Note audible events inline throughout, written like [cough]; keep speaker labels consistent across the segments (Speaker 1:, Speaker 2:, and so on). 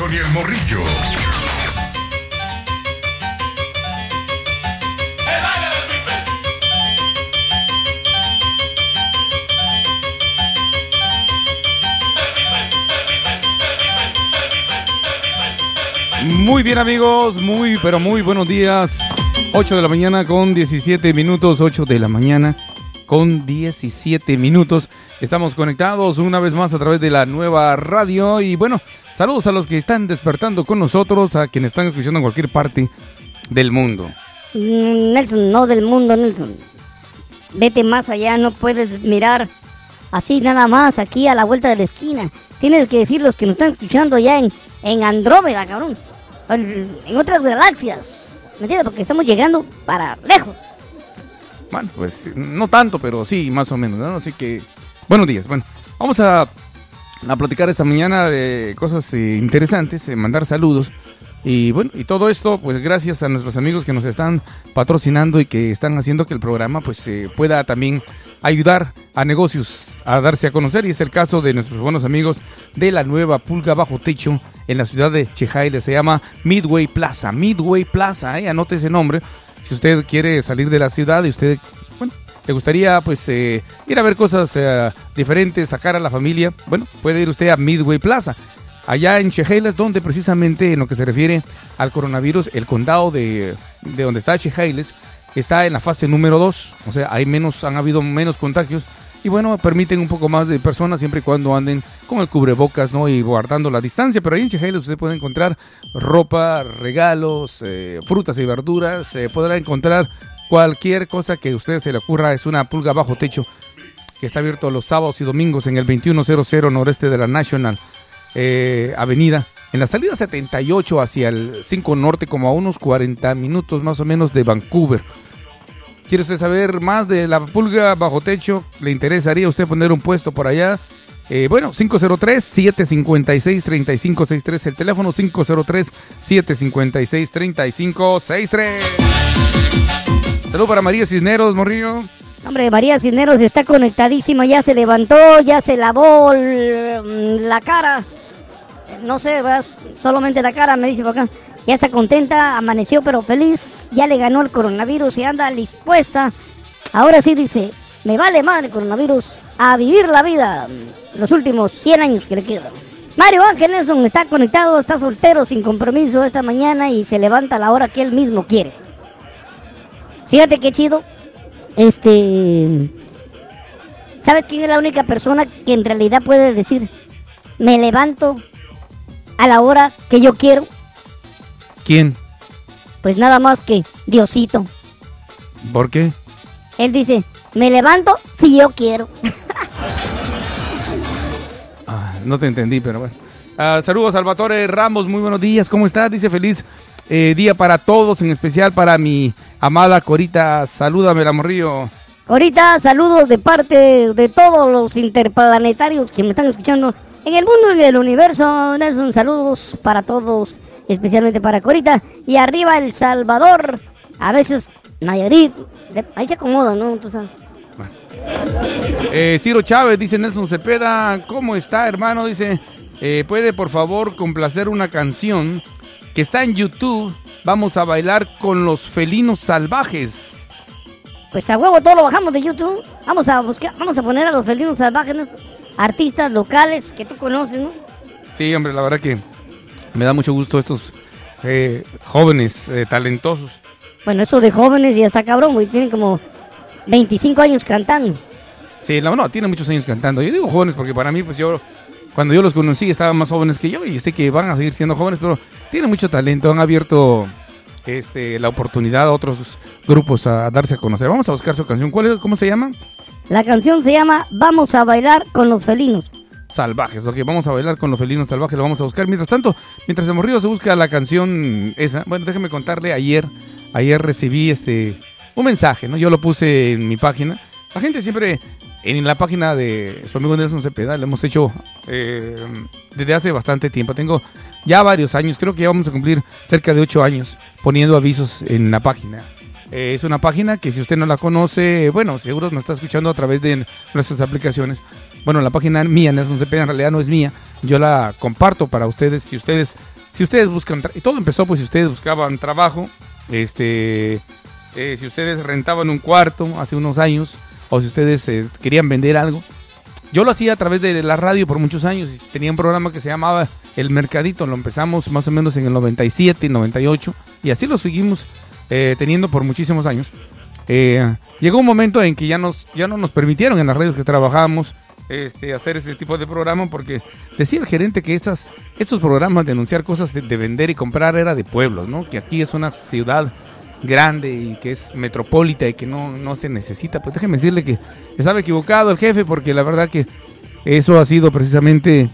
Speaker 1: Nelson y el Morrillo.
Speaker 2: Muy bien amigos, muy pero muy buenos días. 8 de la mañana con 17 minutos, 8 de la mañana con 17 minutos. Estamos conectados una vez más a través de la nueva radio y bueno, saludos a los que están despertando con nosotros, a quienes están escuchando en cualquier parte del mundo.
Speaker 3: Mm, Nelson, no del mundo, Nelson. Vete más allá, no puedes mirar así nada más aquí a la vuelta de la esquina. Tienes que decir los que nos están escuchando allá en, en Andrómeda, cabrón. En, en otras galaxias. ¿Me entiendes? Porque estamos llegando para lejos.
Speaker 2: Bueno, pues no tanto, pero sí, más o menos, ¿no? Así que, buenos días. Bueno, vamos a, a platicar esta mañana de cosas eh, interesantes, eh, mandar saludos. Y bueno, y todo esto, pues gracias a nuestros amigos que nos están patrocinando y que están haciendo que el programa pues eh, pueda también ayudar a negocios a darse a conocer. Y es el caso de nuestros buenos amigos de la nueva Pulga Bajo Techo en la ciudad de Chejaile. Se llama Midway Plaza. Midway Plaza, eh, anote ese nombre. Si usted quiere salir de la ciudad y usted, gustaría pues eh, ir a ver cosas eh, diferentes, sacar a la familia, bueno, puede ir usted a Midway Plaza. Allá en Chehalis, es donde precisamente en lo que se refiere al coronavirus, el condado de, de donde está Chehalis está en la fase número 2. O sea, hay menos, han habido menos contagios. Y bueno, permiten un poco más de personas siempre y cuando anden con el cubrebocas, ¿no? Y guardando la distancia. Pero ahí en Chehalis usted puede encontrar ropa, regalos, eh, frutas y verduras. Eh, podrá encontrar cualquier cosa que a usted se le ocurra. Es una pulga bajo techo que está abierto los sábados y domingos en el 2100 noreste de la National eh, Avenida. En la salida 78 hacia el 5 Norte, como a unos 40 minutos más o menos de Vancouver. ¿Quiere saber más de la pulga bajo techo? ¿Le interesaría usted poner un puesto por allá? Eh, bueno, 503-756-3563, el teléfono 503-756-3563. Saludos para María Cisneros, Morrillo.
Speaker 3: Hombre, María Cisneros está conectadísima, ya se levantó, ya se lavó el- la cara. No sé, solamente la cara, me dice por acá. Ya está contenta, amaneció pero feliz, ya le ganó el coronavirus y anda dispuesta. Ahora sí dice, me vale más el coronavirus a vivir la vida los últimos 100 años que le quedan. Mario Ángel Nelson está conectado, está soltero, sin compromiso esta mañana y se levanta a la hora que él mismo quiere. Fíjate qué chido. Este. ¿Sabes quién es la única persona que en realidad puede decir, me levanto a la hora que yo quiero?
Speaker 2: ¿Quién?
Speaker 3: Pues nada más que Diosito.
Speaker 2: ¿Por qué?
Speaker 3: Él dice, me levanto si yo quiero. [laughs]
Speaker 2: Ah, no te entendí, pero bueno. Ah, saludos, Salvatore Ramos, muy buenos días, ¿cómo estás? Dice feliz eh, día para todos, en especial para mi amada Corita. Salúdame, la morrillo.
Speaker 3: Ahorita saludos de parte de todos los interplanetarios que me están escuchando en el mundo y en el universo. Nelson, saludos para todos, especialmente para Corita. Y arriba El Salvador, a veces Nayarit. de- ahí se acomoda, ¿no? Tú sabes.
Speaker 2: Eh, Ciro Chávez, dice Nelson Cepeda, ¿cómo está, hermano? Dice, eh, ¿puede por favor complacer una canción que está en YouTube? Vamos a bailar con los felinos salvajes.
Speaker 3: Pues a huevo todo lo bajamos de YouTube. Vamos a buscar, vamos a poner a los felinos salvajes, ¿no? artistas locales que tú conoces, ¿no?
Speaker 2: Sí, hombre, la verdad que me da mucho gusto estos eh, jóvenes eh, talentosos.
Speaker 3: Bueno, eso de jóvenes ya está cabrón, güey. Tienen como 25 años cantando.
Speaker 2: Sí, la, no, tiene muchos años cantando. Yo digo jóvenes porque para mí, pues yo, cuando yo los conocí, estaban más jóvenes que yo y sé que van a seguir siendo jóvenes, pero tienen mucho talento. Han abierto este, la oportunidad a otros grupos a darse a conocer. Vamos a buscar su canción. ¿Cuál es, ¿Cómo se llama?
Speaker 3: La canción se llama Vamos a bailar con los felinos.
Speaker 2: Salvajes. Ok, vamos a bailar con los felinos salvajes. Lo vamos a buscar. Mientras tanto, mientras el morrido se busca la canción esa, bueno, déjeme contarle, ayer, ayer recibí este un mensaje, ¿no? Yo lo puse en mi página. La gente siempre en la página de su amigo Nelson Cepeda, lo hemos hecho eh, desde hace bastante tiempo. Tengo ya varios años, creo que ya vamos a cumplir cerca de ocho años poniendo avisos en la página. Eh, es una página que si usted no la conoce, bueno, seguro nos está escuchando a través de nuestras aplicaciones. Bueno, la página mía, Nelson Cepeda, en realidad no es mía. Yo la comparto para ustedes. Si ustedes, si ustedes buscan, y todo empezó pues si ustedes buscaban trabajo, este, eh, si ustedes rentaban un cuarto hace unos años, o si ustedes eh, querían vender algo. Yo lo hacía a través de la radio por muchos años. Tenía un programa que se llamaba El Mercadito. Lo empezamos más o menos en el 97 y 98. Y así lo seguimos eh, teniendo por muchísimos años. Llegó un momento en que ya, nos, ya no nos permitieron en las radios que trabajábamos este, hacer ese tipo de programa porque decía el gerente que estas, estos programas de anunciar cosas de, vender y comprar era de pueblos, ¿no? Que aquí es una ciudad grande y que es metropolita y que no, no se necesita. Pues déjeme decirle que estaba equivocado el jefe porque la verdad que eso ha sido precisamente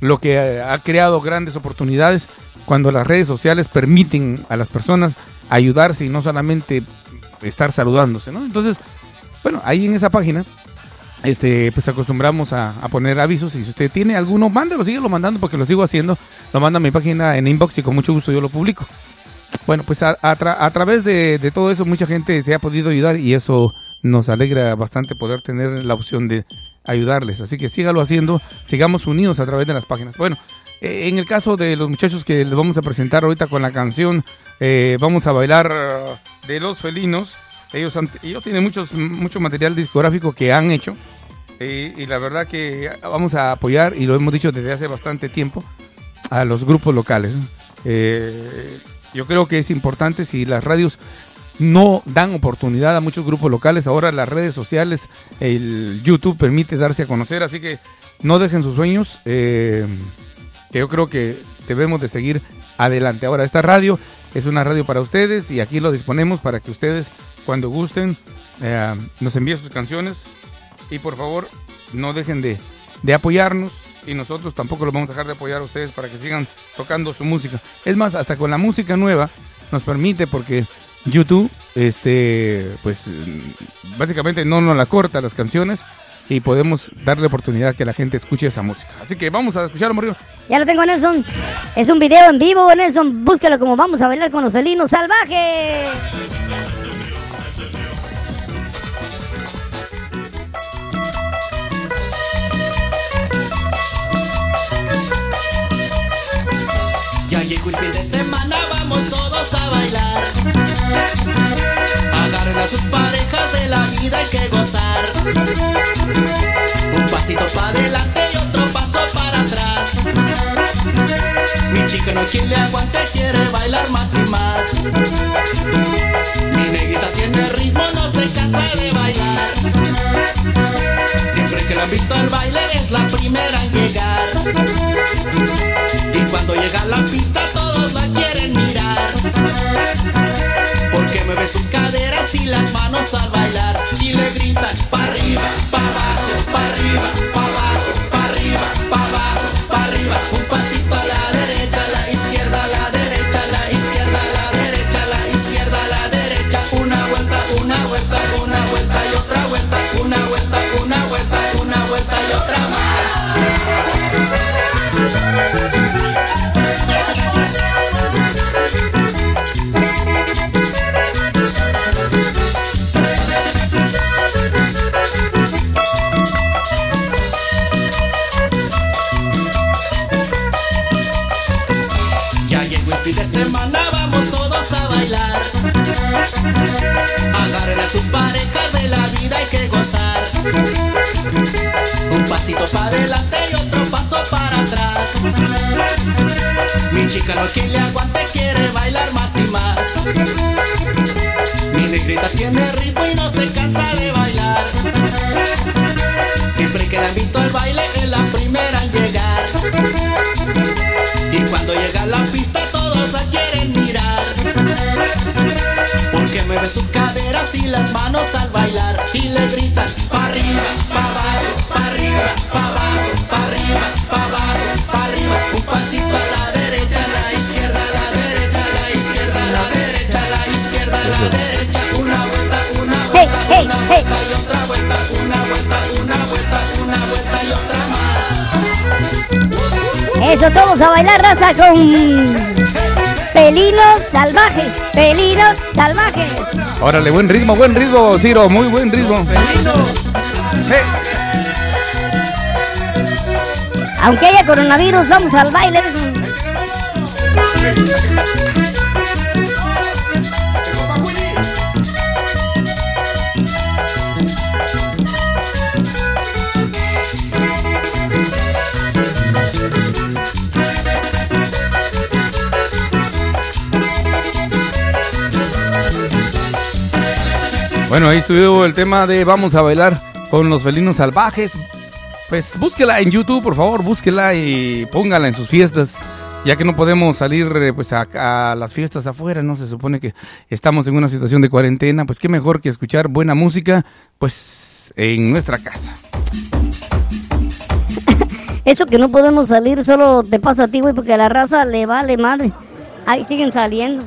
Speaker 2: lo que ha creado grandes oportunidades cuando las redes sociales permiten a las personas ayudarse y no solamente estar saludándose, ¿no? Entonces, bueno, ahí en esa página, este, pues acostumbramos a, poner avisos y si usted tiene alguno, mándalo, síguelo mandando porque lo sigo haciendo, lo manda a mi página en inbox y con mucho gusto yo lo publico. Bueno, pues a, a, través de, de, todo eso mucha gente se ha podido ayudar y eso nos alegra bastante poder tener la opción de ayudarles. Así que sígalo haciendo, sigamos unidos a través de las páginas. Bueno, eh, en el caso de los muchachos que les vamos a presentar ahorita con la canción, eh, vamos a bailar uh, de los felinos. Ellos, ellos tienen muchos, mucho material discográfico que han hecho. Eh, y la verdad que vamos a apoyar, y lo hemos dicho desde hace bastante tiempo, a los grupos locales. yo creo que es importante si las radios no dan oportunidad a muchos grupos locales. Ahora las redes sociales, el YouTube permite darse a conocer, así que no dejen sus sueños. Eh, yo creo que debemos de seguir adelante. Ahora, esta radio es una radio para ustedes y aquí lo disponemos para que ustedes, cuando gusten, eh, nos envíen sus canciones y por favor no dejen de, de apoyarnos y nosotros tampoco los vamos a dejar de apoyar a ustedes para que sigan tocando su música. Es más, hasta con la música nueva nos permite porque YouTube, este, pues básicamente no nos la corta las canciones y podemos darle oportunidad a que la gente escuche esa música. Así que vamos a escuchar, Morillo.
Speaker 3: Ya lo tengo, Nelson. Es un video en vivo, Nelson. Búsquelo como vamos a bailar con los felinos salvajes.
Speaker 4: Llegó el fin de semana, vamos todos a bailar. Agarren a sus parejas de la vida, hay que gozar. Un pasito para adelante y otro paso para atrás. Mi chica no quien le aguante, quiere bailar más y más. Mi negrita tiene ritmo, no se cansa de bailar. Siempre que la visto al baile es la primera en llegar. Llega a la pista todos la quieren mirar. Porque mueve sus caderas y las manos al bailar. Quien le aguante quiere bailar más y más. Mi negrita tiene ritmo y no se cansa de bailar. Siempre que la invito al baile es la primera en llegar. Y cuando llega a la pista todos la quieren mirar. Porque mueve sus caderas y las manos al bailar. Y le gritan
Speaker 3: Eso, todos a bailar raza con Felinos salvajes, felinos salvajes.
Speaker 2: Órale, buen ritmo, buen ritmo, Ciro, muy buen ritmo.
Speaker 3: Aunque haya coronavirus, vamos al baile.
Speaker 2: Bueno, ahí estuvo el tema de vamos a bailar con los felinos salvajes. Pues búsquela en YouTube, por favor, búsquela y póngala en sus fiestas. Ya que no podemos salir eh, pues a, las fiestas afuera, no se supone que estamos en una situación de cuarentena, pues qué mejor que escuchar buena música pues en nuestra casa.
Speaker 3: Eso que no podemos salir solo te pasa a ti, güey, porque a la raza le vale madre. Ahí siguen saliendo.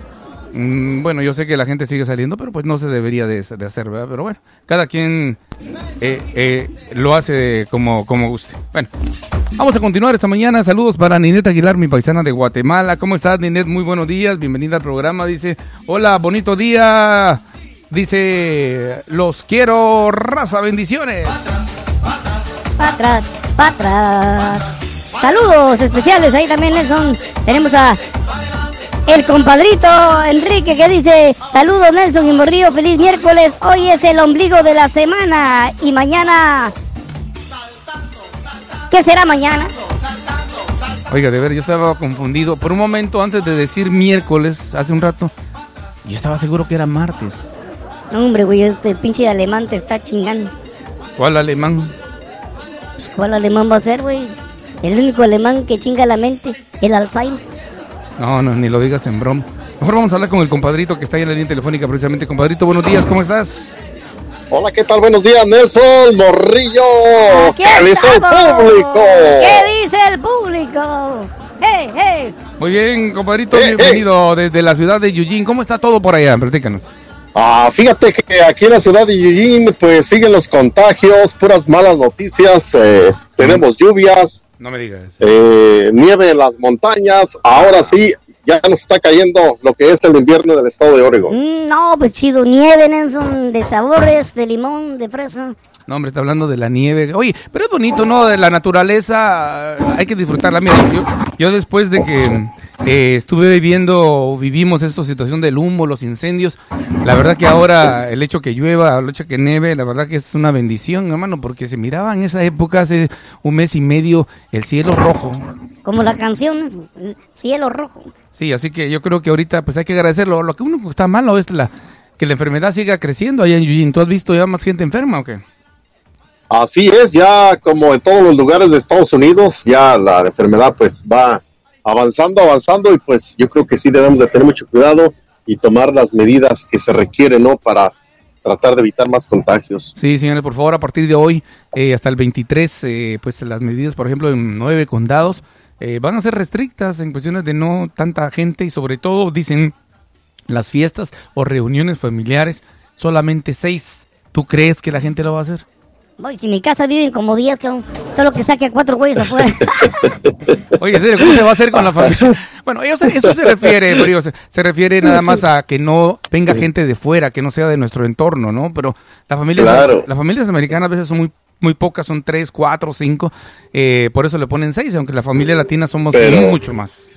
Speaker 2: Mm, bueno, yo sé que la gente sigue saliendo, pero pues no se debería de, de hacer, ¿verdad? Pero bueno, cada quien eh, eh, lo hace como, como guste. Bueno, vamos a continuar esta mañana. Saludos para Ninet Aguilar, mi paisana de Guatemala. ¿Cómo estás, Ninet? Muy buenos días. Bienvenida al programa. Dice, hola, bonito día. Dice, los quiero, raza, bendiciones.
Speaker 3: Pa' atrás, pa' atrás. Saludos especiales ahí también, Nelson. Tenemos a el compadrito Enrique que dice: Saludos, Nelson y Morrillo. Feliz miércoles. Hoy es el ombligo de la semana. Y mañana. ¿Qué será mañana?
Speaker 2: Oiga, de ver, yo estaba confundido. Por un momento, antes de decir miércoles, hace un rato, yo estaba seguro que era martes.
Speaker 3: No, hombre, güey, este pinche alemán te está chingando.
Speaker 2: ¿Cuál alemán?
Speaker 3: Pues, ¿Cuál alemán va a ser, güey? El único alemán que chinga la mente, el Alzheimer.
Speaker 2: No, no, ni lo digas en broma. Mejor vamos a hablar con el compadrito que está ahí en la línea telefónica precisamente. Compadrito, buenos días, ¿cómo estás?
Speaker 5: Hola, ¿qué tal? Buenos días, Nelson, Morrillo. ¿Qué dice el público?
Speaker 3: ¿Qué dice el público? ¡Hey, hey!
Speaker 2: Muy bien, compadrito, bienvenido desde la ciudad de Eugene. ¿Cómo está todo por allá? Platícanos.
Speaker 5: Ah, fíjate que aquí en la ciudad de Eugene, pues siguen los contagios, puras malas noticias. eh, tenemos lluvias,
Speaker 2: No me digas.
Speaker 5: eh, nieve en las montañas. Ahora sí, ya nos está cayendo lo que es el invierno del estado de Oregon.
Speaker 3: Mm, No, pues chido, nieve, Nelson, de sabores, de limón, de fresa.
Speaker 2: No, hombre, está hablando de la nieve. Oye, pero es bonito, ¿no? De la naturaleza, hay que disfrutarla. Mira, yo, yo después de que eh, estuve viviendo, vivimos esta situación del humo, los incendios, la verdad que ahora el hecho que llueva, el hecho que nieve, la verdad que es una bendición, hermano, porque se miraba en esa época, hace un mes y medio, el cielo rojo.
Speaker 3: Como la canción, Cielo Rojo.
Speaker 2: Sí, así que yo creo que ahorita pues hay que agradecerlo. Lo que uno está malo es la que la enfermedad siga creciendo allá en Eugene. ¿Tú has visto ya más gente enferma o qué?
Speaker 5: Así es, ya como en todos los lugares de Estados Unidos, ya la enfermedad pues va avanzando, avanzando y pues yo creo que sí debemos de tener mucho cuidado y tomar las medidas que se requieren, ¿no? Para tratar de evitar más contagios.
Speaker 2: Sí, señores, por favor, a partir de hoy eh, hasta el 23, eh, pues las medidas, por ejemplo, en nueve condados eh, van a ser restrictas en cuestiones de no tanta gente y sobre todo, dicen, las fiestas o reuniones familiares, solamente seis. ¿Tú crees que la gente lo va a hacer?
Speaker 3: Voy, si en mi casa viven como 10, cabrón, solo que saque a cuatro güeyes afuera. [laughs]
Speaker 2: Oye, ¿en serio? ¿Cómo se va a hacer con la familia? Bueno, eso, eso se refiere, Mario, se, se refiere nada más a que no venga gente de fuera, que no sea de nuestro entorno, ¿no? Pero las familias,
Speaker 5: Claro.
Speaker 2: las familias americanas a veces son muy muy pocas, son tres, cuatro, cinco, eh, por eso le ponen seis, aunque la familia latina somos
Speaker 5: Pero-
Speaker 2: mucho más.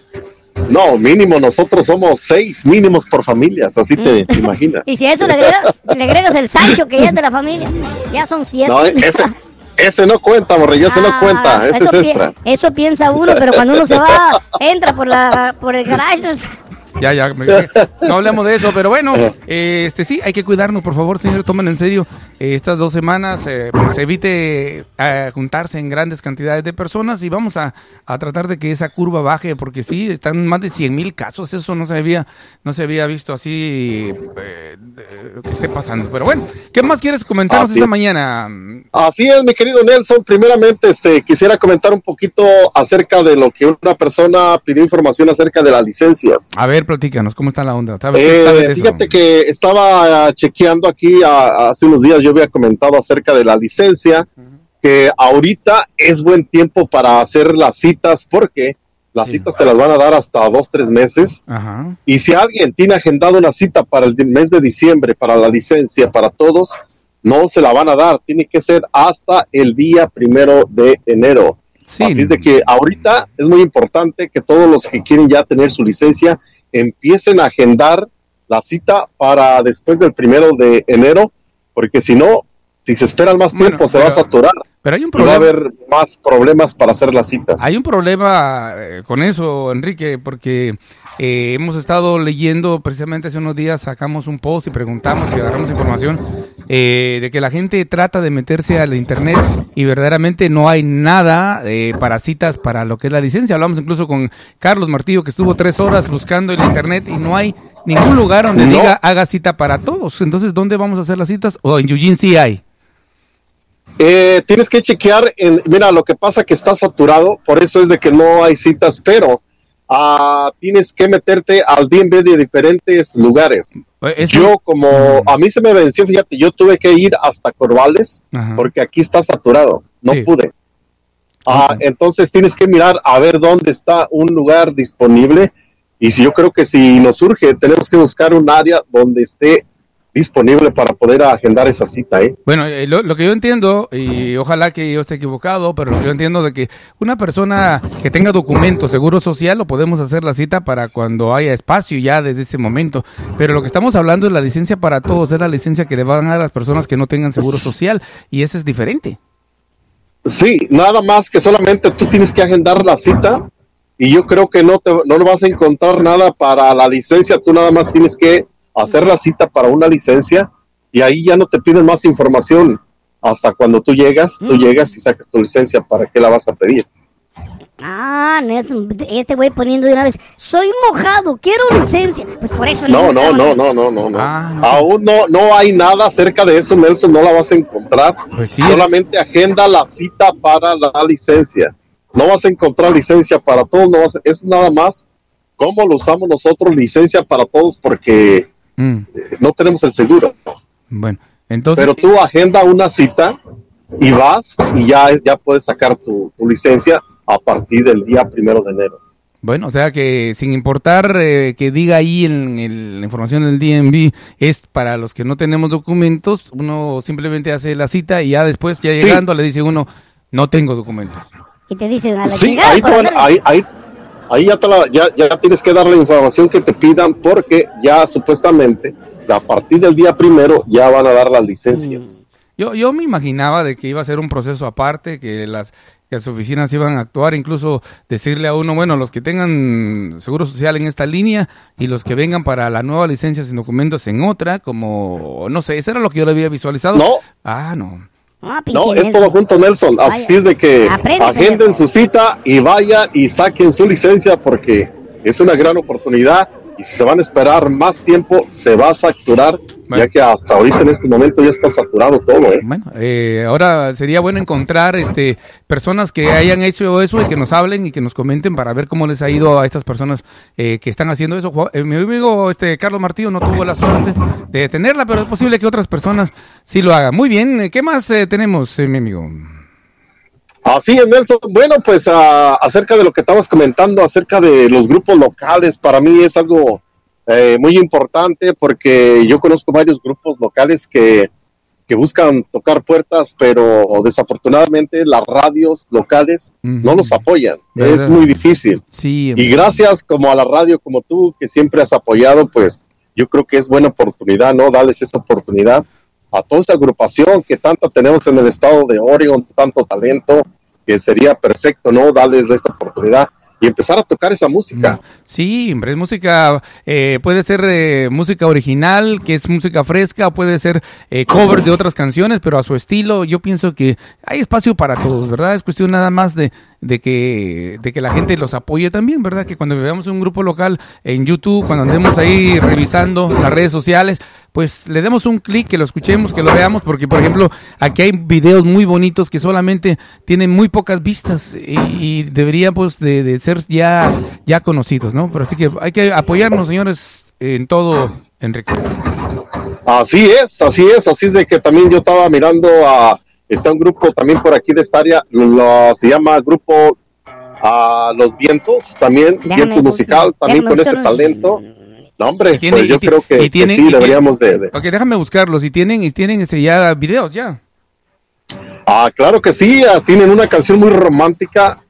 Speaker 5: No, mínimo, nosotros somos seis mínimos por familias, así te, te imaginas.
Speaker 3: y si a eso le agregas, le agregas el Sancho, que ya es de la familia, ya son siete.
Speaker 5: No, ese, ese no cuenta, Morrillo, ese no
Speaker 3: Ah,
Speaker 5: cuenta, ese
Speaker 3: eso
Speaker 5: es
Speaker 3: pi-
Speaker 5: extra.
Speaker 3: Eso piensa uno, pero cuando uno se va, entra por la por el garage.
Speaker 2: Ya, ya, me- [laughs] no hablemos de eso, pero bueno, eh, este sí, hay que cuidarnos, por favor, señores, tomen en serio eh, estas dos semanas, eh, pues evite eh, juntarse en grandes cantidades de personas y vamos a, a tratar de que esa curva baje, porque sí, están más de 100 mil casos, eso no se había, no se había visto así que esté pasando, pero bueno, ¿qué más quieres comentarnos
Speaker 5: Así
Speaker 2: esta
Speaker 5: es.
Speaker 2: mañana?
Speaker 5: Así es, mi querido Nelson. Primeramente, este, quisiera comentar un poquito acerca de lo que una persona pidió información acerca de las licencias.
Speaker 2: A ver, platícanos, ¿cómo está la onda? ¿Sabes-
Speaker 5: Eh, fíjate que estaba ah, chequeando aquí ah, hace unos días, yo había comentado acerca de la licencia, que ahorita es buen tiempo para hacer las citas porque Las citas te las van a dar hasta dos, tres meses.
Speaker 2: Ajá.
Speaker 5: Y si alguien tiene agendado una cita para el mes de diciembre, para la licencia, para todos, no se la van a dar. Tiene que ser hasta el día primero de enero.
Speaker 2: Sí.
Speaker 5: Así de que ahorita es muy importante que todos los que quieren ya tener su licencia empiecen a agendar la cita para después del primero de enero, porque si no, si se esperan más
Speaker 2: Bueno,
Speaker 5: tiempo, se va a saturar
Speaker 2: Pero hay un
Speaker 5: y va a
Speaker 2: problema.
Speaker 5: haber más problemas para hacer las citas.
Speaker 2: Hay un problema eh, con eso, Enrique, porque eh, hemos estado leyendo, precisamente hace unos días sacamos un post y preguntamos y agarramos información eh, de que la gente trata de meterse al internet y verdaderamente no hay nada eh, para citas para lo que es la licencia. Hablamos incluso con Carlos Martillo que estuvo tres horas buscando el internet y no hay ningún lugar donde
Speaker 5: No.
Speaker 2: diga haga cita para todos. Entonces, ¿dónde vamos a hacer las citas? O en Eugene sí hay.
Speaker 5: Eh, tienes que chequear, en, mira, lo que pasa que está saturado, por eso es de que no hay citas, pero ah, tienes que meterte al DMV de diferentes lugares.
Speaker 2: Eso-
Speaker 5: Yo como a mí se me venció, fíjate, yo tuve que ir hasta Corvales
Speaker 2: Ajá.
Speaker 5: porque aquí está saturado, no
Speaker 2: Sí.
Speaker 5: pude. Ah. Entonces tienes que mirar a ver dónde está un lugar disponible y si yo creo que si nos surge tenemos que buscar un área donde esté disponible para poder agendar esa cita, ¿eh?
Speaker 2: Bueno, eh, lo, lo que yo entiendo, y ojalá que yo esté equivocado, pero lo que yo entiendo de que una persona que tenga documento, seguro social, lo podemos hacer la cita para cuando haya espacio ya desde ese momento. Pero lo que estamos hablando es la licencia para todos, es la licencia que le van a dar a las personas que no tengan seguro social, y ese es diferente.
Speaker 5: Sí, nada más que solamente tú tienes que agendar la cita y yo creo que no te no vas a encontrar nada para la licencia, tú nada más tienes que hacer la cita para una licencia y ahí ya no te piden más información hasta cuando tú llegas, tú llegas y sacas tu licencia, ¿para qué la vas a pedir?
Speaker 3: Ah, Nelson, este güey poniendo de una vez, soy mojado, quiero licencia. Pues por eso
Speaker 5: No, no, no, no, no, no, no.
Speaker 2: Ah, no.
Speaker 5: Aún no, no hay nada acerca de eso, Nelson, no la vas a encontrar.
Speaker 2: Pues sí.
Speaker 5: Solamente agenda la cita para la licencia. No vas a encontrar licencia para todos, no vas a- es nada más cómo lo usamos nosotros, licencia para todos, porque
Speaker 2: Mm,
Speaker 5: no tenemos el seguro.
Speaker 2: bueno, entonces...
Speaker 5: Pero tú agenda una cita y vas y ya, es, ya puedes sacar tu, tu licencia a partir del día primero de enero.
Speaker 2: Bueno, o sea que sin importar eh, que diga ahí en, el- la información del DMV es para los que no tenemos documentos, uno simplemente hace la cita y ya después, ya
Speaker 5: Sí.
Speaker 2: llegando, le dice uno, no tengo documentos.
Speaker 3: Y te dicen a la
Speaker 5: Sí,
Speaker 3: chingada.
Speaker 5: ahí, te
Speaker 3: por
Speaker 5: van-
Speaker 3: andar-
Speaker 5: ahí, ahí, ahí ya, te la- ya, ya tienes que dar la información que te pidan porque ya supuestamente a partir del día primero ya van a dar las licencias.
Speaker 2: Yo, yo me imaginaba de que iba a ser un proceso aparte, que las, que las oficinas iban a actuar, incluso decirle a uno, bueno, los que tengan seguro social en esta línea y los que vengan para la nueva licencia sin documentos en otra, como, no sé, eso era lo que yo le había visualizado.
Speaker 5: No.
Speaker 2: Ah, no.
Speaker 3: Ah,
Speaker 5: No, es todo junto, Nelson. Así
Speaker 3: Vaya.
Speaker 5: es de que
Speaker 3: Aprende,
Speaker 5: agenden su cita y vayan y saquen su licencia porque es una gran oportunidad y si se van a esperar más tiempo se va a saturar
Speaker 2: Bueno.
Speaker 5: ya que hasta ahorita en este momento ya está saturado todo, ¿eh?
Speaker 2: Bueno, eh, ahora sería bueno encontrar este personas que hayan hecho eso y que nos hablen y que nos comenten para ver cómo les ha ido a estas personas eh, que están haciendo eso. Eh, mi amigo este Carlos Martillo no tuvo la suerte de tenerla, pero es posible que otras personas sí lo hagan. Muy bien, eh, ¿qué más eh, tenemos, mi amigo?
Speaker 5: Así es, Nelson. Bueno, pues ah, acerca de lo que estabas comentando, acerca de los grupos locales, para mí es algo eh, muy importante porque yo conozco varios grupos locales que, que buscan tocar puertas, pero desafortunadamente las radios locales no los apoyan.
Speaker 2: ¿Verdad?
Speaker 5: Es muy difícil.
Speaker 2: Sí,
Speaker 5: Y gracias como a la radio como tú, que siempre has apoyado, pues yo creo que es buena oportunidad, ¿no? Darles esa oportunidad a toda esta agrupación que tanta tenemos en el estado de Oregon, tanto talento, que sería perfecto, ¿no? Darles esa oportunidad y empezar a tocar esa música.
Speaker 2: Sí, hombre, es música, eh, puede ser eh, música original, que es música fresca, puede ser eh, cover de otras canciones, pero a su estilo. Yo pienso que hay espacio para todos, ¿verdad? Es cuestión nada más de, de que, de que la gente los apoye también, ¿verdad? Que cuando veamos un grupo local en YouTube, cuando andemos ahí revisando las redes sociales, pues le demos un clic, que lo escuchemos, que lo veamos, porque por ejemplo, aquí hay videos muy bonitos que solamente tienen muy pocas vistas y, y deberían pues de, de ser ya, ya conocidos, ¿no? Pero así que hay que apoyarnos, señores, en todo, Enrique.
Speaker 5: Así es, así es, así es de que también yo estaba mirando a, está un grupo también por aquí de esta área, lo- se llama Grupo a Los Vientos, también,
Speaker 3: Déjame
Speaker 5: Viento
Speaker 3: buscar-
Speaker 5: musical, también
Speaker 3: déjame
Speaker 5: con ese talento. No, hombre,
Speaker 2: Tiene-
Speaker 5: pues yo creo que,
Speaker 2: y
Speaker 5: que
Speaker 2: tienen-
Speaker 5: sí, deberíamos de, de-
Speaker 2: Ok, déjame buscarlos. Y tienen, y tienen ese ya videos ya.
Speaker 5: Ah, claro que sí, ah, tienen una canción muy romántica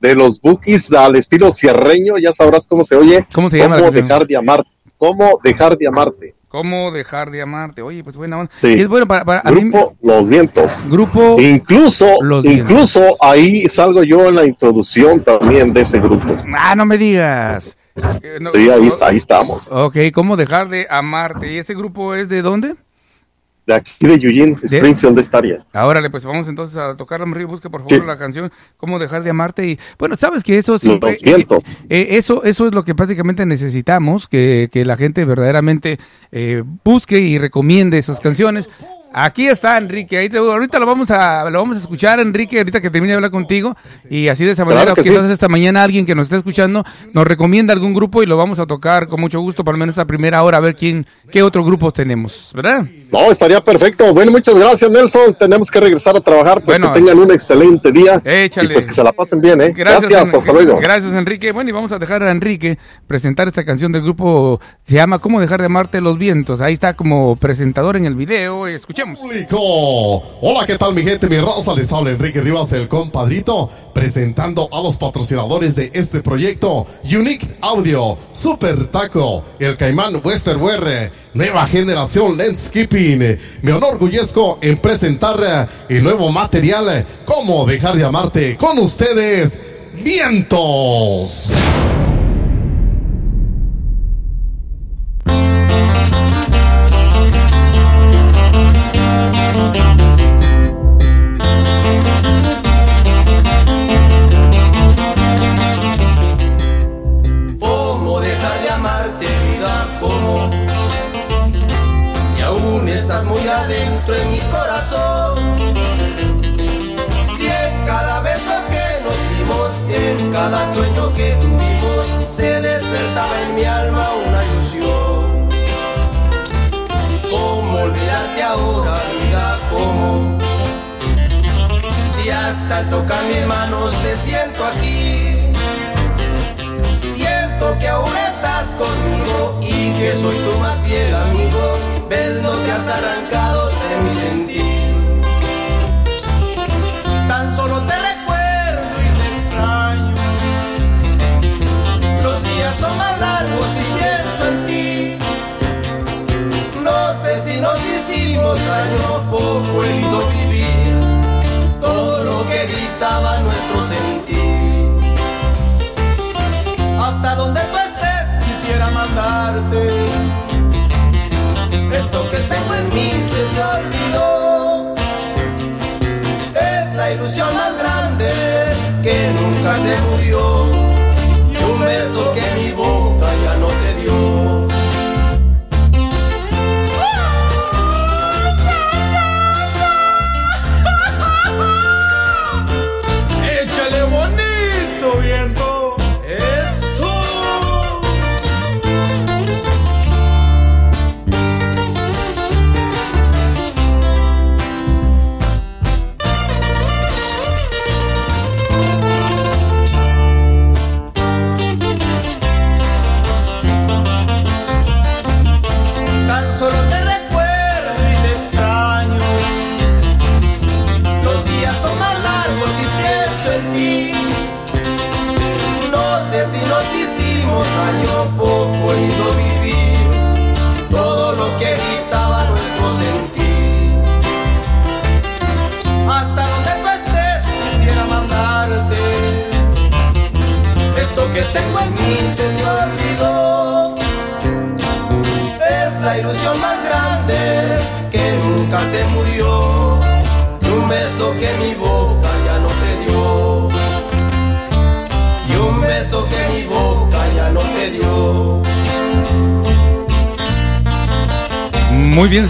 Speaker 5: de los Bookies al estilo cierreño, ya sabrás cómo se oye.
Speaker 2: ¿Cómo se llama la canción?
Speaker 5: dejar de amarte? ¿Cómo dejar de amarte?
Speaker 2: ¿Cómo dejar de amarte? Oye, pues buena onda.
Speaker 5: Sí.
Speaker 2: Y es bueno para, para mí-
Speaker 5: Grupo Los Vientos.
Speaker 2: grupo.
Speaker 5: Incluso,
Speaker 2: Los
Speaker 5: incluso ahí salgo yo en la introducción también de ese grupo.
Speaker 2: Ah, no me digas. Eh, no-
Speaker 5: Sí, ahí, está- ahí estamos.
Speaker 2: Ok, ¿cómo dejar de amarte? ¿Y este grupo es de dónde?
Speaker 5: De aquí de Eugene, Springfield, de esta área.
Speaker 2: Ahora, pues vamos entonces a tocar Río. Busca por favor
Speaker 5: Sí.
Speaker 2: la canción ¿Cómo dejar de amarte? Y bueno, sabes que eso siempre.
Speaker 5: Los vientos.
Speaker 2: eh, eso, eso es lo que prácticamente necesitamos, que, que la gente verdaderamente eh, busque y recomiende esas canciones. Aquí está Enrique, ahí te- ahorita lo vamos a lo vamos a escuchar Enrique, ahorita que termine de hablar contigo y así de esa manera quizás
Speaker 5: sí.
Speaker 2: esta mañana alguien que nos esté escuchando nos recomienda algún grupo y lo vamos a tocar con mucho gusto para al menos esta primera hora a ver quién qué otro grupos tenemos, ¿verdad?
Speaker 5: No, estaría perfecto. Bueno, muchas gracias, Nelson. Tenemos que regresar a trabajar. Pues
Speaker 2: Bueno.
Speaker 5: que tengan un excelente día.
Speaker 2: Échale.
Speaker 5: Y pues que se la pasen bien, ¿eh? Gracias,
Speaker 2: Gracias,
Speaker 5: hasta luego.
Speaker 2: Gracias, Enrique. Bueno, y vamos a dejar a Enrique presentar esta canción del grupo, se llama ¿Cómo dejar de amarte los vientos? Ahí está como presentador en el video,
Speaker 6: público. Hola, ¿qué tal mi gente? Mi raza les habla Enrique Rivas, el compadrito, presentando a los patrocinadores de este proyecto, Unique Audio, Super Taco, el Caimán Western Wear, Nueva Generación Landscaping. Me enorgullezco en presentar eh, el nuevo material, Cómo dejar de amarte con ustedes, Vientos.
Speaker 4: Tocar mis manos te siento aquí. Siento que aún estás conmigo y que soy tu más fiel amigo. Ves, no te has arrancado de mi sentir. Tan solo te recuerdo y te extraño. Los días son más largos y pienso en ti. No sé si nos hicimos daño,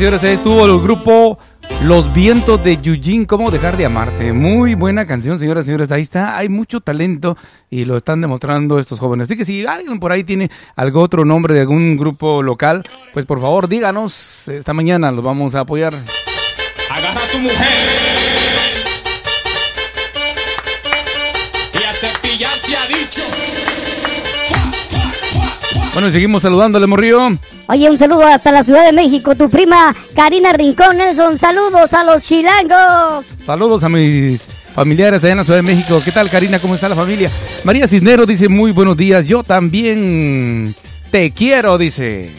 Speaker 2: señores, ahí estuvo el grupo Los Vientos de Eugene, ¿Cómo dejar de amarte? Muy buena canción, señoras y señores, ahí está, hay mucho talento y lo están demostrando estos jóvenes. Así que si alguien por ahí tiene algún otro nombre de algún grupo local, pues por favor díganos, esta mañana los vamos a apoyar.
Speaker 7: Agarra tu mujer
Speaker 2: Bueno, y seguimos saludándole, Morrillo.
Speaker 3: Oye, un saludo hasta la Ciudad de México, tu prima Karina Rincón Nelson. Saludos a los chilangos.
Speaker 2: Saludos a mis familiares allá en la Ciudad de México. ¿Qué tal, Karina? ¿Cómo está la familia? María Cisneros dice, muy buenos días. Yo también te quiero, dice.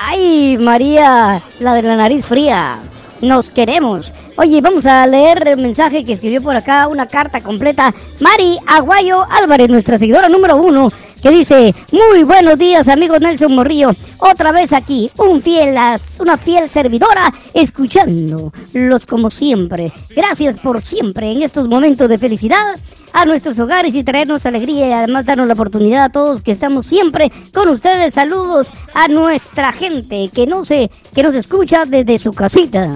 Speaker 3: Ay, María, la de la nariz fría. Nos queremos. Oye, vamos a leer el mensaje que escribió por acá, una carta completa. Mari Aguayo Álvarez, nuestra seguidora número uno, que dice, muy buenos días amigos Nelson Morrillo, otra vez aquí, un fiel, una fiel servidora, escuchándolos como siempre. Gracias por siempre en estos momentos de felicidad a nuestros hogares y traernos alegría y además darnos la oportunidad a todos que estamos siempre con ustedes. Saludos a nuestra gente que no se, que nos escucha desde su casita.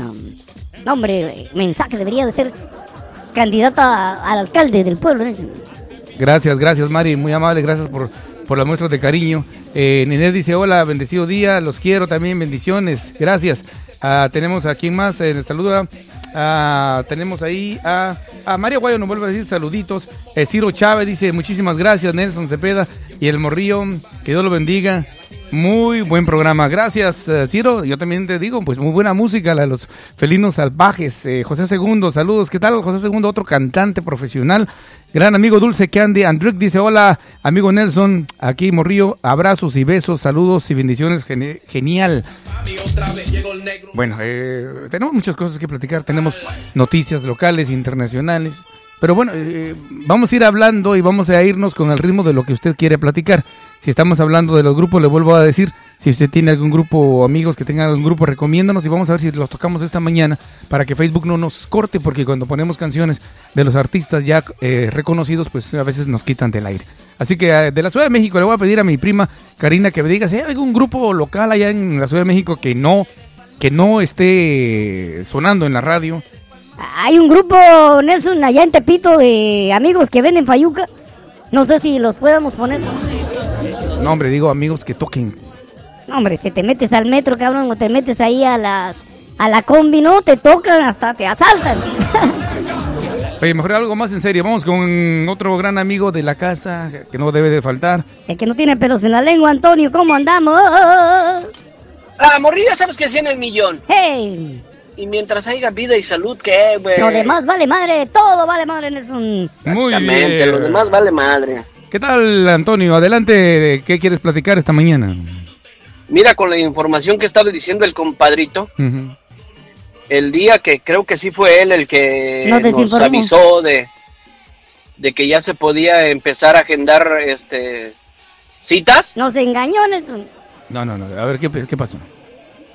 Speaker 3: No, hombre, mensaje debería de ser candidata al alcalde del pueblo. ¿no?
Speaker 2: Gracias, gracias, Mari. Muy amable, gracias por, por las muestras de cariño. Eh, Ninés dice, hola, bendecido día, los quiero también, bendiciones. Gracias. Ah, tenemos a quien más, eh, saluda. Ah, tenemos ahí a, a María Guayo, nos vuelve a decir saluditos. Eh, Ciro Chávez dice, muchísimas gracias, Nelson Cepeda y el Morrillo, que Dios lo bendiga. Muy buen programa. Gracias, eh, Ciro. Yo también te digo, pues muy buena música, la de los felinos salvajes. Eh, José Segundo, saludos. ¿Qué tal, José Segundo? Otro cantante profesional. Gran amigo Dulce Candy. Andrick dice, hola, amigo Nelson. Aquí Morrillo. Abrazos y besos, saludos y bendiciones. Geni- genial. Bueno, eh, tenemos muchas cosas que platicar. Tenemos noticias locales, internacionales. Pero bueno, eh, vamos a ir hablando y vamos a irnos con el ritmo de lo que usted quiere platicar. Si estamos hablando de los grupos, le vuelvo a decir, si usted tiene algún grupo o amigos que tengan algún grupo, recomiéndanos y vamos a ver si los tocamos esta mañana para que Facebook no nos corte, porque cuando ponemos canciones de los artistas ya eh, reconocidos, pues a veces nos quitan del aire. Así que eh, de la Ciudad de México le voy a pedir a mi prima Karina que me diga si hay algún grupo local allá en la Ciudad de México que no, que no esté sonando en la radio.
Speaker 3: Hay un grupo, Nelson, allá en Tepito de amigos que venden fayuca. No sé si los podemos poner.
Speaker 2: No, hombre, digo amigos que toquen.
Speaker 3: No, hombre, si te metes al metro, cabrón, o te metes ahí a las a la combi, no, te tocan hasta te asaltan. [laughs]
Speaker 2: Oye, mejor algo más en serio. Vamos con otro gran amigo de la casa que no debe de faltar.
Speaker 3: El que no tiene pelos en la lengua, Antonio, ¿cómo andamos?
Speaker 8: Ah, morrillo, sabes que 100 el millón.
Speaker 3: Hey,
Speaker 8: Y mientras haya vida y salud, ¿qué, güey?
Speaker 3: lo demás vale madre, todo vale madre, Nelson.
Speaker 2: Muy
Speaker 8: Exactamente,
Speaker 2: bien.
Speaker 8: lo demás vale madre.
Speaker 2: ¿Qué tal, Antonio? Adelante, ¿qué quieres platicar esta mañana?
Speaker 8: Mira, con la información que estaba diciendo el compadrito, el día que creo que sí fue él el que
Speaker 3: Nos
Speaker 8: avisó de, de que ya se podía empezar a agendar este citas.
Speaker 3: Nos engañó, Nelson.
Speaker 2: No, no, no. A ver, ¿qué, qué pasó?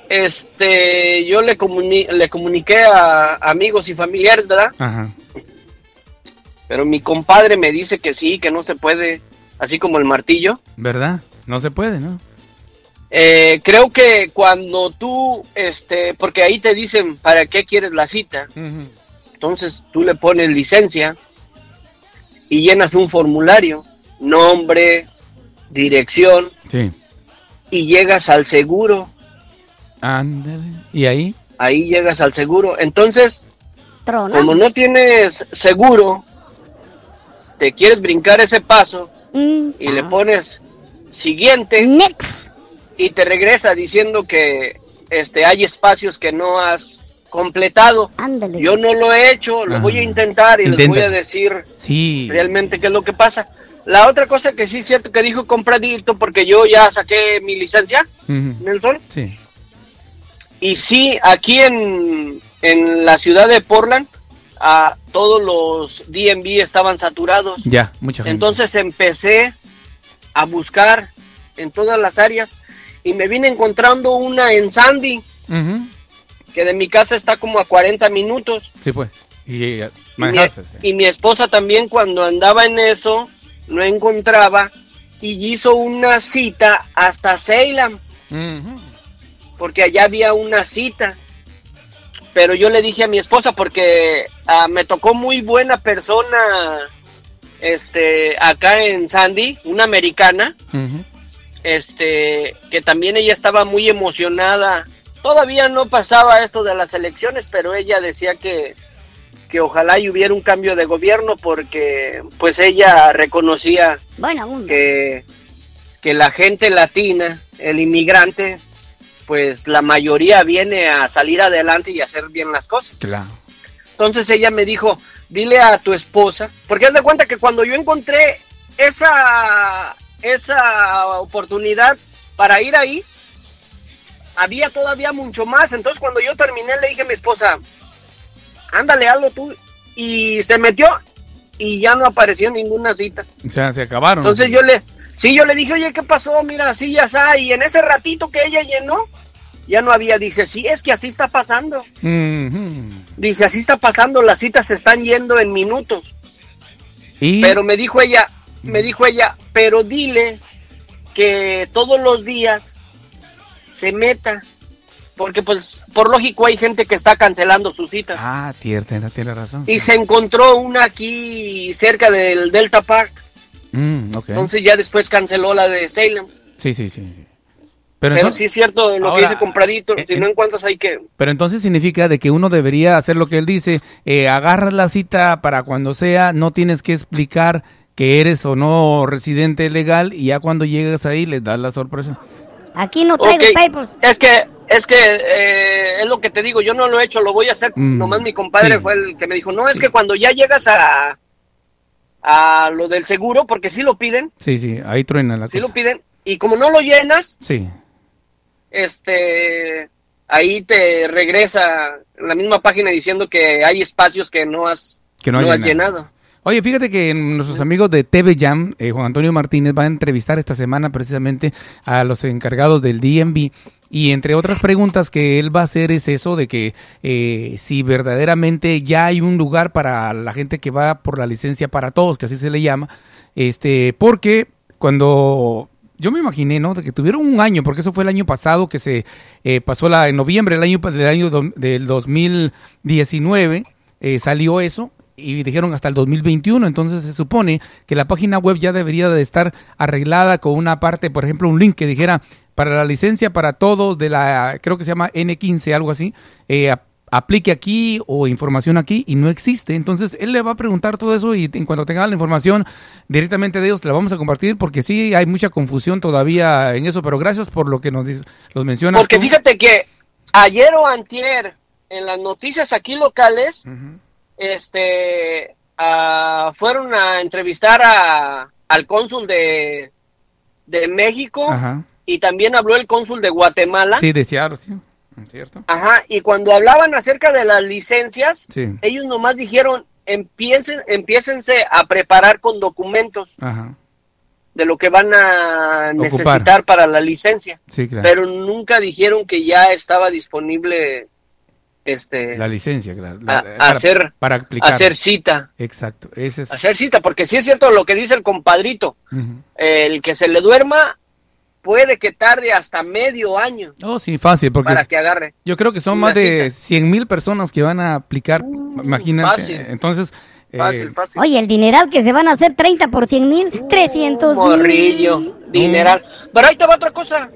Speaker 8: Este, yo le, comuni- le comuniqué a amigos y familiares, ¿verdad?
Speaker 2: Ajá.
Speaker 8: Pero mi compadre me dice que sí, que no se puede, así como el martillo.
Speaker 2: ¿Verdad? No se puede, ¿no?
Speaker 8: Eh, creo que cuando tú, este, porque ahí te dicen para qué quieres la cita, entonces tú le pones licencia y llenas un formulario, nombre, dirección
Speaker 2: Sí.
Speaker 8: y llegas al seguro,
Speaker 2: Ándale. ¿Y ahí?
Speaker 8: ahí llegas al seguro. Entonces,
Speaker 3: Trona.
Speaker 8: como no tienes seguro, te quieres brincar ese paso
Speaker 3: Mm,
Speaker 8: y le pones siguiente.
Speaker 3: Next.
Speaker 8: Y te regresa diciendo que este hay espacios que no has completado.
Speaker 3: Ándale.
Speaker 8: Yo no lo he hecho, lo
Speaker 2: Ajá.
Speaker 8: voy a intentar y les voy a decir
Speaker 2: Sí.
Speaker 8: realmente qué es lo que pasa. La otra cosa que sí es cierto que dijo compradito porque yo ya saqué mi licencia,
Speaker 2: Ujú.
Speaker 8: Nelson,
Speaker 2: Sí.
Speaker 8: y sí, aquí en, en la ciudad de Portland, a todos los DMV estaban saturados.
Speaker 2: Ya, mucha gente.
Speaker 8: Entonces empecé a buscar en todas las áreas y me vine encontrando una en Sandy, que de mi casa está como a 40 minutos.
Speaker 2: Sí, pues. Y eh,
Speaker 8: Y mi,
Speaker 2: manejaste.
Speaker 8: y mi esposa también cuando andaba en eso, no encontraba y hizo una cita hasta Salem,
Speaker 2: Ujú.
Speaker 8: porque allá había una cita. Pero yo le dije a mi esposa porque ah, me tocó muy buena persona este acá en Sandy, una americana. Este que también ella estaba muy emocionada. Todavía no pasaba esto de las elecciones, pero ella decía que, que ojalá y hubiera un cambio de gobierno porque pues ella reconocía que, que la gente latina, el inmigrante, pues la mayoría viene a salir adelante y hacer bien las cosas.
Speaker 2: Claro.
Speaker 8: Entonces ella me dijo, dile a tu esposa, porque haz de cuenta que cuando yo encontré esa, esa oportunidad para ir ahí, había todavía mucho más. Entonces cuando yo terminé le dije a mi esposa, ándale, hazlo tú. Y se metió y ya no apareció ninguna cita.
Speaker 2: O sea, se acabaron.
Speaker 8: Entonces yo le, sí, yo le dije, oye, ¿qué pasó? Mira, así ya está. Y en ese ratito que ella llenó, ya no había. Dice, sí, es que así está pasando. Dice, así está pasando, las citas se están yendo en minutos.
Speaker 2: Y
Speaker 8: Pero me dijo ella, me dijo ella, pero dile que todos los días se meta. Porque pues por lógico hay gente que está cancelando sus citas.
Speaker 2: Ah, tiene, tiene, razón.
Speaker 8: Y se encontró una aquí cerca del Delta Park.
Speaker 2: Mm.
Speaker 8: Entonces ya después canceló la de Salem.
Speaker 2: Sí, sí, sí. sí. Pero,
Speaker 8: Pero
Speaker 2: entonces,
Speaker 8: sí es cierto lo
Speaker 2: Ahora,
Speaker 8: que dice Compradito.
Speaker 2: eh,
Speaker 8: si
Speaker 2: eh,
Speaker 8: no encuentras hay que...
Speaker 2: pero entonces significa de que uno debería hacer lo que él dice, eh, agarras la cita para cuando sea, no tienes que explicar que eres o no residente legal y ya cuando llegas ahí les das la sorpresa.
Speaker 3: Aquí no traigo
Speaker 8: Ok,
Speaker 3: papers.
Speaker 8: Es que, es que eh, es lo que te digo, yo no lo he hecho, lo voy a hacer.
Speaker 2: Mm,
Speaker 8: Nomás mi compadre
Speaker 2: sí.
Speaker 8: fue el que me dijo, no, es que cuando ya llegas a, a lo del seguro, porque sí lo piden,
Speaker 2: Sí, sí, ahí truena la
Speaker 8: sí lo piden, y como no lo llenas,
Speaker 2: Sí,
Speaker 8: este, ahí te regresa la misma página diciendo que hay espacios que no has,
Speaker 2: que no,
Speaker 8: has llenado.
Speaker 2: Oye, fíjate que nuestros amigos de TV Jam, eh, Juan Antonio Martínez, va a entrevistar esta semana precisamente a los encargados del DMV y entre otras preguntas que él va a hacer es eso de que eh, si verdaderamente ya hay un lugar para la gente que va por la licencia para todos, que así se le llama, este, porque cuando yo me imaginé, ¿no? De que tuvieron un año, porque eso fue el año pasado que se eh, pasó la, en noviembre del año, del año do- del 2019, eh, salió eso y dijeron hasta el 2021, entonces se supone que la página web ya debería de estar arreglada con una parte, por ejemplo, un link que dijera para la licencia para todos de la, creo que se llama N15, algo así, eh, ap- aplique aquí o información aquí y no existe. Entonces él le va a preguntar todo eso y en cuanto tenga la información directamente de ellos la vamos a compartir porque sí hay mucha confusión todavía en eso, pero gracias por lo que nos dice- los mencionas.
Speaker 8: Porque
Speaker 2: tú.
Speaker 8: fíjate que ayer o antier, en las noticias aquí locales. Este fueron a entrevistar a, al cónsul de, de México
Speaker 2: Ajá.
Speaker 8: y también habló el cónsul de Guatemala.
Speaker 2: Sí, de Seattle, sí. ¿Cierto?
Speaker 8: Ajá, y cuando hablaban acerca de las licencias,
Speaker 2: Sí.
Speaker 8: ellos nomás dijeron, empiecen, empiécense a preparar con documentos
Speaker 2: Ajá.
Speaker 8: de lo que van a
Speaker 2: Ocupar.
Speaker 8: necesitar para la licencia,
Speaker 2: Sí, claro.
Speaker 8: pero nunca dijeron que ya estaba disponible este
Speaker 2: la licencia, claro.
Speaker 8: a-
Speaker 2: La-
Speaker 8: a hacer-
Speaker 2: para aplicar.
Speaker 8: hacer cita.
Speaker 2: Exacto. Ese es.
Speaker 8: hacer cita, porque sí es cierto lo que dice el compadrito, el que se le duerma puede que tarde hasta medio año
Speaker 2: Oh, sí, fácil, porque
Speaker 8: para que agarre.
Speaker 2: yo creo que son más de
Speaker 8: cita.
Speaker 2: 100 mil personas que van a aplicar, imagínate.
Speaker 8: fácil.
Speaker 2: Entonces, eh,
Speaker 8: Fácil, fácil.
Speaker 3: Oye, el dineral que se van a hacer 30 por 100 mil, 300 mil.
Speaker 8: Morrillo, dineral. Pero ahí te va otra cosa.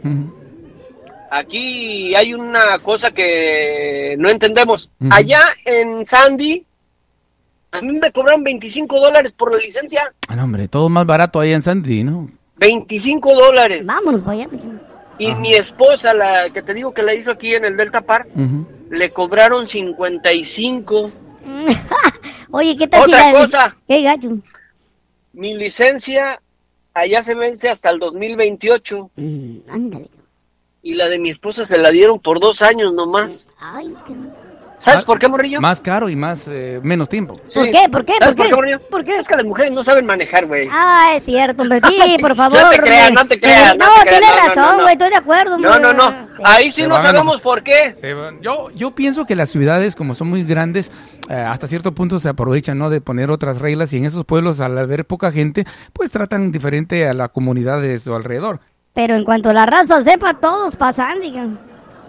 Speaker 8: Aquí hay una cosa que no entendemos. Allá en Sandy, a mí me cobraron 25 dólares por la licencia.
Speaker 2: Ah, no, hombre, todo más barato ahí en Sandy, ¿no?
Speaker 8: 25 dólares.
Speaker 3: Vámonos allá.
Speaker 8: Y mi esposa, la que te digo que la hizo aquí en el Delta Park,
Speaker 2: Ujú.
Speaker 8: le cobraron 55. [laughs]
Speaker 3: Oye, ¿qué tal
Speaker 8: Otra
Speaker 3: la-
Speaker 8: cosa.
Speaker 3: ¿Qué gacho?
Speaker 8: Mi licencia allá se vence hasta el 2028
Speaker 3: Mm, ándale.
Speaker 8: Y la de mi esposa se la dieron por dos años nomás.
Speaker 3: Ay, qué-
Speaker 8: ¿Sabes por qué, morrillo?
Speaker 2: Más caro y más eh, menos tiempo.
Speaker 8: Sí.
Speaker 3: ¿Por qué? ¿Por qué?
Speaker 8: ¿Sabes
Speaker 3: ¿Por qué?
Speaker 8: morrillo?
Speaker 3: ¿Por qué?
Speaker 8: Es que las mujeres no saben manejar, güey.
Speaker 3: Ah, es cierto, hombre. Sí, [laughs] por favor.
Speaker 8: No te creas, no te creas, no
Speaker 3: No,
Speaker 8: te creas,
Speaker 3: tienes
Speaker 8: no, no,
Speaker 3: razón,
Speaker 8: no.
Speaker 3: güey. Estoy de acuerdo,
Speaker 8: No,
Speaker 3: hombre.
Speaker 8: no, no. Ahí sí
Speaker 2: Se
Speaker 8: no
Speaker 2: a
Speaker 8: sabemos por qué.
Speaker 2: Yo, yo pienso que las ciudades, como son muy grandes, eh, hasta cierto punto se aprovechan ¿no? de poner otras reglas y en esos pueblos, al haber poca gente, pues tratan diferente a la comunidad de su alrededor.
Speaker 3: Pero en cuanto la raza sepa, todos pasan, digan.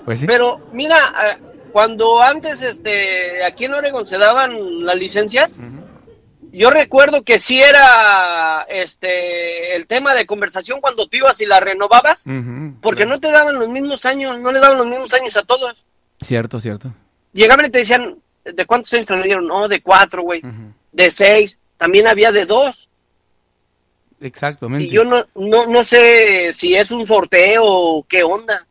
Speaker 2: Pues sí.
Speaker 8: Pero mira, eh, cuando antes este aquí en Oregon se daban las licencias, yo recuerdo que sí era este el tema de conversación cuando tú ibas y la renovabas, porque
Speaker 2: claro.
Speaker 8: no te daban los mismos años, no le daban los mismos años a todos.
Speaker 2: Cierto, cierto.
Speaker 8: Llegaban y te decían, ¿de cuántos años te dieron? No, de cuatro, güey. De seis. También había de dos.
Speaker 2: Exactamente.
Speaker 8: Y yo no, no, no sé si es un sorteo o qué onda.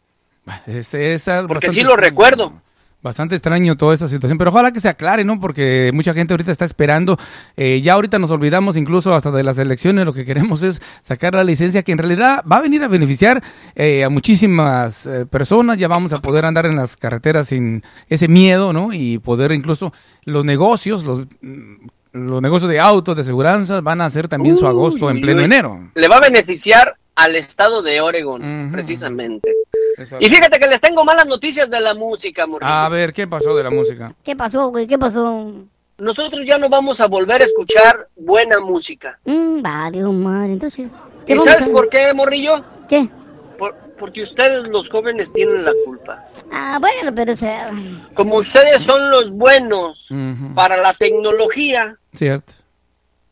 Speaker 2: Es- es
Speaker 8: Porque sí lo
Speaker 2: extraño.
Speaker 8: recuerdo.
Speaker 2: Bastante extraño toda esta situación, pero ojalá que se aclare, ¿no? Porque mucha gente ahorita está esperando. Eh, ya ahorita nos olvidamos incluso hasta de las elecciones. Lo que queremos es sacar la licencia que en realidad va a venir a beneficiar eh, a muchísimas eh, personas. Ya vamos a poder andar en las carreteras sin ese miedo, ¿no? Y poder incluso los negocios, los, los negocios de autos, de seguranza, van a hacer también su agosto en pleno
Speaker 8: uy.
Speaker 2: enero.
Speaker 8: Le va a beneficiar al estado de Oregon, precisamente.
Speaker 2: Exacto.
Speaker 8: Y fíjate que les tengo malas noticias de la música, Morrillo.
Speaker 2: A ver, ¿qué pasó de la música?
Speaker 3: ¿Qué pasó, güey? ¿Qué pasó?
Speaker 8: Nosotros ya no vamos a volver a escuchar buena música.
Speaker 3: Mm, vale, madre. Entonces, ¿qué
Speaker 8: ¿Y sabes
Speaker 3: a-
Speaker 8: por qué, Morrillo?
Speaker 3: ¿Qué?
Speaker 8: Por- porque ustedes, los jóvenes, tienen la culpa.
Speaker 3: Ah, bueno, pero o sea...
Speaker 8: Como ustedes son los buenos para la tecnología,
Speaker 2: Cierto.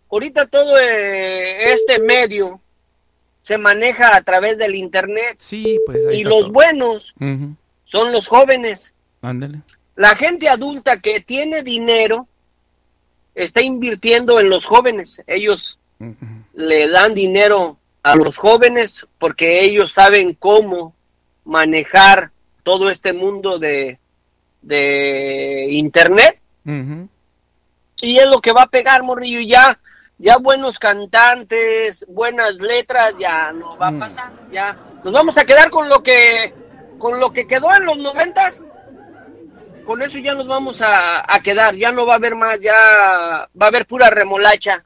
Speaker 8: ahorita todo eh, este medio se maneja a través del internet
Speaker 2: Sí, pues ahí
Speaker 8: y
Speaker 2: está
Speaker 8: los
Speaker 2: todo.
Speaker 8: buenos son los jóvenes.
Speaker 2: Ándale.
Speaker 8: La gente adulta que tiene dinero está invirtiendo en los jóvenes. Ellos le dan dinero a los jóvenes porque ellos saben cómo manejar todo este mundo de, de internet. Y es lo que va a pegar morrillo ya ya buenos cantantes buenas letras ya no va a pasar ya. Nos vamos a quedar con lo que con lo que quedó en los noventas. Con eso ya nos vamos a, a quedar ya no va a haber más ya va a haber pura remolacha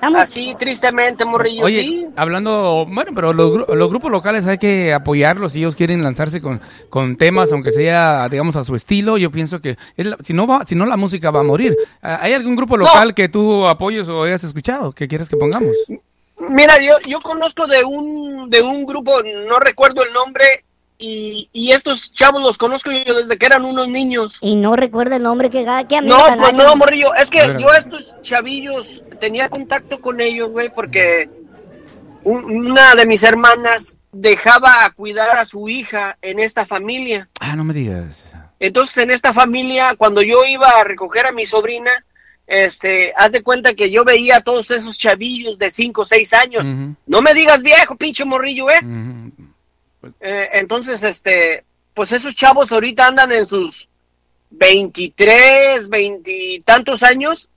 Speaker 3: Estamos...
Speaker 8: así tristemente morrillo
Speaker 2: Oye,
Speaker 8: sí
Speaker 2: hablando, bueno, pero los, los grupos locales hay que apoyarlos si ellos quieren lanzarse con, con temas, aunque sea, digamos, a su estilo. Yo pienso que es la- si no va, si no la música va a morir. Ah, ¿Hay algún grupo local que tú apoyes o hayas escuchado que quieras que pongamos?
Speaker 8: Mira, yo, yo conozco de un, de un grupo, no recuerdo el nombre, y, y estos chavos los conozco yo desde que eran unos niños.
Speaker 3: Y no recuerda el nombre que que amigo
Speaker 8: No, pues no, morrillo, es que yo a estos chavillos tenía contacto con ellos, güey, porque un- una de mis hermanas dejaba a cuidar a su hija en esta familia.
Speaker 2: Ah, no me digas.
Speaker 8: Entonces, en esta familia, cuando yo iba a recoger a mi sobrina, este, haz de cuenta que yo veía a todos esos chavillos de 5 o 6 años. No me digas viejo, pinche morrillo, ¿eh?
Speaker 2: Ujú.
Speaker 8: Eh, entonces, este, pues esos chavos ahorita andan en sus 23, 20 y tantos años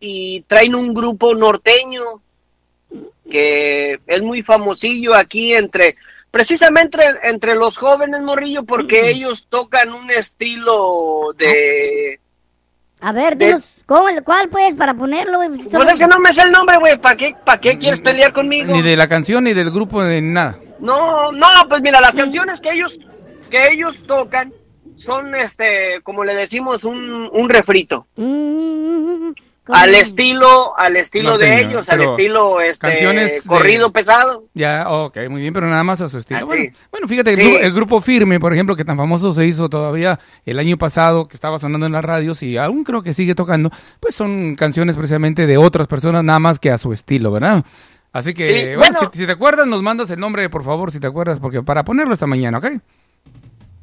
Speaker 8: y traen un grupo norteño que es muy famosillo aquí entre, precisamente entre los jóvenes, Morrillo, porque ellos tocan un estilo de...
Speaker 3: A ver,
Speaker 8: de-
Speaker 3: dinos, ¿cómo, ¿cuál pues para ponerlo? güey?
Speaker 8: Pues es que no me sé el nombre, güey, ¿para qué, para qué quieres pelear conmigo?
Speaker 2: Ni de la canción ni del grupo ni nada.
Speaker 8: No, no, pues mira, las canciones que ellos que ellos tocan son este, como le decimos, un, un refrito.
Speaker 3: Mm, ¿cómo?
Speaker 8: Al estilo, al estilo de ellos, al estilo este
Speaker 2: canciones de-
Speaker 8: corrido pesado.
Speaker 2: Ya, ok, muy bien, pero nada más a su estilo.
Speaker 8: Ah,
Speaker 2: bueno, fíjate, el,
Speaker 8: Sí.
Speaker 2: gru- el grupo Firme, por ejemplo, que tan famoso se hizo todavía el año pasado, que estaba sonando en las radios y aún creo que sigue tocando, pues son canciones precisamente de otras personas, nada más que a su estilo, ¿verdad? Así que,
Speaker 8: Sí,
Speaker 2: bueno,
Speaker 8: bueno.
Speaker 2: si, si te acuerdas, nos mandas el nombre, por favor, si te acuerdas, porque para ponerlo esta mañana, ¿ok?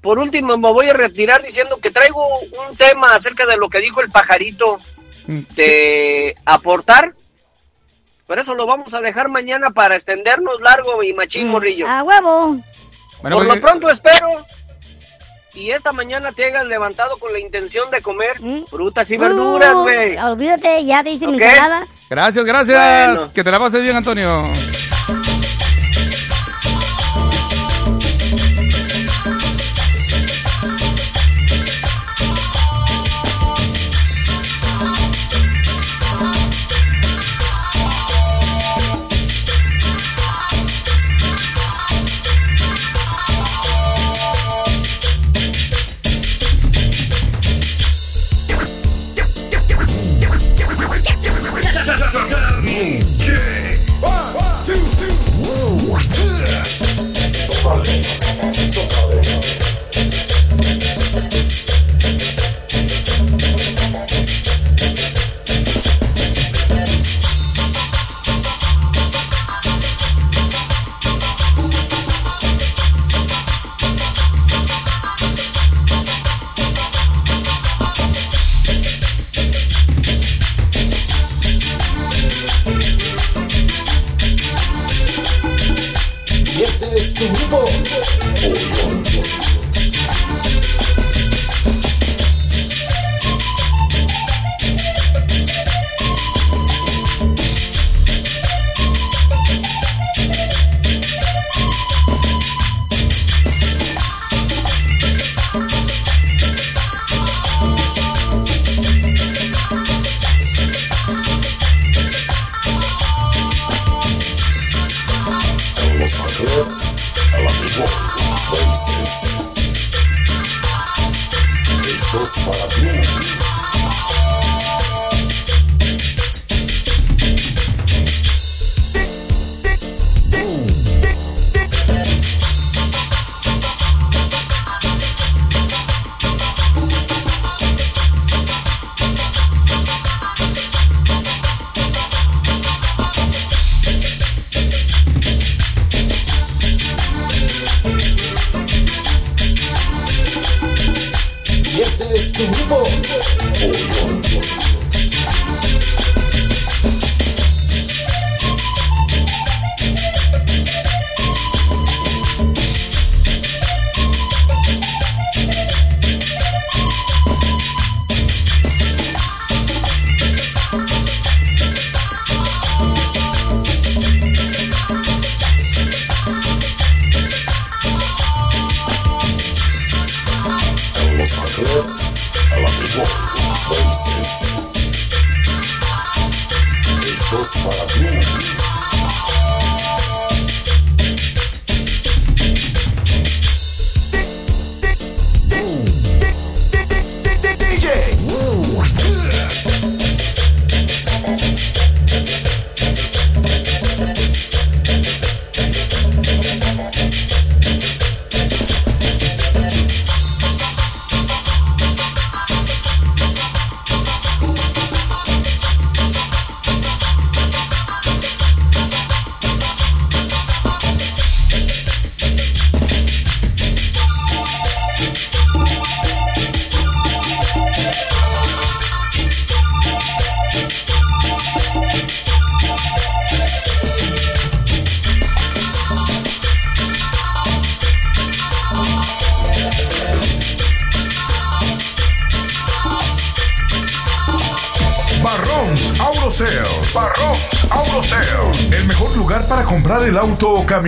Speaker 8: Por último, me voy a retirar diciendo que traigo un tema acerca de lo que dijo el pajarito
Speaker 2: Mm,
Speaker 8: de aportar. Por eso lo vamos a dejar mañana para extendernos largo y machín morrillo.
Speaker 3: A huevo.
Speaker 2: Bueno,
Speaker 8: Por
Speaker 2: pues,
Speaker 8: lo pronto espero y esta mañana te hayas levantado con la intención de comer
Speaker 3: Mm.
Speaker 8: frutas y verduras,
Speaker 3: Uh,
Speaker 8: güey.
Speaker 3: olvídate, ya te hice mi ensalada.
Speaker 2: Gracias, gracias.
Speaker 8: Bueno.
Speaker 2: Que te la pases bien, Antonio.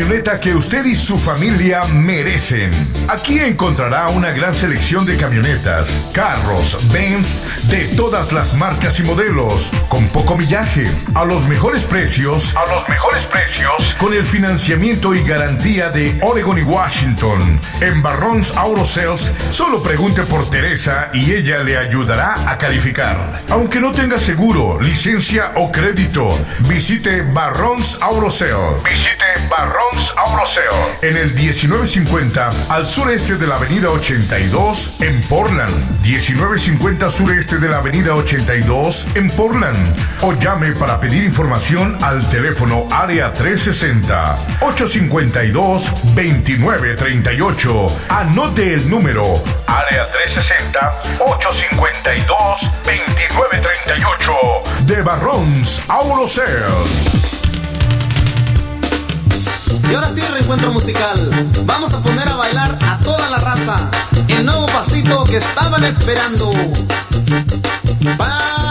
Speaker 1: Camioneta que usted y su familia merecen. Aquí encontrará una gran selección de camionetas, carros, Benz de todas las marcas y modelos, con poco millaje, a los mejores precios, a los mejores precios, con el financiamiento y garantía de Oregon y Washington. En Barrons Auto Sales, solo pregunte por Teresa y ella le ayudará a calificar. Aunque no tenga seguro, licencia o crédito, visite Barrons Auto Sales. Visite Barrons Auto Sales. En el 1950 al sureste de la avenida 82 en Portland. 1950 sureste de la avenida 82 en Portland. O llame para pedir información al teléfono área 360 852 2938. Anote el número área 360 852 2938 de Barrons Auto Sales.
Speaker 9: Y ahora sí, reencuentro musical. Vamos a poner a bailar a toda la raza. El nuevo pasito que estaban esperando. ¡Pa'!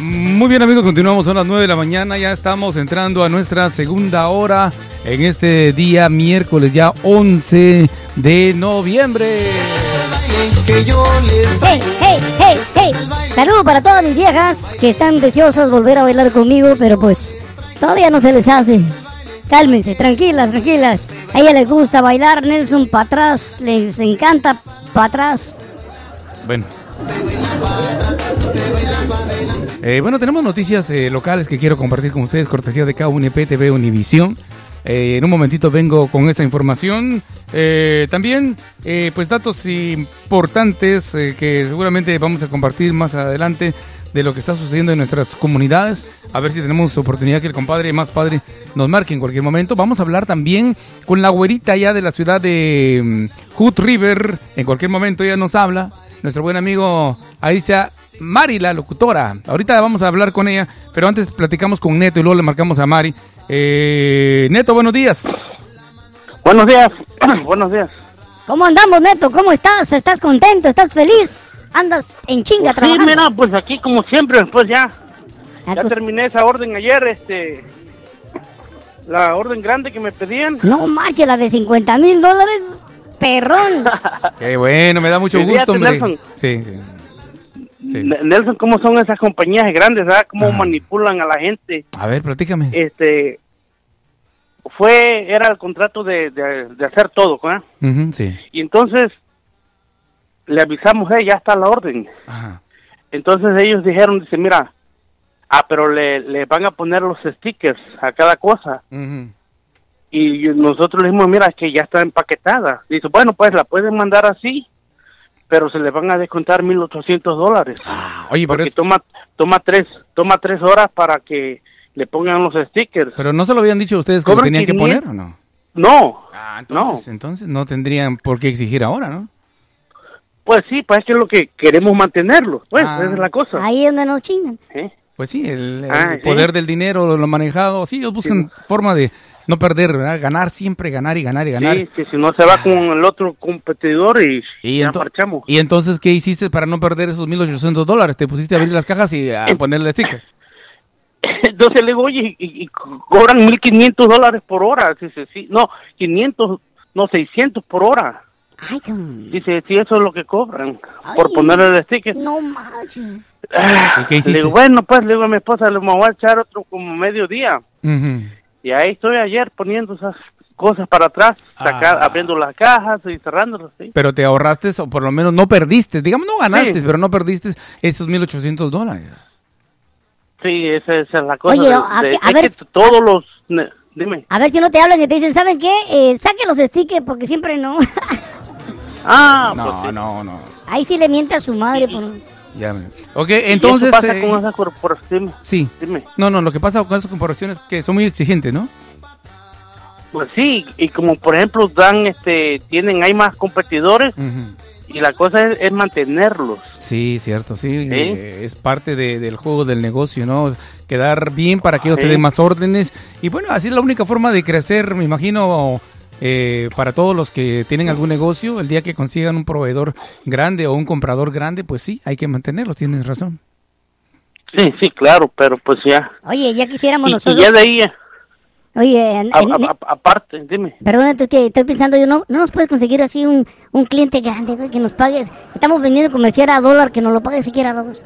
Speaker 2: Muy bien amigos, continuamos, son las 9 de la mañana, ya estamos entrando a nuestra segunda hora en este día miércoles ya 11 de noviembre.
Speaker 9: Que yo les
Speaker 3: Hey, hey, hey, hey. Saludos para todas mis viejas que están deseosas volver a bailar conmigo, pero pues todavía no se les hace. Cálmense, tranquilas, tranquilas. A ella les gusta bailar, Nelson para atrás, les encanta para atrás.
Speaker 2: Bueno. Eh, bueno, tenemos noticias eh, locales que quiero compartir con ustedes, cortesía de KUNP TV Univisión. Eh, en un momentito vengo con esa información. Eh, también, eh, pues datos importantes que seguramente vamos a compartir más adelante de lo que está sucediendo en nuestras comunidades. A ver si tenemos oportunidad que el compadre más padre nos marque en cualquier momento. Vamos a hablar también con la güerita ya de la ciudad de mm, Hood River. En cualquier momento ella nos habla. Nuestro buen amigo Aicia Mari, la locutora. Ahorita vamos a hablar con ella, pero antes platicamos con Neto y luego le marcamos a Mari. Eh, Neto, buenos días.
Speaker 10: Buenos días, [clears throat] buenos días.
Speaker 3: ¿Cómo andamos, Neto? ¿Cómo estás? ¿Estás contento? ¿Estás feliz? ¿Andas en chinga
Speaker 10: Sí,
Speaker 3: trabajando?
Speaker 10: mira, pues aquí como siempre, pues ya, ya terminé esa orden ayer, este, la orden grande que me pedían.
Speaker 3: No marche, la de 50 mil dólares. Perrón. [laughs]
Speaker 2: Qué bueno, me da mucho gusto, hombre.
Speaker 10: Nelson.
Speaker 2: Sí, sí. Sí.
Speaker 10: Nelson, ¿cómo son esas compañías grandes, ah? ¿Cómo manipulan a la gente?
Speaker 2: A ver, platícame.
Speaker 10: Este, fue, era el contrato de, de, de hacer todo, ¿ah?
Speaker 2: Ujú, sí.
Speaker 10: Y entonces, le avisamos, eh, ya está la orden.
Speaker 2: Ajá.
Speaker 10: Entonces ellos dijeron, dice, mira, ah, pero le, le van a poner los stickers a cada cosa. Y nosotros le dijimos, mira, es que ya está empaquetada. Dice, bueno, pues la pueden mandar así, pero se le van a descontar 1.800 dólares.
Speaker 2: Oye, pero,
Speaker 10: Porque
Speaker 2: es-
Speaker 10: toma, toma, tres, toma tres horas para que le pongan los stickers.
Speaker 2: pero no se lo habían dicho ustedes que lo tenían que
Speaker 10: 500.
Speaker 2: poner o no?
Speaker 10: No,
Speaker 2: Ah, entonces, entonces no tendrían por qué exigir ahora, ¿no?
Speaker 10: pues sí, pues es que es lo que queremos mantenerlo. Pues
Speaker 2: Ah.
Speaker 10: esa es la cosa.
Speaker 3: Ahí es donde nos chingan.
Speaker 10: ¿eh?
Speaker 2: Pues sí, el, el
Speaker 10: Ah, ¿sí?
Speaker 2: poder del dinero, lo manejado, sí, ellos buscan forma de no perder, ¿verdad? ganar siempre, ganar y ganar y ganar.
Speaker 10: Sí, que si no se va con el otro competidor y,
Speaker 2: Y,
Speaker 10: ya marchamos.
Speaker 2: y entonces, ¿qué hiciste para no perder esos 1.800 dólares? ¿Te pusiste a abrir las cajas y a ponerle sticker? [laughs]
Speaker 10: Entonces le digo, oye, y, y cobran 1.500 dólares por hora. Dice, sí, no, 500, no, 600 por hora.
Speaker 3: Ay.
Speaker 10: Dice, sí, eso es lo que cobran por ponerle el sticker.
Speaker 3: No marches.
Speaker 10: Ah,
Speaker 2: ¿Y qué hiciste?
Speaker 10: Le digo, bueno, pues le digo a mi esposa, le me voy a echar otro como mediodía.
Speaker 2: Ujú.
Speaker 10: Y ahí estoy ayer poniendo esas cosas para atrás, sacar,
Speaker 2: Ah.
Speaker 10: abriendo las cajas y cerrándolas, ¿sí?
Speaker 2: Pero te ahorraste, o por lo menos no perdiste, digamos, no ganaste,
Speaker 10: Sí.
Speaker 2: pero no perdiste esos 1.800 dólares.
Speaker 10: Sí, esa, esa es la cosa.
Speaker 3: Oye,
Speaker 10: de-
Speaker 3: a
Speaker 10: de-
Speaker 3: que- a
Speaker 10: es
Speaker 3: ver-
Speaker 10: que todos los... ne- Dime.
Speaker 3: A ver si no te hablan y te dicen, ¿saben qué? Eh, saque los stickers porque siempre no. [laughs]
Speaker 10: Ah, pues
Speaker 2: No,
Speaker 10: sí.
Speaker 2: no, no.
Speaker 3: Ahí sí le miente a su madre. Por...
Speaker 2: Ya Ok,
Speaker 10: Y eso
Speaker 2: entonces...
Speaker 10: pasa
Speaker 2: eh,
Speaker 10: con esas corporaciones.
Speaker 2: Sí.
Speaker 10: Dime.
Speaker 2: No, no, lo que pasa con esas corporaciones es que son muy exigentes, ¿no?
Speaker 10: Pues sí, y como por ejemplo dan, este, tienen, hay más competidores
Speaker 2: Ujú.
Speaker 10: y la cosa es, es mantenerlos.
Speaker 2: Sí, cierto, sí. eh, es parte de- del juego del negocio, ¿no? Quedar bien para que ellos te
Speaker 10: Sí.
Speaker 2: den más órdenes. Y bueno, así es la única forma de crecer, me imagino, eh, para todos los que tienen algún negocio. El día que consigan un proveedor grande o un comprador grande, pues sí, hay que mantenerlos, tienes razón.
Speaker 10: Sí, sí, claro, pero pues ya.
Speaker 3: Oye, ya quisiéramos
Speaker 10: Y, y
Speaker 3: nosotros.
Speaker 10: ya de ahí,
Speaker 3: Oye, en-
Speaker 10: a-
Speaker 3: en-
Speaker 10: a- a- aparte, dime.
Speaker 3: Perdón, estoy, estoy pensando yo, ¿no, ¿no nos puedes conseguir así un, un cliente grande, güey, que nos pagues? Estamos vendiendo comercial a dólar, que nos lo pague siquiera a dos.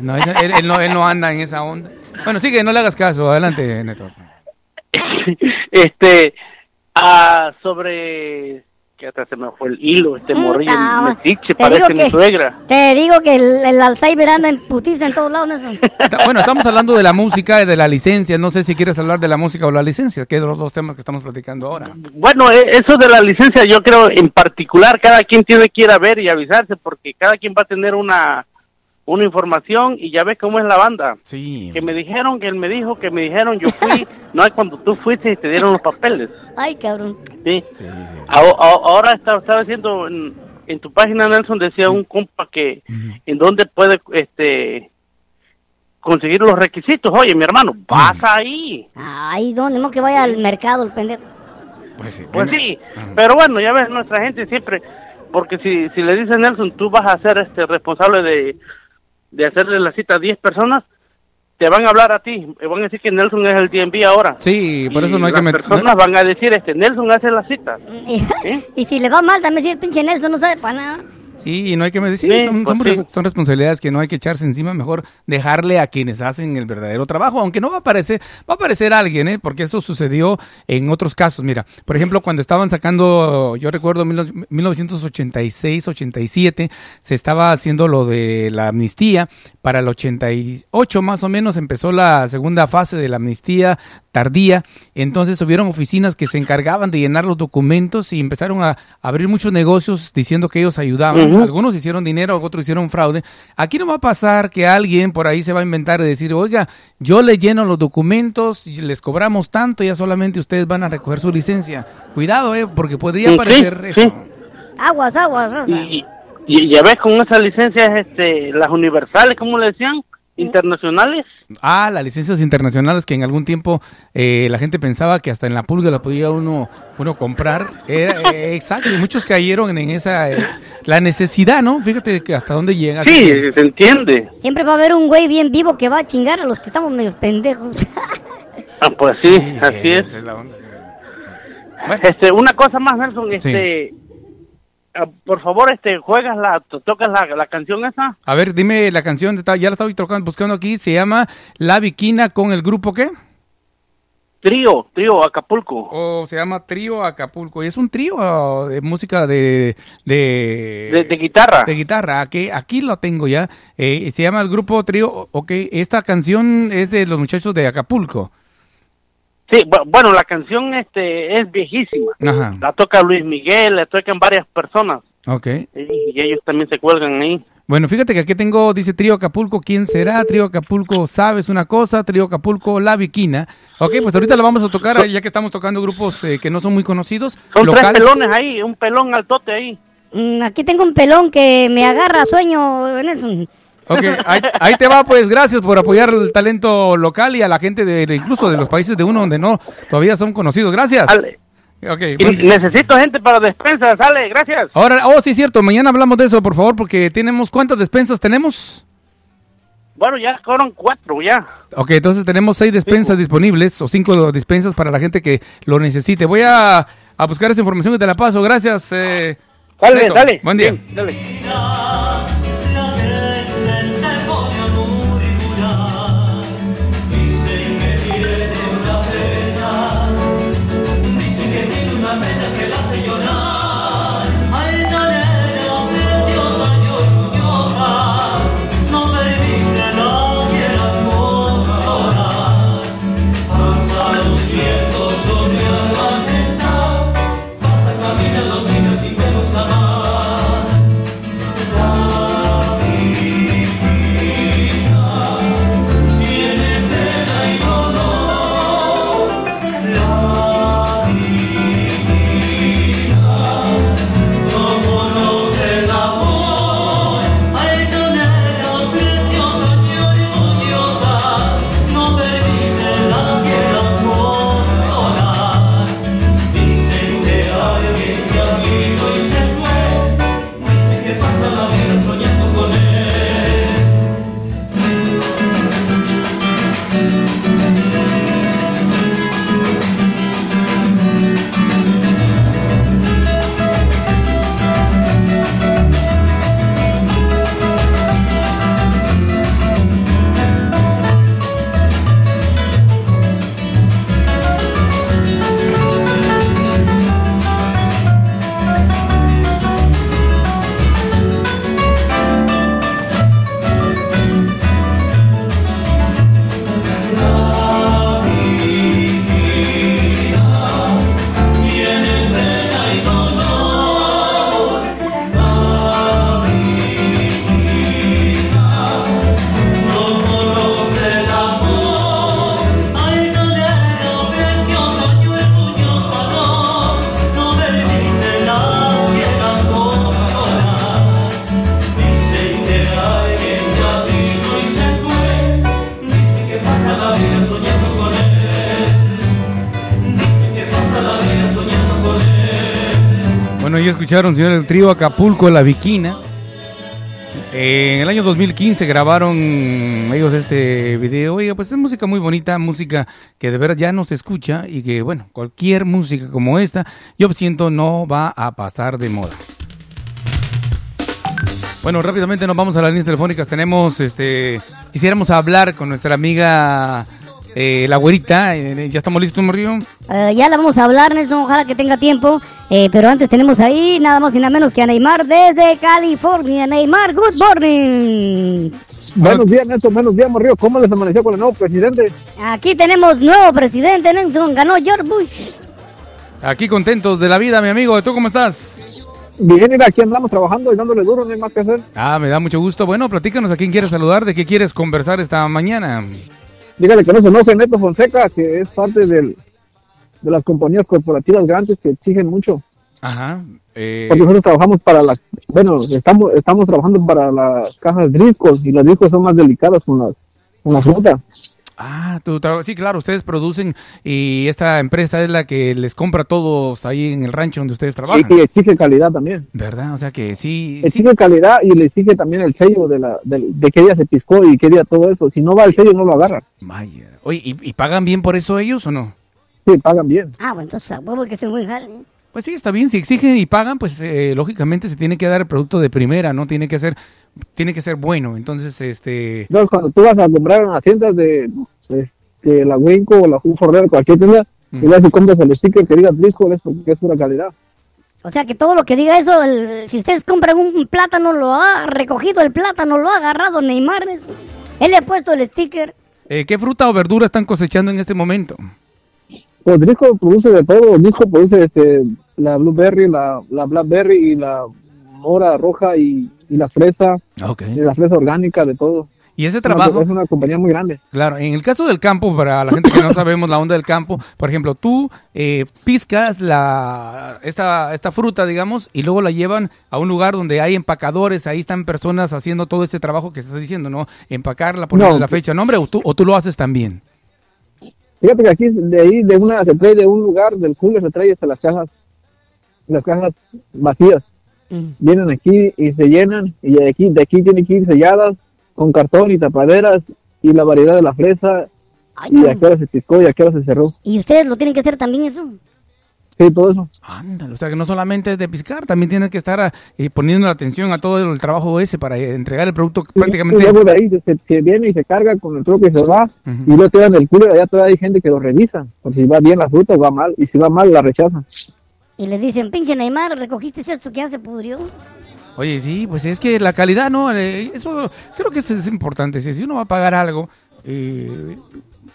Speaker 2: No, ese- él, él no, él no anda en esa onda. Bueno, sigue, no le hagas caso. Adelante, Neto. [laughs]
Speaker 10: este, ah, sobre, que hasta se me fue el hilo, este morrillo,
Speaker 3: Ah,
Speaker 10: metiche,
Speaker 3: te
Speaker 10: parece
Speaker 3: digo
Speaker 10: mi
Speaker 3: que-
Speaker 10: suegra.
Speaker 3: Te digo que el, el Alzheimer anda en putiza en todos lados, Nelson. [laughs]
Speaker 2: Bueno, estamos hablando de la música y de la licencia. No sé si quieres hablar de la música o la licencia, que es los dos temas que estamos platicando ahora.
Speaker 10: Bueno, e- eso de la licencia, yo creo en particular, cada quien tiene que ir a ver y avisarse, porque cada quien va a tener una, una información y ya ves cómo es la banda.
Speaker 2: Sí.
Speaker 10: Que me dijeron, que él me dijo, que me dijeron, yo fui, [laughs] no es cuando tú fuiste y te dieron los papeles.
Speaker 3: Ay, cabrón.
Speaker 10: Sí. Ahora, ahora estaba, estaba diciendo en, en tu página, Nelson, decía un compa que en dónde puede este conseguir los requisitos. Oye, mi hermano, vas ahí.
Speaker 3: Ay, ¿dónde? No que vaya al mercado el pendejo.
Speaker 2: Pues sí.
Speaker 10: Pues sí, pero bueno, ya ves, nuestra gente siempre, porque si, si le dice Nelson, tú vas a ser este responsable de, de hacerle la cita a 10 personas, te van a hablar a ti, y van a decir que Nelson es el DMV ahora.
Speaker 2: Sí, por eso no hay
Speaker 10: las
Speaker 2: que meter.
Speaker 10: personas van a decir, este, Nelson hace la cita. [laughs]
Speaker 3: Y, y si le va mal, también si el pinche Nelson no sabe para nada.
Speaker 2: Sí, y no hay que decir,
Speaker 10: Sí,
Speaker 2: son, son
Speaker 10: sí.
Speaker 2: res- son responsabilidades que no hay que echarse encima, mejor dejarle a quienes hacen el verdadero trabajo, aunque no va a aparecer, va a aparecer alguien, ¿eh? porque eso sucedió en otros casos. Mira, por ejemplo, cuando estaban sacando, yo recuerdo mil no- 1986-87, se estaba haciendo lo de la amnistía, para el 88 más o menos empezó la segunda fase de la amnistía tardía, entonces hubieron oficinas que se encargaban de llenar los documentos y empezaron a abrir muchos negocios diciendo que ellos ayudaban. Algunos hicieron dinero, otros hicieron fraude. Aquí no va a pasar que alguien por ahí se va a inventar y decir, oiga, yo le lleno los documentos y les cobramos tanto, ya solamente ustedes van a recoger su licencia. Cuidado, eh, porque podría
Speaker 10: Sí,
Speaker 2: aparecer
Speaker 10: sí.
Speaker 2: eso.
Speaker 3: Aguas, aguas, raza.
Speaker 10: Y, Y ya ves con esas licencias, este, las universales, ¿cómo le decían? Internacionales.
Speaker 2: Ah, las licencias internacionales que en algún tiempo eh, la gente pensaba que hasta en la pulga la podía uno uno comprar. Era, eh, [laughs] exacto, y muchos cayeron en esa eh, la necesidad, ¿no? Fíjate que hasta dónde llega.
Speaker 10: Sí, se entiende.
Speaker 3: Siempre va a haber un güey bien vivo que va a chingar a los que estamos medios pendejos. [laughs]
Speaker 10: Ah, pues sí, así es. Este, una cosa más, Nelson, este, por favor, este, juegas la, to- tocas la, la canción esa.
Speaker 2: A ver, dime la canción, ya la estaba tocando, buscando aquí, se llama La Viquina con el grupo ¿qué?
Speaker 10: Trío, trío, Acapulco.
Speaker 2: O se llama Trío Acapulco. ¿Y es un trío ah, de música de... De,
Speaker 10: De- de guitarra.
Speaker 2: De guitarra, aquí, aquí lo tengo ya. Eh, se llama el grupo Trío, ok, esta canción es de los muchachos de Acapulco.
Speaker 10: Sí, bu- bueno, la canción este es viejísima.
Speaker 2: Ajá,
Speaker 10: La toca Luis Miguel, la tocan varias personas.
Speaker 2: ok.
Speaker 10: Y, y ellos también se cuelgan ahí.
Speaker 2: Bueno, fíjate que aquí tengo, dice Trío Acapulco, ¿quién será? Trío Acapulco, ¿sabes una cosa? Trío Acapulco, La Viquina. Ok, pues ahorita la vamos a tocar, ya que estamos tocando grupos eh, que no son muy conocidos.
Speaker 10: Son tres pelones ahí, un pelón altote ahí.
Speaker 3: Mm, Aquí tengo un pelón que me agarra sueño, Nelson.
Speaker 2: Ok, ahí, ahí te va, pues gracias por apoyar el talento local y a la gente de, incluso de los países de uno donde no todavía son conocidos. Gracias. Ok,
Speaker 10: Y
Speaker 2: buen-
Speaker 10: necesito gente para despensas, sale, gracias.
Speaker 2: Ahora, oh, sí, cierto, mañana hablamos de eso, por favor, porque tenemos, ¿cuántas despensas tenemos?
Speaker 10: Bueno, ya fueron cuatro, ya.
Speaker 2: Ok, entonces tenemos seis despensas disponibles o cinco despensas para la gente que lo necesite. Voy a, a buscar esa información y te la paso. Gracias. Eh,
Speaker 10: Dale,
Speaker 2: Neto.
Speaker 10: dale.
Speaker 2: Buen día.
Speaker 10: Bien, dale.
Speaker 2: Escucharon, señor, el trío Acapulco, La Viquina. Eh, en el año 2015 grabaron ellos este video. Oiga, pues es música muy bonita, música que de verdad ya no se escucha y que, bueno, cualquier música como esta, yo siento no va a pasar de moda. Bueno, rápidamente nos vamos a las líneas telefónicas. Tenemos, este, quisiéramos hablar con nuestra amiga eh, la güerita. Eh, ya estamos listos, Morrillo.
Speaker 3: Eh, ya la vamos a hablar, Nelson, ojalá que tenga tiempo. Eh, pero antes tenemos ahí nada más y nada menos que a Neymar desde California. Neymar, good morning.
Speaker 11: Buenos días, Nelson. Buenos días, Morrillo. ¿Cómo les amaneció con el nuevo presidente?
Speaker 3: Aquí tenemos nuevo presidente, Nelson. Ganó George Bush.
Speaker 2: Aquí contentos de la vida, mi amigo. ¿Tú cómo estás?
Speaker 11: Bien, mira, aquí andamos trabajando y dándole duro, no hay más que hacer.
Speaker 2: Ah, me da mucho gusto. Bueno, platícanos a quién quieres saludar, de qué quieres conversar esta mañana.
Speaker 11: Dígale que no se enoje Neto Fonseca, que es parte del, de las compañías corporativas grandes que exigen mucho.
Speaker 2: Ajá. eh,
Speaker 11: Porque nosotros trabajamos para las, bueno, estamos, estamos trabajando para las cajas Driscoll y las Driscoll son más delicadas con la, con la fruta.
Speaker 2: Ah, traba- sí, claro, ustedes producen y esta empresa es la que les compra a todos ahí en el rancho donde ustedes trabajan.
Speaker 11: Y, y exige calidad también.
Speaker 2: ¿Verdad? O sea que sí. sí.
Speaker 11: Exige calidad y le exige también el sello de, la, de, de qué día se piscó y qué día todo eso. Si no va el sello, no lo agarran.
Speaker 2: Vaya. Oye, ¿y, y pagan bien por eso ellos o no?
Speaker 11: Sí, pagan bien.
Speaker 3: Ah, bueno, entonces a huevo que ser muy jale.
Speaker 2: Pues sí, está bien. Si exigen y pagan, pues eh, lógicamente se tiene que dar el producto de primera, ¿no? Tiene que ser, tiene que ser bueno. Entonces, este.
Speaker 11: Entonces, cuando tú vas a comprar en las tiendas de, de la Winco o la Forrera, cualquier tienda, y vas y compras el sticker que diga Driscoll, es porque es pura calidad.
Speaker 3: O sea que todo lo que diga eso, el- si ustedes compran un plátano, lo ha recogido el plátano, lo ha agarrado Neymar. eso. Él le ha puesto el sticker.
Speaker 2: eh, ¿Qué fruta o verdura están cosechando en este momento?
Speaker 11: Pues Driscoll produce de todo. Driscoll produce este, la Blueberry, la, la Blackberry y la mora roja y, y la fresa.
Speaker 2: Ok.
Speaker 11: Y la fresa orgánica, de todo.
Speaker 2: Y ese trabajo.
Speaker 11: Es una compañía muy grande.
Speaker 2: Claro, en el caso del campo, para la gente que no sabemos la onda del campo, por ejemplo, tú eh, piscas la esta, esta fruta, digamos, y luego la llevan a un lugar donde hay empacadores, ahí están personas haciendo todo este trabajo que estás diciendo, ¿no? Empacarla, ponerle
Speaker 11: No.
Speaker 2: la fecha, nombre, o tú, o tú lo haces también.
Speaker 11: Fíjate que aquí de ahí, de una, se trae de un lugar, del cooler, se trae hasta las cajas, las cajas vacías. Vienen aquí y se llenan, y de aquí, de aquí tienen que ir selladas con cartón y tapaderas, y la variedad de la fresa, y a qué hora se piscó y a qué hora se cerró.
Speaker 3: Y ustedes lo tienen que hacer también eso.
Speaker 11: Sí, todo eso.
Speaker 2: Ándale, o sea que no solamente es de piscar, también tienes que estar eh, poniendo la atención a todo el trabajo ese para eh, entregar el producto
Speaker 11: Y
Speaker 2: prácticamente.
Speaker 11: luego de ahí se, se viene y se carga con el troque y se va,
Speaker 2: Ujú.
Speaker 11: y luego quedan el cooler, allá todavía hay gente que lo revisa, por si va bien la fruta o va mal, y si va mal la rechazan.
Speaker 3: Y le dicen, pinche Neymar, recogiste esto que ya se pudrió.
Speaker 2: Oye, sí, pues es que la calidad, ¿no? Eh, Eso creo que eso es importante. Si si uno va a pagar algo, eh,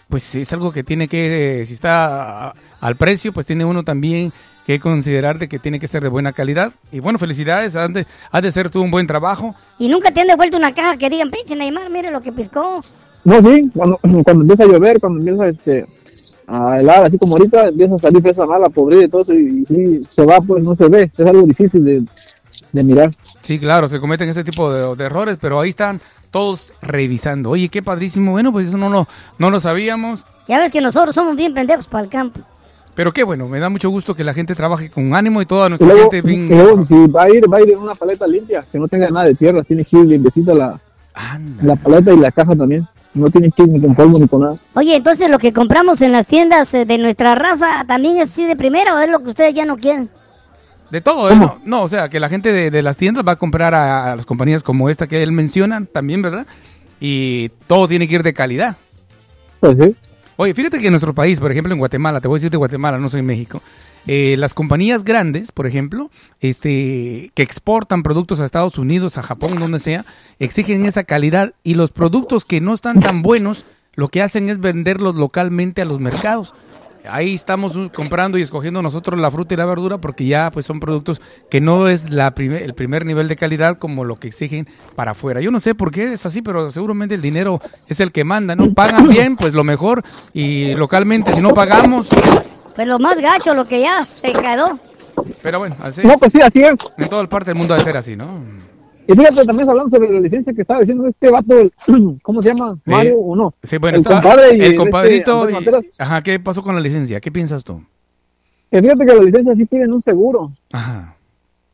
Speaker 2: pues es algo que tiene que, eh, si está a- al precio, pues tiene uno también que considerar de que tiene que ser de buena calidad. Y bueno, felicidades, has de, has de ser tú un buen trabajo.
Speaker 3: Y nunca te han devuelto una caja que digan, pinche Neymar, mire lo que piscó.
Speaker 11: No, sí, cuando, [clears throat] cuando empieza a llover, cuando empieza este, a helar, así como ahorita, empieza a salir fresa mala, podrida y todo eso, y, y sí, se va, pues no se ve, es algo difícil de, de mirar.
Speaker 2: Sí, claro, se cometen ese tipo de, de errores, pero ahí están todos revisando. Oye, qué padrísimo. Bueno, pues eso no lo, no lo sabíamos.
Speaker 3: Ya ves que nosotros somos bien pendejos para el campo.
Speaker 2: Pero qué bueno, me da mucho gusto que la gente trabaje con ánimo y toda
Speaker 11: Y
Speaker 2: nuestra
Speaker 11: luego,
Speaker 2: gente bien...
Speaker 11: y luego, si va a ir, va a ir en una paleta limpia, que no tenga nada de tierra, tiene que ir limpiecita la, la paleta y la caja también. No tiene que ir ni con polvo ni con nada.
Speaker 3: Oye, entonces lo que compramos en las tiendas eh, de nuestra raza también es así de primera o es lo que ustedes ya no quieren.
Speaker 2: De todo, ¿eh? No, no, o sea, que la gente de, de las tiendas va a comprar a, a las compañías como esta que él menciona también, ¿verdad? Y todo tiene que ir de calidad.
Speaker 11: Pues sí.
Speaker 2: Oye, fíjate que en nuestro país, por ejemplo en Guatemala, te voy a decir de Guatemala, no soy México, eh, las compañías grandes, por ejemplo, este, que exportan productos a Estados Unidos, a Japón, donde sea, exigen esa calidad y los productos que no están tan buenos, lo que hacen es venderlos localmente a los mercados. Ahí estamos uh, comprando y escogiendo nosotros la fruta y la verdura porque ya pues son productos que no es la primer- el primer nivel de calidad como lo que exigen para afuera. Yo no sé por qué es así, pero seguramente el dinero es el que manda, ¿no? Pagan bien, pues lo mejor y localmente si no pagamos,
Speaker 3: Pues lo más gacho, lo que ya se quedó.
Speaker 2: pero bueno, así
Speaker 11: No,
Speaker 2: es.
Speaker 11: pues sí, así es.
Speaker 2: En toda parte del mundo debe ser así, ¿no?
Speaker 11: Y fíjate, también hablando sobre la licencia que estaba diciendo este vato, el- [clears throat] ¿cómo se llama? Mario o no.
Speaker 2: Sí, bueno,
Speaker 11: el
Speaker 2: está-
Speaker 11: compadre y
Speaker 2: el
Speaker 11: este
Speaker 2: compadrito. Y-
Speaker 11: Materas.
Speaker 2: ajá, ¿qué pasó con la licencia? ¿Qué piensas tú?
Speaker 11: Que fíjate que la licencia sí piden un seguro,
Speaker 2: Ajá.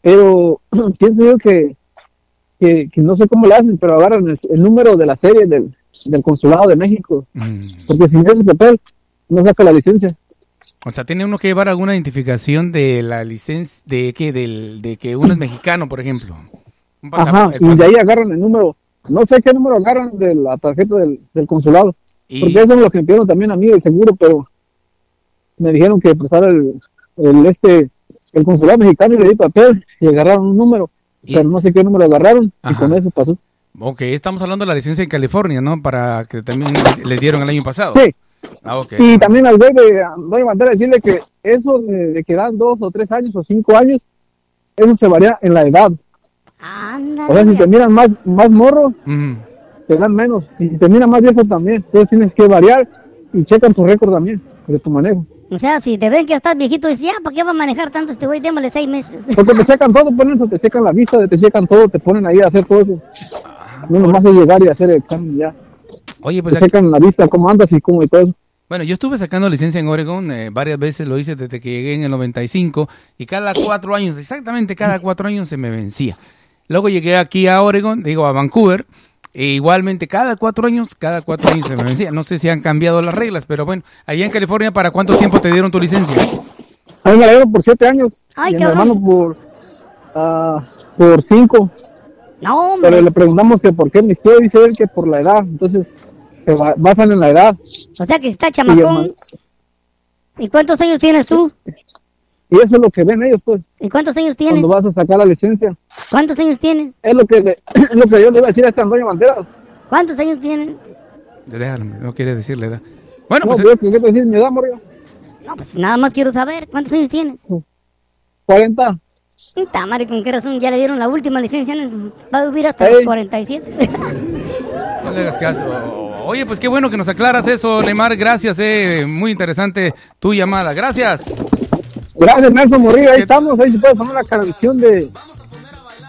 Speaker 11: pero [clears throat] pienso yo que, que, que no sé cómo le hacen, pero agarran el, el número de la serie del, del consulado de México,
Speaker 2: Mm.
Speaker 11: porque sin ese papel no saca la licencia.
Speaker 2: O sea, tiene uno que llevar alguna identificación de la licencia, de que, del, de que uno es mexicano, por ejemplo. Un
Speaker 11: Ajá, y de ahí agarran el número, no sé qué número agarran de la tarjeta del, del consulado,
Speaker 2: Y-
Speaker 11: porque eso es lo que me pidieron también a mí el seguro, pero me dijeron que prestara el, el este el consulado mexicano y le di papel y agarraron un número, pero no sé qué número agarraron y con eso pasó.
Speaker 2: Ok, estamos hablando de la licencia en California, ¿no? Para que también le, dieron el año pasado.
Speaker 11: Sí.
Speaker 2: Ah, ok.
Speaker 11: Y también al de, voy a mandar a decirle que eso de, de que dan dos o tres años o cinco años, eso se varía en la edad. O sea, si te miran más, más morro,
Speaker 2: Mm.
Speaker 11: te dan menos. Y si te miran más viejo también, entonces tienes que variar y checan tu récord también de tu manejo.
Speaker 3: O sea, si te ven que estás viejito, dices, ya, ¿para qué va a manejar tanto este güey? Démosle seis meses.
Speaker 11: Porque te checan todo, ponen eso, te checan la vista, te checan todo, te ponen ahí a hacer todo eso. No nomás es llegar y hacer el examen ya.
Speaker 12: Oye, pues
Speaker 11: te
Speaker 12: aquí-
Speaker 11: checan la vista, cómo andas y cómo y todo eso.
Speaker 12: Bueno, yo estuve sacando licencia en Oregon, eh, varias veces lo hice desde que llegué en el 95 y cada cuatro años, exactamente cada cuatro años se me vencía. Luego llegué aquí a Oregon, digo a Vancouver, e igualmente cada cuatro años, cada cuatro años se me vencía. No sé si han cambiado las reglas, pero bueno, allá en California, ¿para cuánto tiempo te dieron tu licencia?
Speaker 11: A mí me la dieron por siete años.
Speaker 3: Ay,
Speaker 11: y mi
Speaker 3: cabrón.
Speaker 11: hermano por, ah, por cinco.
Speaker 3: No,
Speaker 11: Pero
Speaker 3: hombre.
Speaker 11: le preguntamos que por qué me quiere, dice él que por la edad. Entonces, se ba- basan en la edad.
Speaker 3: O sea que si está
Speaker 11: Y,
Speaker 3: chamacón.
Speaker 11: ma-
Speaker 3: ¿Y cuántos años tienes tú?
Speaker 11: Y eso es lo que ven ellos, pues,
Speaker 3: ¿Y cuántos años tienes?
Speaker 11: cuando vas a sacar la licencia.
Speaker 3: ¿Cuántos años tienes?
Speaker 11: Es lo que, le- [clears throat] es lo que yo le iba a decir a este Antonio Banderas.
Speaker 3: ¿Cuántos años tienes?
Speaker 12: Déjalo, no quiere decirle edad. Bueno,
Speaker 11: no,
Speaker 12: pues
Speaker 11: pero ¿qué te decir mi edad, Mario?
Speaker 3: No, pues nada más quiero saber. ¿Cuántos años tienes?
Speaker 11: 40.
Speaker 3: Puta madre, ¿con qué razón ya le dieron la última licencia? Va a vivir hasta
Speaker 11: Ey.
Speaker 3: los 47. [laughs]
Speaker 12: no le hagas caso. Oye, pues qué bueno que nos aclaras eso, Neymar. Gracias, eh. Muy interesante tu llamada. Gracias.
Speaker 11: Gracias, Nelson Morillo. Ahí estamos. Ahí se puede poner la canción de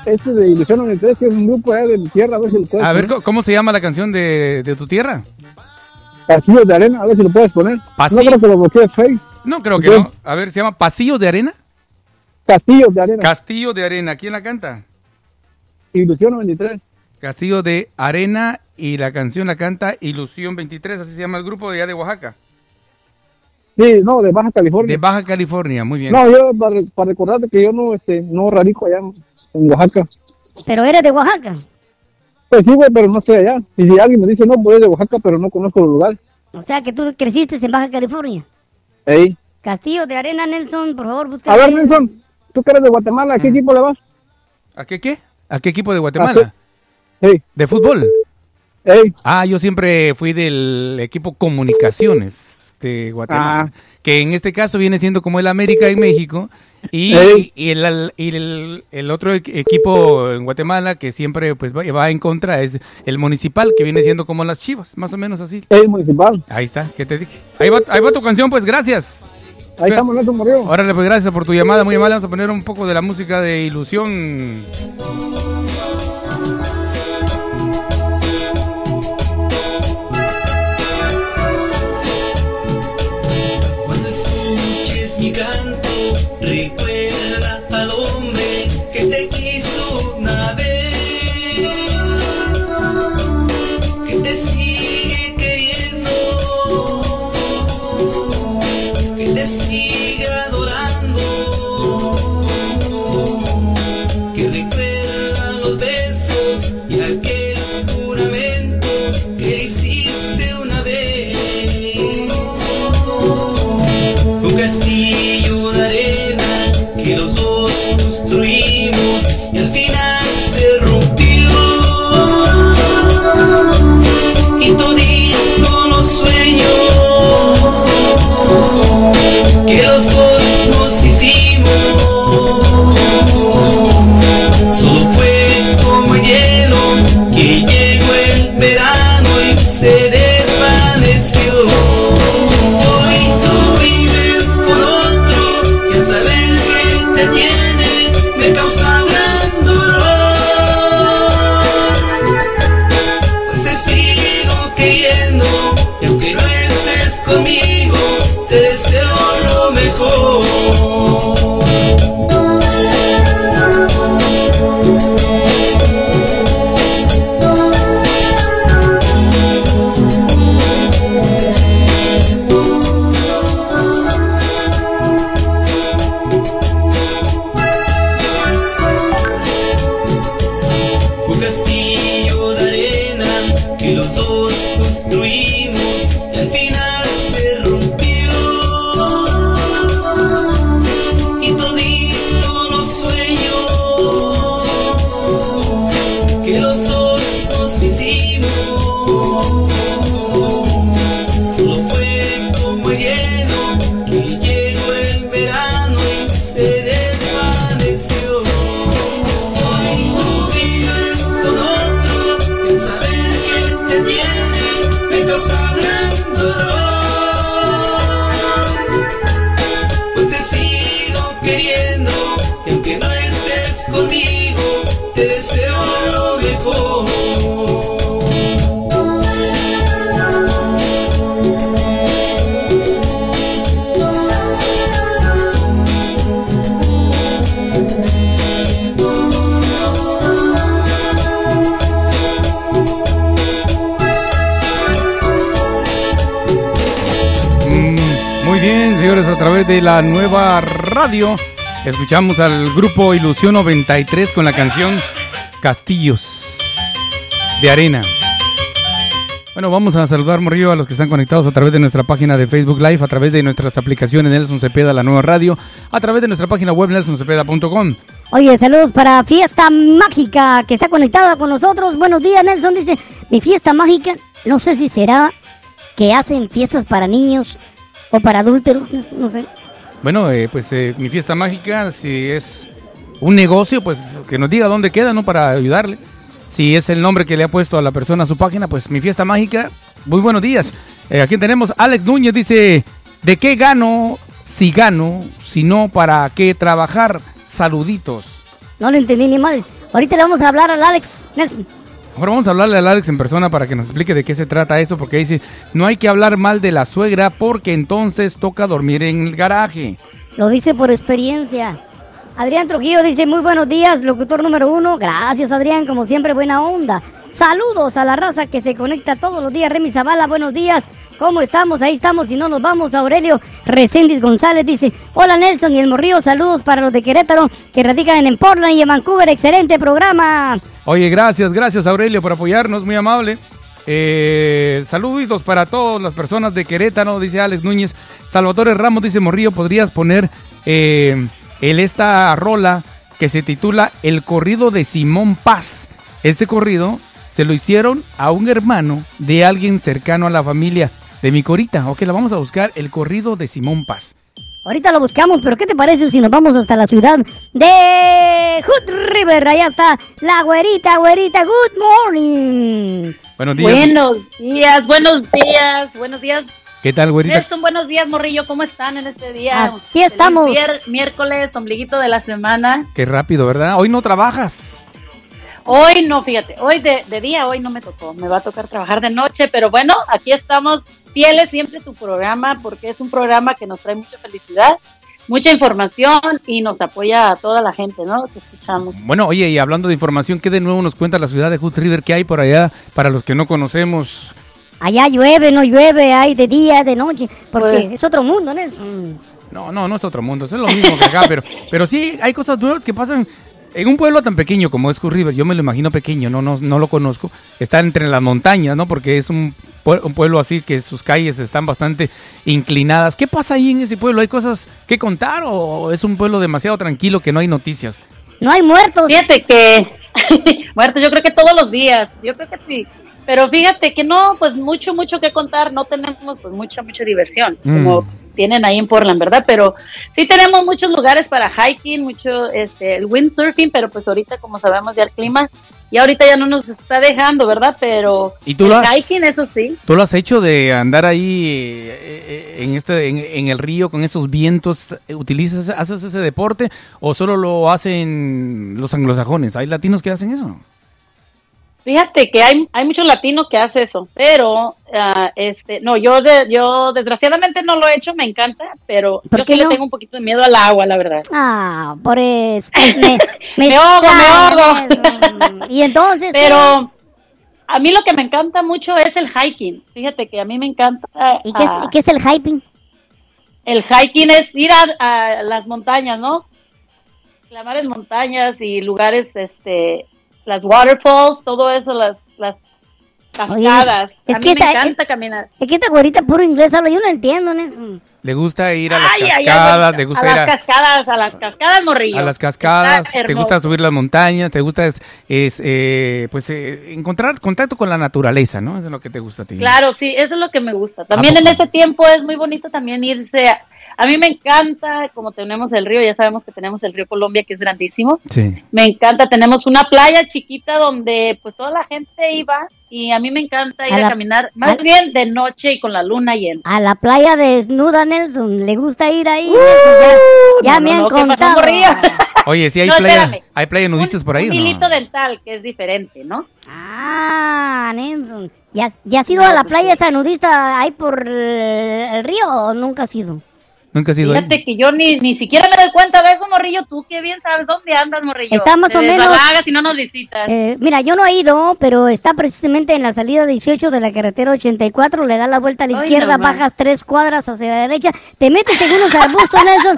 Speaker 11: este de Ilusión 93, que es un grupo allá de mi tierra. A ver si lo puedes
Speaker 12: A ver. ¿cómo- ¿cómo se llama la canción de, de tu tierra?
Speaker 11: Castillos de Arena. A ver si lo puedes poner.
Speaker 12: Pasillo.
Speaker 11: No creo que lo bloquee Face.
Speaker 12: No, creo que no. A ver, ¿se llama Pasillos de Arena?
Speaker 11: Castillos de Arena.
Speaker 12: Castillo de Arena. ¿Quién la canta?
Speaker 11: Ilusión 93.
Speaker 12: Castillo de Arena y la canción la canta Ilusión 23, así se llama el grupo de allá de Oaxaca.
Speaker 11: Sí, no, de Baja California.
Speaker 12: De Baja California, muy bien.
Speaker 11: No, yo para, para recordarte que yo no, este, no radico allá en, en Oaxaca.
Speaker 3: Pero eres de Oaxaca.
Speaker 11: Pues sí, güey, pero no estoy allá. Y si alguien me dice, no, pues es de Oaxaca, pero no conozco el lugar.
Speaker 3: O sea que tú creciste en Baja California.
Speaker 11: Ey.
Speaker 3: Castillo de Arena, Nelson, por favor, busca.
Speaker 11: A ver, Nelson, tú que eres de Guatemala, ¿a qué equipo le vas?
Speaker 12: ¿A qué qué? ¿A qué equipo de Guatemala?
Speaker 11: Sí.
Speaker 12: ¿De fútbol?
Speaker 11: Ey.
Speaker 12: Ah, yo siempre fui del equipo Comunicaciones de Guatemala.
Speaker 11: Ah.
Speaker 12: Que en este caso viene siendo como el América en México. Y, el, y el- el otro equ- equipo en Guatemala que siempre pues va, va en contra es el municipal, que viene siendo como las chivas, más o menos así.
Speaker 11: El municipal.
Speaker 12: Ahí está, ¿qué te dije? Ahí va, ahí va tu canción, pues gracias.
Speaker 11: Ahí estamos, Nelson Morillo.
Speaker 12: Órale, pues gracias por tu llamada, muy amable. Vamos a poner un poco de la música de ilusión.
Speaker 2: Señores, a través de la nueva radio. Escuchamos al grupo Ilusión 93 con la canción Castillos de Arena. Bueno, vamos a saludar, Morrillo, a los que están conectados a través de nuestra página de Facebook Live, a través de nuestras aplicaciones Nelson Cepeda, la nueva radio, a través de nuestra página web nelsoncepeda.com.
Speaker 3: Oye, saludos para Fiesta Mágica que está conectada con nosotros. Buenos días, Nelson. Dice, mi fiesta mágica, no sé si será que hacen fiestas para niños o para adúlteros, no sé.
Speaker 2: Bueno, eh, pues eh, mi fiesta mágica, si es un negocio, pues que nos diga dónde queda, ¿no? Para ayudarle. Si es el nombre que le ha puesto a la persona a su página, pues mi fiesta mágica. Muy buenos días. Eh, aquí tenemos Alex Núñez, dice, ¿de qué gano si gano? Si no, ¿para qué trabajar? Saluditos.
Speaker 3: No lo entendí ni mal. Ahorita le vamos a hablar al Alex Nelson.
Speaker 2: Ahora vamos a hablarle al Alex en persona para que nos explique de qué se trata esto, porque dice, no hay que hablar mal de la suegra porque entonces toca dormir en el garaje.
Speaker 3: Lo dice por experiencia. Adrián Trujillo dice, muy buenos días, locutor número uno. Gracias, Adrián, como siempre, buena onda. Saludos a la raza que se conecta todos los días. Remy Zavala, buenos días. ¿Cómo estamos? Ahí estamos y no nos vamos. Aurelio Recendis González dice, hola Nelson y el Morrío, saludos para los de Querétaro que radican en Portland y en Vancouver. Excelente programa.
Speaker 2: Oye, gracias, gracias Aurelio por apoyarnos, muy amable. Eh, saludos para todas las personas de Querétaro, dice Alex Núñez. Salvatore Ramos dice, Morrillo, ¿podrías poner eh, el, esta rola que se titula El corrido de Simón Paz? Este corrido se lo hicieron a un hermano de alguien cercano a la familia de mi corita. Ok, la vamos a buscar, el corrido de Simón Paz.
Speaker 3: Ahorita lo buscamos, pero ¿qué te parece si nos vamos hasta la ciudad de Hood River? Allá está la güerita, güerita. Good morning.
Speaker 2: Buenos días.
Speaker 13: Buenos días, buenos días, buenos días.
Speaker 2: ¿Qué tal, güerita?
Speaker 13: Nelson, buenos días, Morrillo. ¿Cómo están en este día?
Speaker 3: Aquí estamos.
Speaker 13: Miércoles, ombliguito de la semana.
Speaker 2: Qué rápido, ¿verdad? Hoy no trabajas.
Speaker 13: Hoy no, fíjate, hoy de, de día, hoy no me tocó. Me va a tocar trabajar de noche, pero bueno, aquí estamos fieles siempre a tu programa porque es un programa que nos trae mucha felicidad, mucha información y nos apoya a toda la gente, ¿no? Te escuchamos.
Speaker 2: Bueno, oye, y hablando de información, ¿qué de nuevo nos cuenta la ciudad de Hood River? ¿Qué hay por allá para los que no conocemos?
Speaker 3: Allá llueve, no llueve, hay de día, de noche, porque
Speaker 13: Pues-
Speaker 3: es otro mundo, Nelson.
Speaker 2: No, no, no es otro mundo, eso es lo mismo que acá, pero, pero sí hay cosas nuevas que pasan en un pueblo tan pequeño como es Hood River. Yo me lo imagino pequeño, no, no, no lo conozco. Está entre las montañas, ¿no? Porque es un, un pueblo así que sus calles están bastante inclinadas. ¿Qué pasa ahí en ese pueblo? ¿Hay cosas que contar o es un pueblo demasiado tranquilo que no hay noticias?
Speaker 3: No hay muertos.
Speaker 13: Fíjate que, [laughs] muertos, yo creo que todos los días, yo creo que sí. Pero fíjate que no, pues mucho, mucho que contar, no tenemos pues mucha, mucha diversión,
Speaker 2: Mm.
Speaker 13: como tienen ahí en Portland, ¿verdad? Pero sí tenemos muchos lugares para hiking, mucho, este, el windsurfing, pero pues ahorita, como sabemos ya el clima, y ahorita ya no nos está dejando, ¿verdad? Pero
Speaker 2: ¿Y tú
Speaker 13: el
Speaker 2: lo has-
Speaker 13: hiking, eso sí.
Speaker 2: ¿Tú lo has hecho de andar ahí eh, eh, en este en, en el río con esos vientos? ¿Utilizas, haces ese deporte o solo lo hacen los anglosajones? ¿Hay latinos que hacen eso?
Speaker 13: Fíjate que hay, hay muchos latinos que hacen eso, pero ah, este no, yo de, yo desgraciadamente no lo he hecho, me encanta, pero
Speaker 3: ¿Por
Speaker 13: yo sí le tengo un poquito de miedo al agua, la verdad.
Speaker 3: Ah, por eso. [laughs] Me,
Speaker 13: Me ahogo, me
Speaker 3: extrañas. Y entonces.
Speaker 13: Pero a mí lo que me encanta mucho es el hiking. Fíjate que a mí me encanta.
Speaker 3: ¿Y qué es,
Speaker 13: ah,
Speaker 3: qué es el hyping?
Speaker 13: El hiking es ir a, a las montañas, ¿no? Clamar en montañas y lugares, este, las waterfalls, todo eso, las, las
Speaker 3: Oye,
Speaker 13: cascadas.
Speaker 3: es
Speaker 13: a mí
Speaker 3: que
Speaker 13: me
Speaker 3: esta-
Speaker 13: encanta caminar.
Speaker 3: Es que esta güerita puro inglés habla, yo no entiendo, Nelson.
Speaker 2: ¿Le gusta ir a las
Speaker 13: Ay, ay, ay,
Speaker 2: cascadas?
Speaker 13: bonita.
Speaker 2: ¿Le gusta
Speaker 13: a
Speaker 2: ir
Speaker 13: las
Speaker 2: a,
Speaker 13: cascadas, a las cascadas, morrillo.
Speaker 2: a las cascadas? ¿Te gusta subir las montañas? ¿Te gusta es, es, eh, pues eh, encontrar contacto con la naturaleza, ¿no? Eso es lo que te gusta a ti.
Speaker 13: Claro, sí, eso es lo que me gusta. También
Speaker 2: ¿A
Speaker 13: en este tiempo es muy bonito también irse. A, a mí me encanta, como tenemos el río, ya sabemos que tenemos el río Colombia, que es grandísimo.
Speaker 2: Sí.
Speaker 13: Me encanta, tenemos una playa chiquita donde pues toda la gente iba y a mí me encanta ir
Speaker 3: A
Speaker 13: a,
Speaker 3: la-
Speaker 13: caminar, más
Speaker 3: a-
Speaker 13: bien de noche y con la luna llena.
Speaker 3: A la playa desnuda, Nelson. ¿Le gusta ir ahí?
Speaker 13: Uh,
Speaker 3: Nelson? ya ya
Speaker 13: no,
Speaker 3: me
Speaker 13: no,
Speaker 3: han
Speaker 13: no, ¿qué pasó,
Speaker 3: contado. [laughs]
Speaker 2: Oye, sí hay
Speaker 13: No,
Speaker 2: playa,
Speaker 13: espérame.
Speaker 2: hay playa nudistas por ahí,
Speaker 13: Un hilito dental, que es diferente, ¿no?
Speaker 3: Ah, Nelson. ¿Ya, ya has ido a la
Speaker 13: pues
Speaker 3: playa esa nudista ahí por el, el río o nunca has ido?
Speaker 2: Nunca has ido ahí.
Speaker 13: Fíjate que yo ni, ni siquiera me doy cuenta de eso, morrillo. Tú qué bien sabes dónde andas, morrillo.
Speaker 3: Está más
Speaker 13: Te
Speaker 3: o menos-
Speaker 13: y no nos visitas.
Speaker 3: Eh, mira, yo no he ido, pero está precisamente en la salida 18 de la carretera 84. Le das la vuelta a la
Speaker 13: Ay,
Speaker 3: izquierda, bajas tres cuadras hacia la derecha, te metes en unos arbustos, Nelson.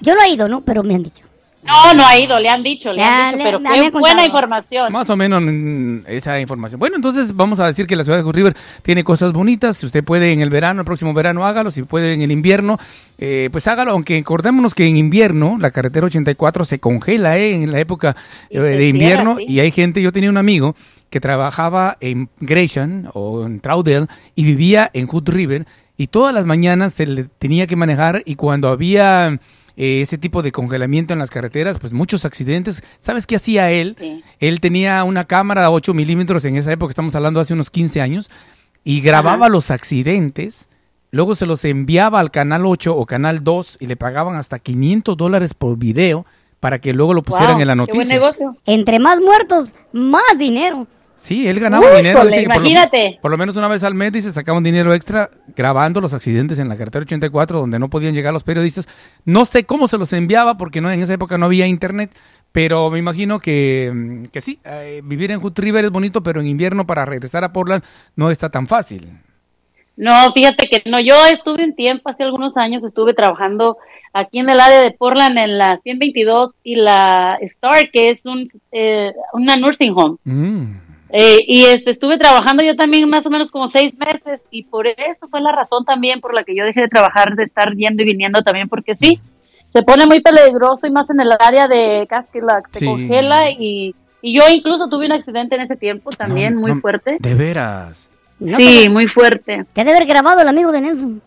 Speaker 3: Yo no he ido, ¿no? Pero me han dicho.
Speaker 13: No, no ha ido, le han dicho, le
Speaker 3: Ya,
Speaker 13: han dicho,
Speaker 3: le-
Speaker 13: pero qué buena
Speaker 3: contado.
Speaker 13: información.
Speaker 2: Más o menos esa información. Bueno, entonces vamos a decir que la ciudad de Hood River tiene cosas bonitas. Si usted puede en el verano, el próximo verano, hágalo. Si puede en el invierno, eh, pues hágalo. Aunque acordémonos que en invierno la carretera 84 se congela eh, en la época eh, de
Speaker 13: cierra,
Speaker 2: invierno.
Speaker 13: sí.
Speaker 2: Y hay gente, yo tenía un amigo que trabajaba en Gresham o en Troudel y vivía en Hood River. Y todas las mañanas se le tenía que manejar y cuando había eh, ese tipo de congelamiento en las carreteras, pues muchos accidentes. ¿Sabes qué hacía él? Él tenía una cámara de 8 milímetros en esa época, estamos hablando hace unos 15 años, y grababa los accidentes, luego se los enviaba al canal 8 o canal 2 y le pagaban hasta 500 dólares por video para que luego lo pusieran
Speaker 3: Wow,
Speaker 2: en la
Speaker 3: qué
Speaker 2: noticia.
Speaker 3: buen negocio. Entre más muertos, más dinero.
Speaker 2: Sí, él ganaba
Speaker 3: Uy,
Speaker 2: dinero.
Speaker 3: híjole,
Speaker 2: dice que por lo-
Speaker 3: imagínate.
Speaker 2: Por lo, menos una vez al mes, dice, sacaban dinero extra grabando los accidentes en la carretera 84 donde no podían llegar los periodistas. No sé cómo se los enviaba porque no en esa época no había internet, pero me imagino que, mm, que sí, eh, vivir en Hood River es bonito, pero en invierno para regresar a Portland no está tan fácil.
Speaker 13: No, fíjate que no, yo estuve un tiempo, hace algunos años estuve trabajando aquí en el área de Portland en la 122 y la Star, que es un, eh, una nursing home. Eh, y este, estuve trabajando yo también más o menos como seis meses y por eso fue la razón también por la que yo dejé de trabajar, de estar yendo y viniendo también, porque sí, se pone muy peligroso y más en el área de Casquilac, se
Speaker 2: Sí.
Speaker 13: congela y, y yo incluso tuve un accidente en ese tiempo también muy
Speaker 2: no,
Speaker 13: fuerte.
Speaker 2: De veras.
Speaker 13: Sí, muy fuerte.
Speaker 3: Te ha de haber grabado el amigo de Nelson.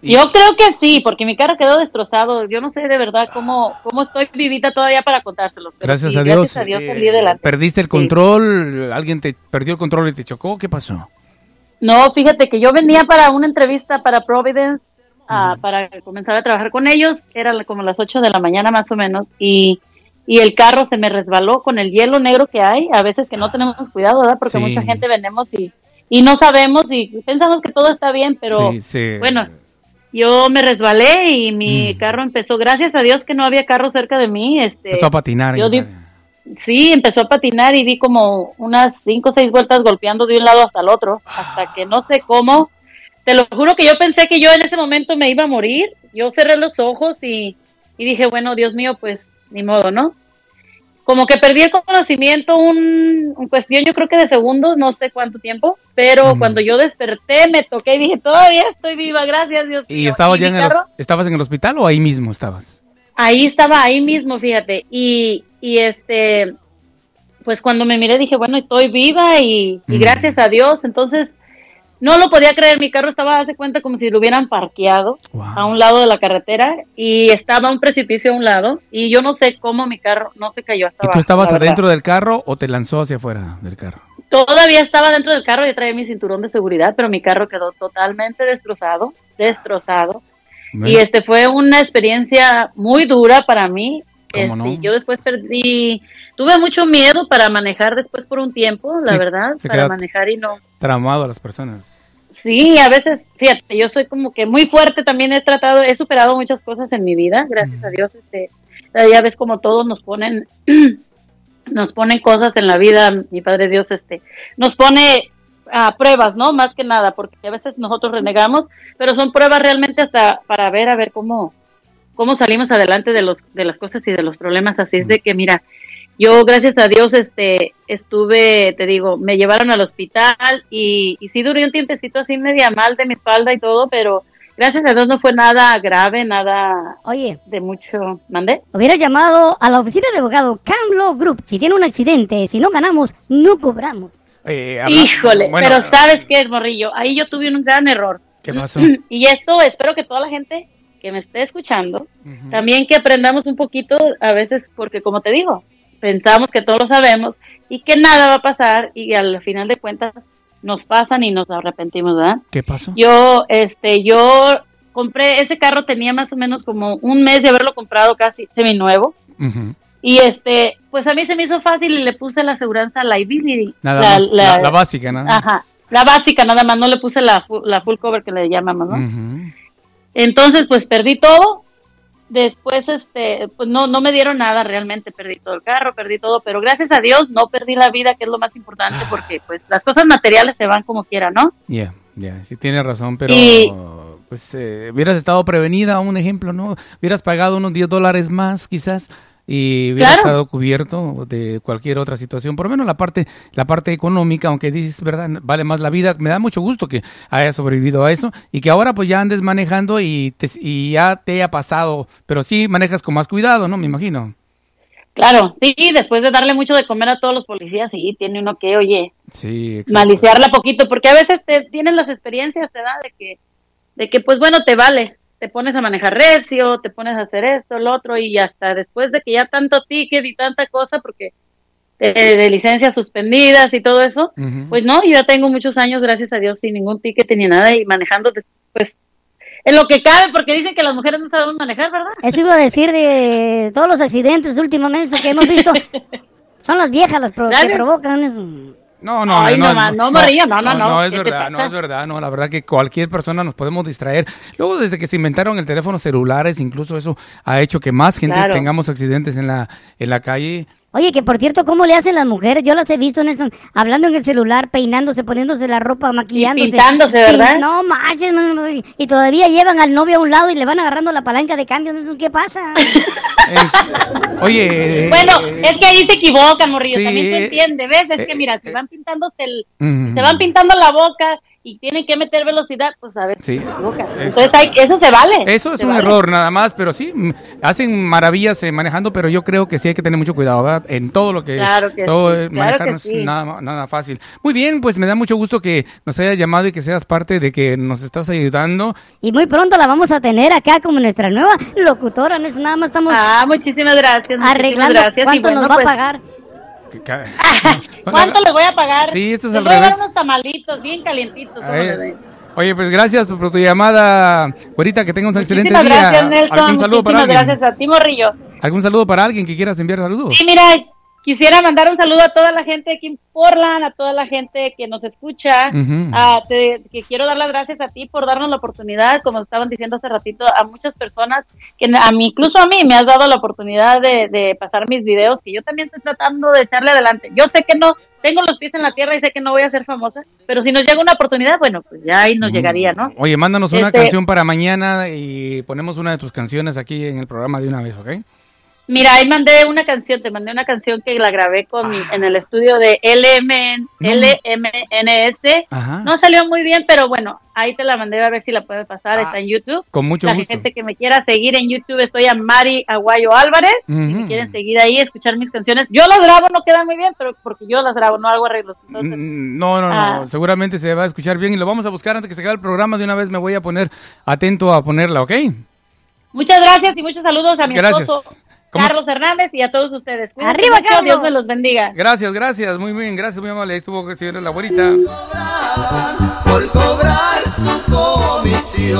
Speaker 13: Yo creo que sí, porque mi carro quedó destrozado. Yo no sé de verdad cómo, cómo estoy vivita todavía para contárselos. pero
Speaker 2: Gracias
Speaker 13: sí,
Speaker 2: a Dios.
Speaker 13: Gracias a Dios
Speaker 2: eh,
Speaker 13: salí adelante.
Speaker 2: ¿Perdiste el control? ¿Alguien te perdió el control y te chocó? ¿Qué pasó?
Speaker 13: No, fíjate que yo venía para una entrevista para Providence, ah, para comenzar a trabajar con ellos. Era como las 8 de la mañana más o menos. Y, y el carro se me resbaló con el hielo negro que hay. A veces que no tenemos cuidado, ¿verdad? Porque
Speaker 2: Sí.
Speaker 13: mucha gente venimos y, y no sabemos y pensamos que todo está bien, pero
Speaker 2: Sí, sí.
Speaker 13: bueno, yo me resbalé y mi carro empezó, gracias a Dios que no había carro cerca de mí. Este,
Speaker 2: Empezó a patinar.
Speaker 13: yo di- Sí, empezó a patinar y di como unas cinco o seis vueltas golpeando de un lado hasta el otro, hasta que no sé cómo. Te lo juro que yo pensé que yo en ese momento me iba a morir. Yo cerré los ojos y, y dije, bueno, Dios mío, pues ni modo, ¿no? Como que perdí el conocimiento un, un cuestión, yo creo que de segundos, no sé cuánto tiempo, pero cuando yo desperté me toqué y dije, todavía estoy viva, gracias Dios
Speaker 2: ¿Y
Speaker 13: mío.
Speaker 2: estabas ya en el, estabas en el hospital o ahí mismo estabas?
Speaker 13: Ahí estaba, ahí mismo, fíjate. Y, y este, pues cuando me miré dije, bueno, estoy viva y, y
Speaker 2: Mm.
Speaker 13: gracias a Dios. Entonces, no lo podía creer. Mi carro estaba, hace cuenta, como si lo hubieran parqueado a un lado de la carretera y estaba un precipicio a un lado. Y yo no sé cómo mi carro no se cayó hasta
Speaker 2: ¿Y tú estabas
Speaker 13: verdad.
Speaker 2: adentro del carro o te lanzó hacia afuera del carro?
Speaker 13: Todavía estaba dentro del carro y traía mi cinturón de seguridad, pero mi carro quedó totalmente destrozado, destrozado. Y este fue una experiencia muy dura para mí.
Speaker 2: ¿Cómo
Speaker 13: Este,
Speaker 2: no?
Speaker 13: Yo después perdí, tuve mucho miedo para manejar después por un tiempo, la verdad,
Speaker 2: se
Speaker 13: para
Speaker 2: queda-
Speaker 13: manejar y no.
Speaker 2: Tramado a las personas.
Speaker 13: Sí, a veces, fíjate, yo soy como que muy fuerte, también he tratado, he superado muchas cosas en mi vida, gracias a Dios, este, ya ves como todos nos ponen, [clears throat] nos ponen cosas en la vida, mi Padre Dios, este, nos pone a pruebas, ¿no? Más que nada, porque a veces nosotros renegamos, pero son pruebas realmente hasta para ver, a ver cómo, cómo salimos adelante de los, de las cosas y de los problemas, así es de que, mira, yo gracias a Dios este estuve, te digo, me llevaron al hospital y, y sí duré un tiempecito así media mal de mi espalda y todo, pero gracias a Dios no fue nada grave, nada
Speaker 3: Oye.
Speaker 13: de mucho, ¿mandé?
Speaker 3: Hubiera llamado a la oficina de abogado Camlo Group. Si tiene un accidente, si no ganamos, no cobramos.
Speaker 2: Eh, habla-
Speaker 13: Híjole,
Speaker 2: bueno,
Speaker 13: pero ¿sabes qué, morrillo? Ahí yo tuve un gran error.
Speaker 2: ¿Qué pasó? [clears throat]
Speaker 13: Y esto espero que toda la gente que me esté escuchando, también que aprendamos un poquito a veces, porque como te digo, pensamos que todo lo sabemos y que nada va a pasar y al final de cuentas nos pasan y nos arrepentimos, ¿verdad?
Speaker 2: ¿Qué pasó?
Speaker 13: Yo, este, yo compré, ese carro tenía más o menos como un mes de haberlo comprado casi seminuevo.
Speaker 2: Ujú.
Speaker 13: Y este, pues a mí se me hizo fácil y le puse la aseguranza liability.
Speaker 2: Nada
Speaker 13: La-
Speaker 2: más,
Speaker 13: la-
Speaker 2: la, la básica, nada más.
Speaker 13: Ajá, la básica nada más, no le puse la, fu- la full cover que le llamamos, ¿no? Entonces, pues perdí todo. Después, este, pues no, no me dieron nada realmente. Perdí todo el carro, perdí todo, pero gracias a Dios no perdí la vida, que es lo más importante, [laughs] porque pues las cosas materiales se van como quiera, ¿no?
Speaker 2: Ya, ya, sí tienes razón, pero
Speaker 13: Y-
Speaker 2: pues eh, hubieras estado prevenida, un ejemplo, ¿no? Hubieras pagado unos 10 dólares más quizás y hubieras
Speaker 13: Claro.
Speaker 2: estado cubierto de cualquier otra situación, por lo menos la parte la parte económica, aunque dices, ¿verdad? Vale más la vida. Me da mucho gusto que hayas sobrevivido a eso y que ahora pues ya andes manejando y, te- y ya te haya pasado, pero sí manejas con más cuidado, ¿no? Me imagino.
Speaker 13: Claro, sí, después de darle mucho de comer a todos los policías, sí, tiene uno que, oye,
Speaker 2: Sí, exacto.
Speaker 13: maliciarla poquito, porque a veces te tienes las experiencias, te da de que, de que pues bueno, te vale, te pones a manejar recio, te pones a hacer esto, lo otro, y hasta después de que ya tanto ticket y tanta cosa, porque eh, de licencias suspendidas y todo eso, pues no, yo ya tengo muchos años, gracias a Dios, sin ningún ticket ni nada, y manejando, des- pues, en lo que cabe, porque dicen que las mujeres no sabemos manejar, ¿verdad?
Speaker 3: Eso iba a decir de todos los accidentes últimamente que hemos visto. [laughs] Son las viejas las pro- que provocan eso.
Speaker 2: No, no,
Speaker 13: Ay, no, no, Morrillo, no, no, no,
Speaker 2: es
Speaker 13: ¿qué te
Speaker 2: verdad, no es verdad, no, la verdad que cualquier persona nos podemos distraer. Luego, desde que se inventaron el teléfono celulares, incluso eso ha hecho que más gente
Speaker 3: Claro.
Speaker 2: tengamos accidentes en la, en la calle.
Speaker 3: Oye, que por cierto, ¿cómo le hacen las mujeres? Yo las he visto en eso, hablando en el celular, peinándose, poniéndose la ropa, maquillándose.
Speaker 13: pintándose, ¿verdad?
Speaker 3: No manches, y todavía llevan al novio a un lado y le van agarrando la palanca de cambio. ¿Qué pasa?
Speaker 2: Oye,
Speaker 13: Bueno, es que ahí se equivocan, morrillo,
Speaker 2: sí,
Speaker 13: también se
Speaker 2: eh,
Speaker 13: entiende, ¿ves? Es
Speaker 2: eh,
Speaker 13: que mira, se van pintándose el, se van pintando la boca y tienen que meter velocidad, pues a veces
Speaker 2: Sí.
Speaker 13: se.
Speaker 2: Es-
Speaker 13: Entonces hay, eso se vale.
Speaker 2: Eso es un
Speaker 13: vale.
Speaker 2: error nada más, pero sí, hacen maravillas eh, manejando, pero yo creo que sí hay que tener mucho cuidado, ¿verdad? En todo lo que...
Speaker 13: Claro que
Speaker 2: todo,
Speaker 13: sí, claro
Speaker 2: manejar
Speaker 13: que
Speaker 2: no es
Speaker 13: sí.
Speaker 2: nada, nada fácil. Muy bien, pues me da mucho gusto que nos hayas llamado y que seas parte de que nos estás ayudando.
Speaker 3: Y muy pronto la vamos a tener acá como nuestra nueva locutora. ¿no? Nada más estamos
Speaker 13: Ah, muchísimas gracias. muchísimas
Speaker 3: arreglando
Speaker 13: gracias, y
Speaker 3: cuánto
Speaker 13: bueno,
Speaker 3: nos va
Speaker 13: pues,
Speaker 3: a pagar. [laughs]
Speaker 13: ¿Cuánto les voy a pagar?
Speaker 2: Sí, esto es
Speaker 13: Les
Speaker 2: al
Speaker 13: voy a dar unos tamalitos bien calientitos.
Speaker 2: Oye, pues gracias por tu llamada, güerita, que tengas un excelente
Speaker 13: Muchísimas
Speaker 2: día.
Speaker 13: gracias, Nelson.
Speaker 2: ¿Algún saludo para
Speaker 13: Muchísimas
Speaker 2: alguien?
Speaker 13: gracias a ti, Morrillo.
Speaker 2: ¿Algún saludo para alguien que quieras enviar saludos?
Speaker 13: Sí, mira, quisiera mandar un saludo a toda la gente aquí en Portland, a toda la gente que nos escucha. Ah, te- que quiero dar las gracias a ti por darnos la oportunidad, como estaban diciendo hace ratito, a muchas personas, que a mí, incluso a mí, me has dado la oportunidad de, de pasar mis videos, que yo también estoy tratando de echarle adelante. Yo sé que no, tengo los pies en la tierra y sé que no voy a ser famosa, pero si nos llega una oportunidad, bueno, pues ya ahí nos llegaría, ¿no?
Speaker 2: Oye, mándanos una
Speaker 13: Este-
Speaker 2: canción para mañana y ponemos una de tus canciones aquí en el programa de una vez, ¿ok?
Speaker 13: Mira, ahí mandé una canción, te mandé una canción que la grabé con mi- en el estudio de LMN,
Speaker 2: No.
Speaker 13: LMNS.
Speaker 2: Ajá.
Speaker 13: No salió muy bien, pero bueno, ahí te la mandé a ver si la puedes pasar, está en YouTube.
Speaker 2: Con mucho
Speaker 13: la
Speaker 2: gusto.
Speaker 13: gente que me quiera seguir en YouTube, estoy a Mari Aguayo Álvarez. Si
Speaker 2: Ujú.
Speaker 13: me quieren seguir ahí, escuchar mis canciones. Yo las grabo, no quedan muy bien, pero porque yo las grabo, no hago arreglos. Entonces,
Speaker 2: Mm, No, no, no,
Speaker 13: Ah.
Speaker 2: seguramente se va a escuchar bien y lo vamos a buscar antes que se acabe el programa. De una vez me voy a poner atento a ponerla, ¿ok?
Speaker 13: muchas gracias y muchos saludos a mi
Speaker 2: Gracias.
Speaker 13: esposo.
Speaker 2: ¿Cómo-
Speaker 13: Carlos Hernández y a todos ustedes. Cuídense
Speaker 3: ¡Arriba,
Speaker 13: mucho,
Speaker 3: Carlos!
Speaker 13: Dios me los bendiga.
Speaker 2: Gracias, gracias, muy bien, gracias, muy amable. Ahí estuvo señora la abuelita.
Speaker 4: por cobrar su comisión.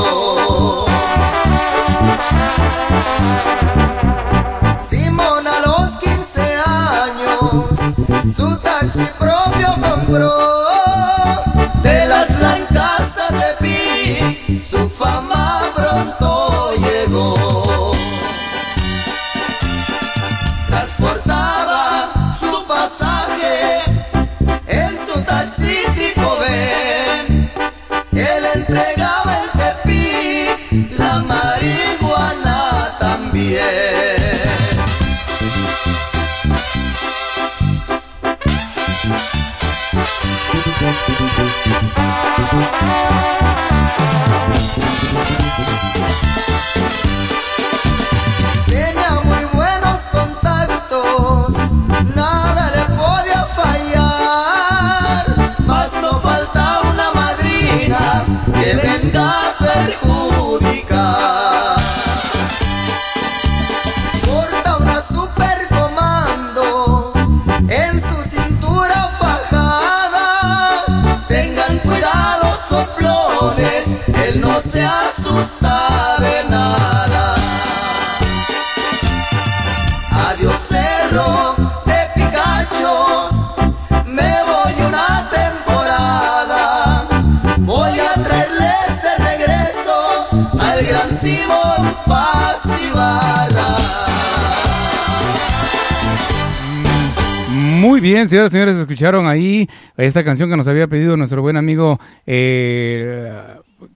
Speaker 4: Y
Speaker 2: señores, escucharon ahí esta canción que nos había pedido nuestro buen amigo. Eh,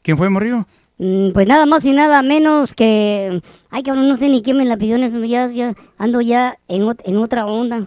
Speaker 2: ¿Quién fue, Morrillo?
Speaker 3: Mm, Pues nada más y nada menos que... Ay, cabrón, no sé ni quién me la pidió en eso, ya, ando ya en, en otra onda.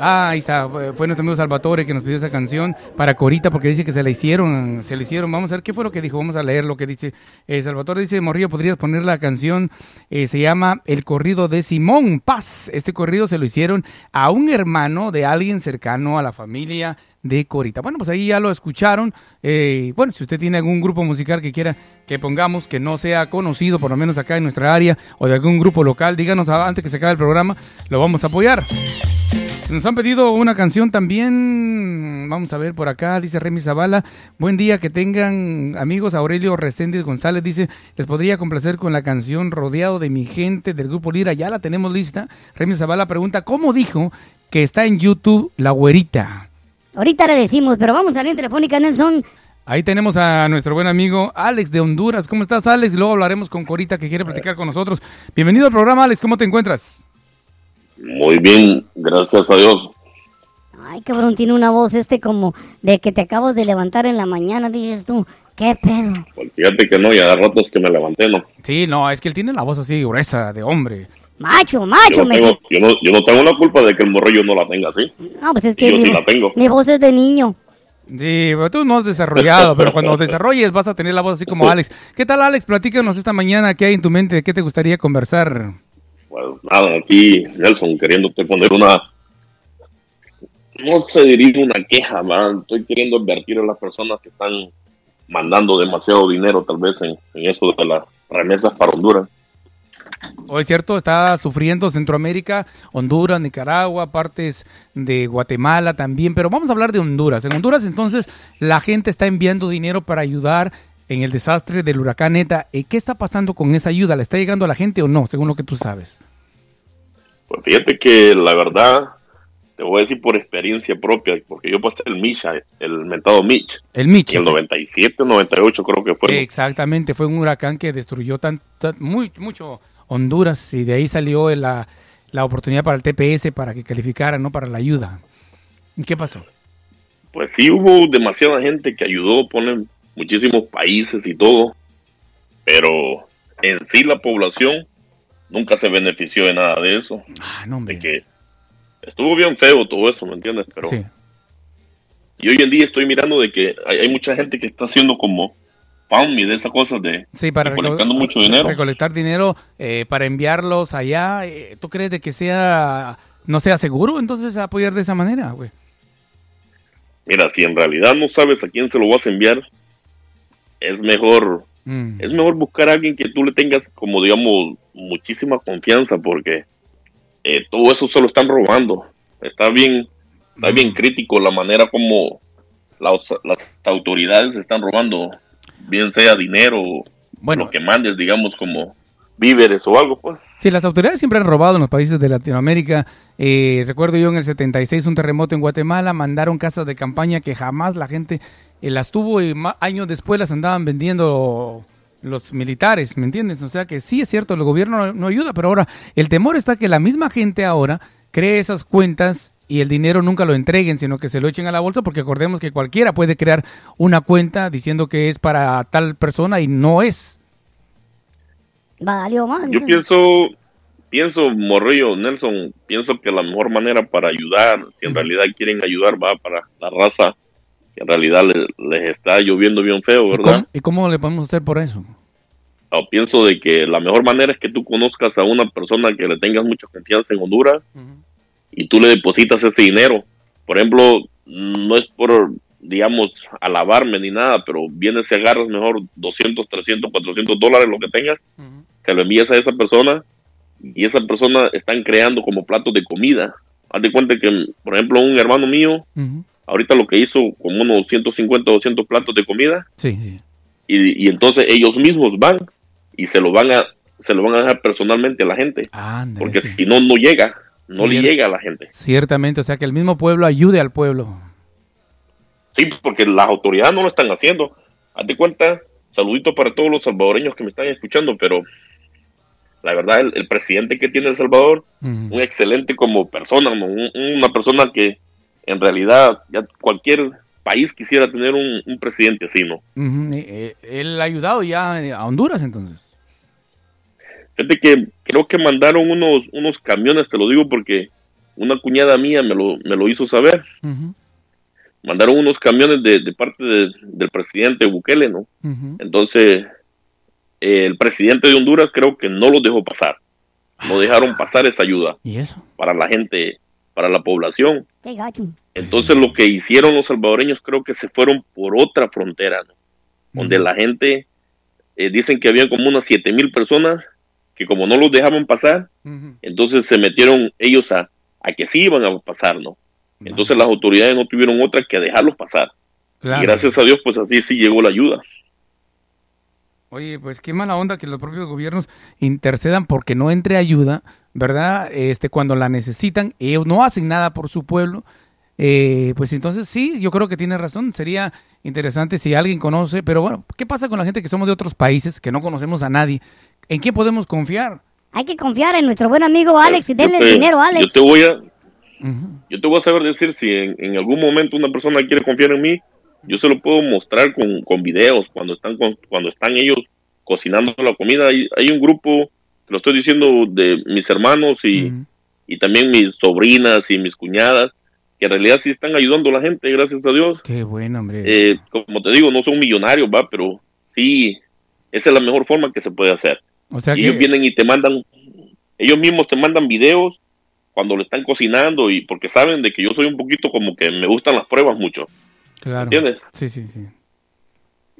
Speaker 2: Ah, ahí está, fue nuestro amigo Salvatore que nos pidió esa canción para Corita porque dice que se la hicieron, se la hicieron. Vamos a ver qué fue lo que dijo, vamos a leer lo que dice. Eh, Salvatore dice, Morrillo, podrías poner la canción, eh, se llama El corrido de Simón Paz. Este corrido se lo hicieron a un hermano de alguien cercano a la familia de Corita. Bueno, pues ahí ya lo escucharon. Eh, bueno, si usted tiene algún grupo musical que quiera que pongamos que no sea conocido, por lo menos acá en nuestra área, o de algún grupo local, díganos antes que se acabe el programa, lo vamos a apoyar. Nos han pedido una canción también. Vamos a ver por acá, dice Remy Zavala. Buen día, que tengan amigos. Aurelio Reséndiz González dice: Les podría complacer con la canción Rodeado de mi gente del grupo Lira. Ya la tenemos lista. Remy Zavala pregunta: ¿Cómo dijo que está en YouTube la güerita?
Speaker 3: Ahorita le decimos, pero vamos a la telefónica, Nelson.
Speaker 2: Ahí tenemos a nuestro buen amigo Alex de Honduras. ¿Cómo estás, Alex? Luego hablaremos con Corita que quiere platicar con nosotros. Bienvenido al programa, Alex. ¿Cómo te encuentras?
Speaker 14: Muy bien, gracias a Dios.
Speaker 3: Ay, cabrón, tiene una voz este como de que te acabas de levantar en la mañana, dices tú. ¿Qué pedo?
Speaker 14: Pues fíjate que no, ya de ratos que me levanté, ¿no?
Speaker 2: Sí, no, es que él tiene la voz así gruesa de hombre.
Speaker 3: Macho,
Speaker 14: Yo
Speaker 3: macho,
Speaker 14: no,
Speaker 3: me...
Speaker 14: tengo, yo, no, yo no tengo la culpa de que el morrillo no la tenga así.
Speaker 3: No, pues es
Speaker 14: Y
Speaker 3: que
Speaker 14: yo
Speaker 3: mi,
Speaker 14: sí la tengo.
Speaker 3: mi voz es de niño.
Speaker 2: Sí, pero tú no has desarrollado, pero cuando desarrolles vas a tener la voz así como [laughs] Alex. ¿Qué tal, Alex? Platícanos esta mañana qué hay en tu mente, qué te gustaría conversar.
Speaker 14: Pues nada, aquí Nelson queriéndote poner una, no se dirige una queja, ¿verdad? Estoy queriendo advertir a las personas que están mandando demasiado dinero tal vez en, en eso de las remesas para Honduras.
Speaker 2: Hoy es cierto, está sufriendo Centroamérica, Honduras, Nicaragua, partes de Guatemala también, pero vamos a hablar de Honduras. En Honduras entonces la gente está enviando dinero para ayudar en el desastre del huracán ETA. ¿Y ¿Qué está pasando con esa ayuda? ¿Le está llegando a la gente o no, según lo que tú sabes?
Speaker 14: Pues fíjate que la verdad, te voy a decir por experiencia propia, porque yo pasé el Misha, el mentado Mitch.
Speaker 2: El Mitch.
Speaker 14: En el 97, 98 creo que fue.
Speaker 2: Exactamente, fue un huracán que destruyó tan, tan- muy, mucho Honduras y de ahí salió la, la oportunidad para el TPS para que calificara, ¿no? Para la ayuda. ¿Y qué pasó?
Speaker 14: Pues sí hubo demasiada gente que ayudó, ponen muchísimos países y todo, pero en sí la población nunca se benefició de nada de eso.
Speaker 2: Ah, no,
Speaker 14: de que estuvo bien feo todo eso, ¿me entiendes? Pero
Speaker 2: Sí.
Speaker 14: y hoy en día estoy mirando de que hay, hay mucha gente que está haciendo como me de esas cosas de
Speaker 2: Sí, para
Speaker 14: recolectando
Speaker 2: reco-
Speaker 14: mucho dinero.
Speaker 2: recolectar dinero eh, para enviarlos allá. eh, ¿Tú crees de que sea no sea seguro entonces apoyar de esa manera, güey?
Speaker 14: Mira, si en realidad no sabes a quién se lo vas a enviar, es mejor
Speaker 2: Mm.
Speaker 14: es mejor buscar a alguien que tú le tengas como digamos muchísima confianza porque eh, todo eso se lo están robando. Está bien, está
Speaker 2: Mm.
Speaker 14: bien crítico la manera como las, las autoridades están robando, bien sea dinero,
Speaker 2: Bueno.
Speaker 14: lo que mandes, digamos como víveres o algo, pues.
Speaker 2: Sí, las autoridades siempre han robado en los países de Latinoamérica. Eh, recuerdo yo en el 76 un terremoto en Guatemala, mandaron casas de campaña que jamás la gente eh, las tuvo y años después las andaban vendiendo los militares, ¿me entiendes? O sea que sí es cierto, el gobierno no, no ayuda, pero ahora el temor está que la misma gente ahora cree esas cuentas y el dinero nunca lo entreguen, sino que se lo echen a la bolsa, porque acordemos que cualquiera puede crear una cuenta diciendo que es para tal persona y no es.
Speaker 3: Valió más.
Speaker 14: Yo pienso, pienso, Morrillo, Nelson, pienso que la mejor manera para ayudar, si en realidad quieren ayudar, va para la raza, que en realidad le- les, está lloviendo bien feo,
Speaker 2: ¿Y
Speaker 14: ¿verdad?
Speaker 2: cómo, y cómo le podemos hacer por eso?
Speaker 14: O pienso de que la mejor manera es que tú conozcas a una persona que le tengas mucha confianza en Honduras y tú le depositas ese dinero. Por ejemplo, no es por, digamos, alabarme ni nada, pero vienes y agarras mejor 200, 300, 400 dólares, lo que tengas, se lo envías a esa persona y esa persona están creando como platos de comida. Haz de cuenta que, por ejemplo, un hermano mío, ahorita lo que hizo como unos 150, 200 platos de comida,
Speaker 2: Sí, sí.
Speaker 14: y, y entonces ellos mismos van y se lo van a se lo van a dejar personalmente a la gente porque si no no llega no le llega a la gente
Speaker 2: Ciertamente, o sea que el mismo pueblo ayude al pueblo.
Speaker 14: sí porque las autoridades no lo están haciendo hazte cuenta saludito para todos los salvadoreños que me están escuchando, pero la verdad, el, el presidente que tiene El Salvador, un excelente como persona. Un- una persona que en realidad ya cualquier país quisiera tener un, un presidente así, ¿no?
Speaker 2: Eh, Él ha ayudado ya a Honduras entonces.
Speaker 14: Fíjate que creo que mandaron unos, unos camiones, te lo digo porque una cuñada mía me lo, me lo hizo saber. Mandaron unos camiones de, de parte de- del presidente Bukele, ¿no? Entonces, eh, el presidente de Honduras creo que no los dejó pasar. No dejaron pasar esa ayuda
Speaker 2: ¿Y eso?
Speaker 14: para la gente, para la población. Entonces, lo que hicieron los salvadoreños creo que se fueron por otra frontera, ¿no? Donde la gente, eh, dicen que había como unas siete mil personas que como no los dejaban pasar, entonces se metieron ellos a, a que sí iban a pasar, ¿no? Entonces las autoridades no tuvieron otra que dejarlos pasar.
Speaker 2: Claro.
Speaker 14: Y gracias a Dios, pues así sí llegó la ayuda.
Speaker 2: Oye, pues qué mala onda que los propios gobiernos intercedan porque no entre ayuda, ¿verdad? Este, cuando la necesitan, ellos no hacen nada por su pueblo. Eh, pues entonces sí, yo creo que tiene razón. Sería interesante si alguien conoce, pero bueno, ¿qué pasa con la gente que somos de otros países, que no conocemos a nadie? ¿En quién podemos confiar?
Speaker 3: Hay que confiar en nuestro buen amigo Alex y denle
Speaker 14: te-
Speaker 3: el dinero a
Speaker 14: Yo
Speaker 3: Alex.
Speaker 14: te voy a, yo te voy a saber decir si en, en algún momento una persona quiere confiar en mí, yo se lo puedo mostrar con, con videos cuando están con- cuando están ellos cocinando la comida. Hay, hay un grupo, te lo estoy diciendo, de mis hermanos y, y también mis sobrinas y mis cuñadas, que en realidad sí están ayudando a la gente, gracias a Dios.
Speaker 2: Qué bueno, hombre.
Speaker 14: Eh, como te digo, no son millonarios, va, pero sí, esa es la mejor forma que se puede hacer.
Speaker 2: O sea
Speaker 14: Y
Speaker 2: que-
Speaker 14: ellos vienen y te mandan, ellos mismos te mandan videos cuando lo están cocinando y porque saben de que yo soy un poquito como que me gustan las pruebas mucho.
Speaker 2: Claro.
Speaker 14: ¿Entiendes?
Speaker 2: Sí, sí, sí.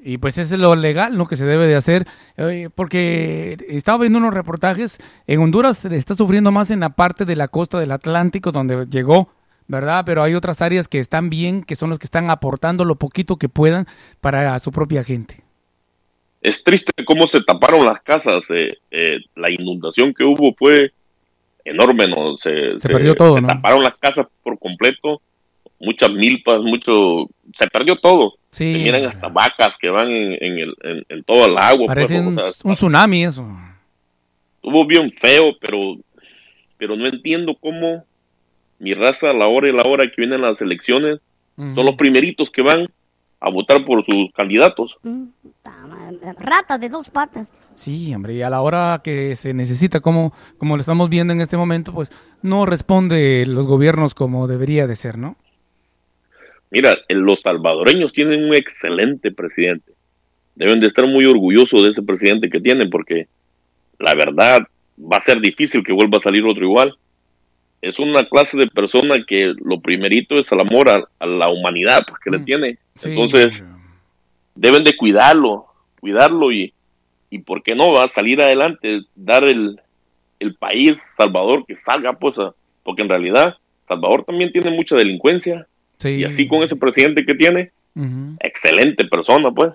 Speaker 2: Y pues es lo legal, ¿no? Que se debe de hacer. Eh, porque estaba viendo unos reportajes. En Honduras está sufriendo más en la parte de la costa del Atlántico, donde llegó, ¿verdad? Pero hay otras áreas que están bien, que son los que están aportando lo poquito que puedan para su propia gente.
Speaker 14: Es triste cómo se taparon las casas. eh, eh, la inundación que hubo fue enorme, ¿no? Se,
Speaker 2: Se perdió todo,
Speaker 14: se
Speaker 2: ¿no?
Speaker 14: taparon las casas por completo, muchas milpas, mucho, se perdió todo.
Speaker 2: Sí.
Speaker 14: Se miran hasta vacas que van en, en el, en, en todo el agua. pues,
Speaker 2: Parece
Speaker 14: o
Speaker 2: un,
Speaker 14: sea,
Speaker 2: un tsunami eso.
Speaker 14: estuvo bien feo, pero, pero no entiendo cómo mi raza a la hora y la hora que vienen las elecciones son los primeritos que van a votar por sus candidatos.
Speaker 3: Rata de dos patas.
Speaker 2: Sí, hombre, y a la hora que se necesita, como, como lo estamos viendo en este momento, pues no responde los gobiernos como debería de ser, ¿no?
Speaker 14: Mira, los salvadoreños tienen un excelente presidente. Deben de estar muy orgullosos de ese presidente que tienen porque la verdad va a ser difícil que vuelva a salir otro igual. Es una clase de persona que lo primerito es el amor a, a la humanidad pues, que le tiene.
Speaker 2: Sí.
Speaker 14: Entonces, deben de cuidarlo, cuidarlo y, y ¿por qué no va a salir adelante? Dar el, el país Salvador que salga, pues, a- porque en realidad Salvador también tiene mucha delincuencia. Y así con ese presidente que tiene, excelente persona, pues.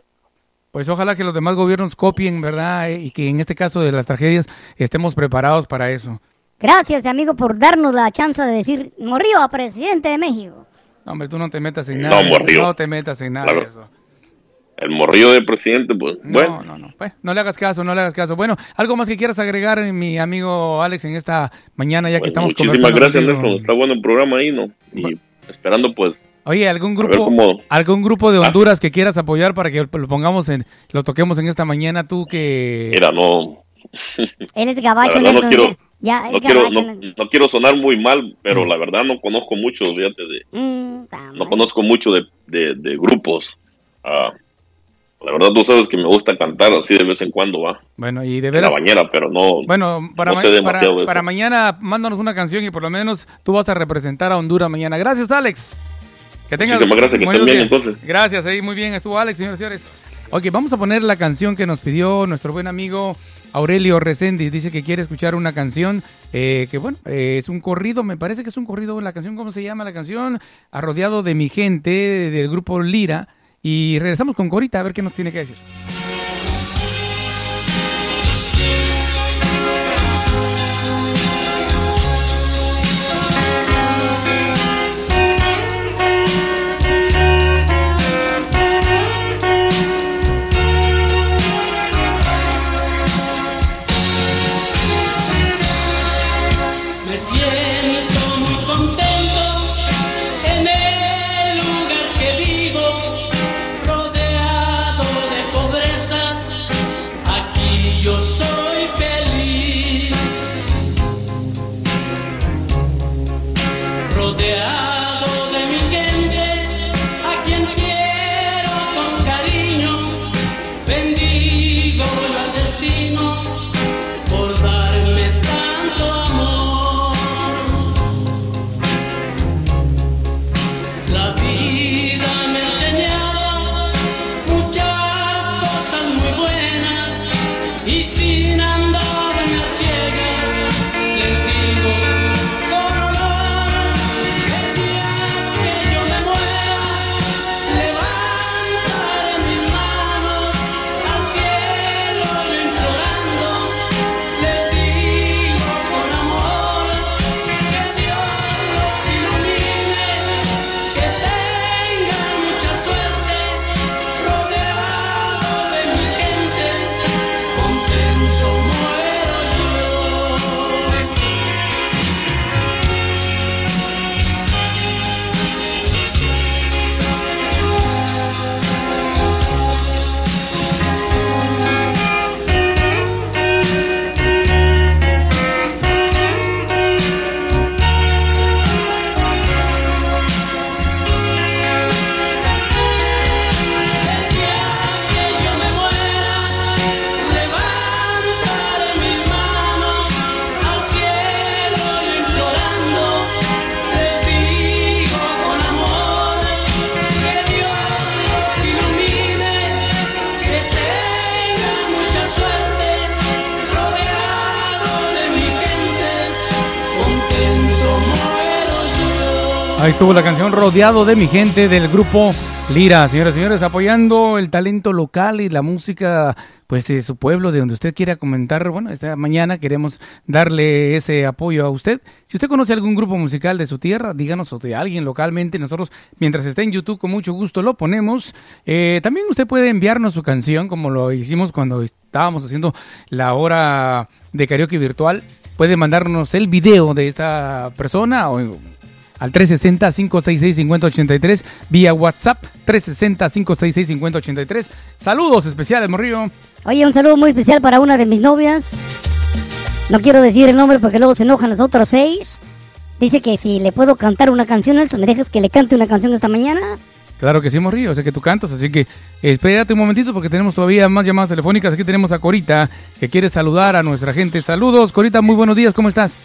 Speaker 2: Pues ojalá que los demás gobiernos copien, ¿verdad? Eh, Y que en este caso de las tragedias estemos preparados para eso.
Speaker 3: Gracias, amigo, por darnos la chance de decir, morrió a presidente de México.
Speaker 2: No, hombre, tú no te metas en
Speaker 14: No,
Speaker 2: nada. eso,
Speaker 14: morrió.
Speaker 2: No te metas en nada
Speaker 14: Claro.
Speaker 2: de eso.
Speaker 14: El morrillo de presidente, pues, bueno.
Speaker 2: No, no, no. Pues, no le hagas caso, no le hagas caso. Bueno, algo más que quieras agregar, mi amigo Alex, en esta mañana, ya que
Speaker 14: Pues,
Speaker 2: estamos
Speaker 14: muchísimas
Speaker 2: conversando.
Speaker 14: gracias,
Speaker 2: contigo?
Speaker 14: Nelson. Está bueno el programa ahí, ¿no? Y esperando, pues,
Speaker 2: Oye, ¿algún grupo,
Speaker 14: cómo...
Speaker 2: algún grupo
Speaker 14: Ah.
Speaker 2: de Honduras que quieras apoyar para que lo pongamos en, lo toquemos en esta mañana? Tú que...
Speaker 14: Mira, no... [laughs]
Speaker 3: Él es gabacho,
Speaker 14: verdad no quiero,
Speaker 3: ya-
Speaker 14: no quiero, no, no quiero sonar muy mal,
Speaker 2: Mm.
Speaker 14: pero la verdad no conozco mucho, fíjate, de,
Speaker 3: Mm,
Speaker 14: no conozco mucho de, de, de grupos. Ah, la verdad tú sabes que me gusta cantar así de vez en cuando, va.
Speaker 2: Bueno, y de
Speaker 14: En la
Speaker 2: veras...
Speaker 14: bañera, pero no,
Speaker 2: Bueno, para,
Speaker 14: no
Speaker 2: ma- para, mañana mándanos una canción y por lo menos tú vas a representar a Honduras mañana. Gracias, Alex. Que tengas
Speaker 14: Muchísimas gracias, que estén bien, entonces.
Speaker 2: Gracias, ahí muy bien estuvo Alex, señores y señores. Ok, vamos a poner la canción que nos pidió nuestro buen amigo Aurelio Reséndiz. Dice que quiere escuchar una canción eh, que, bueno, eh, es un corrido, me parece que es un corrido. La canción, ¿cómo se llama la canción? Arrodeado de mi gente, del grupo Lira. Y regresamos con Corita a ver qué nos tiene que decir. Ahí estuvo la canción Rodeado de mi gente del grupo Lira. Señoras y señores, apoyando el talento local y la música pues de su pueblo, de donde usted quiera comentar. Bueno, esta mañana queremos darle ese apoyo a usted. Si usted conoce algún grupo musical de su tierra, díganos o de alguien localmente. Nosotros, mientras esté en YouTube, con mucho gusto lo ponemos. Eh, también usted puede enviarnos su canción, como lo hicimos cuando estábamos haciendo la hora de karaoke virtual. Puede mandarnos el video de esta persona o al 360-566-5083 vía WhatsApp 360-566-5083. Saludos especiales, Morrillo.
Speaker 3: Oye, un saludo muy especial para una de mis novias. No quiero decir el nombre porque luego se enojan las otras seis. Dice que si le puedo cantar una canción, Nelson, ¿me dejas que le cante una canción esta mañana?
Speaker 2: Claro que sí, Morrillo, sé que tú cantas, así que espérate un momentito porque tenemos todavía más llamadas telefónicas. Aquí tenemos a Corita que quiere saludar a nuestra gente. Saludos, Corita, muy buenos días, ¿cómo estás?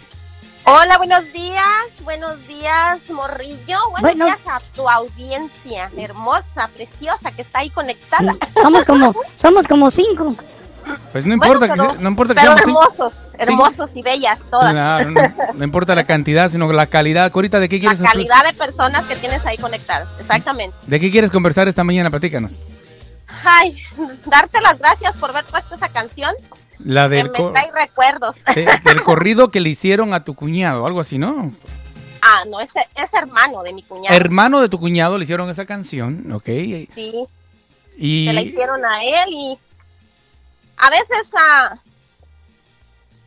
Speaker 15: Hola, buenos días, buenos días, Morrillo. Buenos
Speaker 3: Bueno.
Speaker 15: días a tu audiencia hermosa, preciosa, que está ahí conectada.
Speaker 3: Somos como, [laughs] somos como cinco.
Speaker 2: Pues no importa,
Speaker 15: Bueno,
Speaker 2: que,
Speaker 15: pero-
Speaker 2: no importa que
Speaker 15: pero
Speaker 2: seamos cinco.
Speaker 15: hermosos, hermosos y bellas todas.
Speaker 2: No, no importa la cantidad, sino la calidad. Corita, ¿de qué
Speaker 15: La
Speaker 2: quieres
Speaker 15: calidad de personas que tienes ahí conectadas, exactamente.
Speaker 2: ¿De qué quieres conversar esta mañana? Platícanos.
Speaker 15: Ay, darte las gracias por haber puesto esa canción.
Speaker 2: La
Speaker 15: que
Speaker 2: del,
Speaker 15: me
Speaker 2: co-
Speaker 15: trae recuerdos.
Speaker 2: eh, del corrido que le hicieron a tu cuñado, algo así, ¿no?
Speaker 15: ah, no, es, es hermano de mi cuñado.
Speaker 2: Hermano de tu cuñado le hicieron esa canción, ¿ok?
Speaker 15: Sí,
Speaker 2: Y
Speaker 15: se la hicieron a él y a veces ah,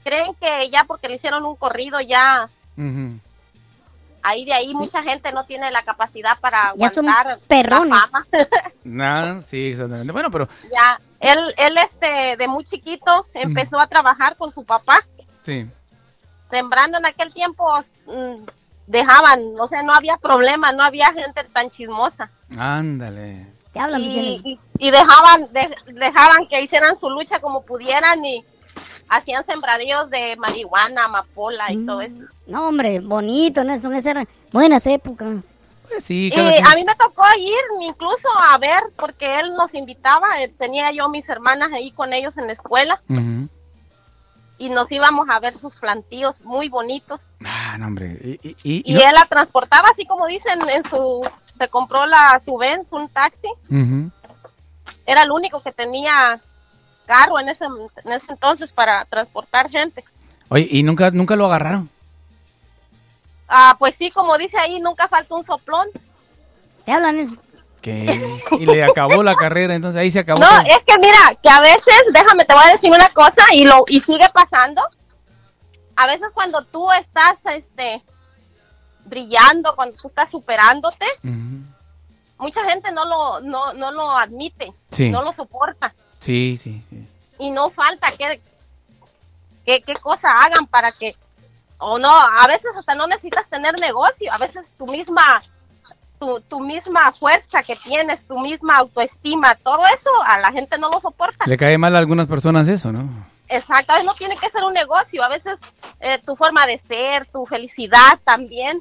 Speaker 15: creen que ya porque le hicieron un corrido ya
Speaker 2: Ujú.
Speaker 15: Ahí de ahí mucha gente no tiene la capacidad para aguantar
Speaker 3: perrones.
Speaker 15: la fama. [laughs]
Speaker 2: Nada, sí, exactamente. Bueno, pero
Speaker 15: ya él él este de muy chiquito empezó a trabajar con su papá
Speaker 2: sí.
Speaker 15: sembrando en aquel tiempo mm, dejaban o sea no había problema no había gente tan chismosa
Speaker 2: Ándale.
Speaker 3: Te hablan,
Speaker 15: y,
Speaker 3: Michelle.
Speaker 15: y- y dejaban de- dejaban que hicieran su lucha como pudieran y hacían sembradíos de marihuana amapola y todo eso
Speaker 3: No, hombre, bonito, Nelson. Esas eran buenas épocas.
Speaker 2: Pues sí,
Speaker 15: Y a mí me tocó ir incluso a ver, porque él nos invitaba, eh, tenía yo mis hermanas ahí con ellos en la escuela y nos íbamos a ver sus plantíos muy bonitos.
Speaker 2: Ah, no, hombre. Y, y- y-
Speaker 15: Y
Speaker 2: no-
Speaker 15: él la transportaba así como dicen en su, se compró la su Benz, un taxi, era el único que tenía carro en ese, en ese entonces para transportar gente.
Speaker 2: Oye, ¿y nunca, nunca lo agarraron?
Speaker 15: Ah, pues sí, como dice ahí, nunca falta un soplón.
Speaker 3: Te hablan eso.
Speaker 2: ¿Qué? [laughs] Y le acabó la carrera, entonces ahí se acabó.
Speaker 15: No,
Speaker 2: todo.
Speaker 15: es que mira, que a veces, déjame, te voy a decir una cosa y lo y sigue pasando. A veces cuando tú estás este brillando, cuando tú estás superándote, mucha gente no lo no, no lo admite,
Speaker 2: Sí.
Speaker 15: no lo soporta
Speaker 2: Sí, sí, sí.
Speaker 15: y no falta que que cosa hagan para que o no, a veces hasta no necesitas tener negocio, a veces tu misma tu, tu misma fuerza que tienes, tu misma autoestima, todo eso a la gente no lo soporta.
Speaker 2: Le cae mal a algunas personas eso, ¿no?
Speaker 15: Exacto, no tiene que ser un negocio, a veces eh, tu forma de ser, tu felicidad también.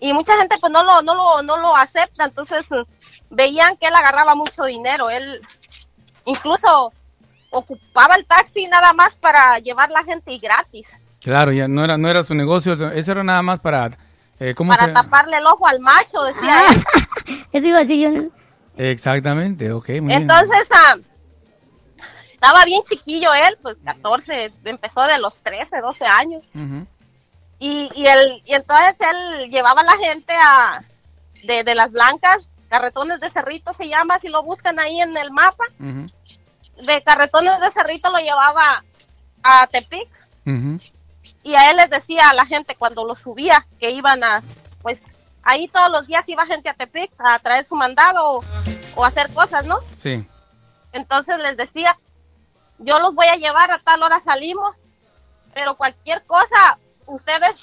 Speaker 15: Y mucha gente pues no lo, no lo, no lo acepta, entonces veían que él agarraba mucho dinero, él incluso ocupaba el taxi nada más para llevar la gente y gratis,
Speaker 2: Claro, ya no era, no era su negocio, eso era nada más para... eh, ¿Cómo
Speaker 15: para
Speaker 2: se...?
Speaker 15: taparle el ojo al macho, decía él. [laughs]
Speaker 3: Eso iba a decir yo. ¿no?
Speaker 2: Exactamente, ok, muy bien.
Speaker 15: Entonces, ah, estaba bien chiquillo él, pues 14, empezó de los 13, 12 años. Y, y, él, y entonces él llevaba a la gente a de, de las blancas, carretones de cerrito se llama, si lo buscan ahí en el mapa,
Speaker 2: Ujú.
Speaker 15: De carretones de cerrito lo llevaba a Tepic y a él les decía a la gente cuando lo subía que iban a, pues ahí todos los días iba gente a Tepic a traer su mandado o, o hacer cosas, ¿no?
Speaker 2: Sí.
Speaker 15: Entonces les decía, yo los voy a llevar a tal hora salimos, pero cualquier cosa, ustedes,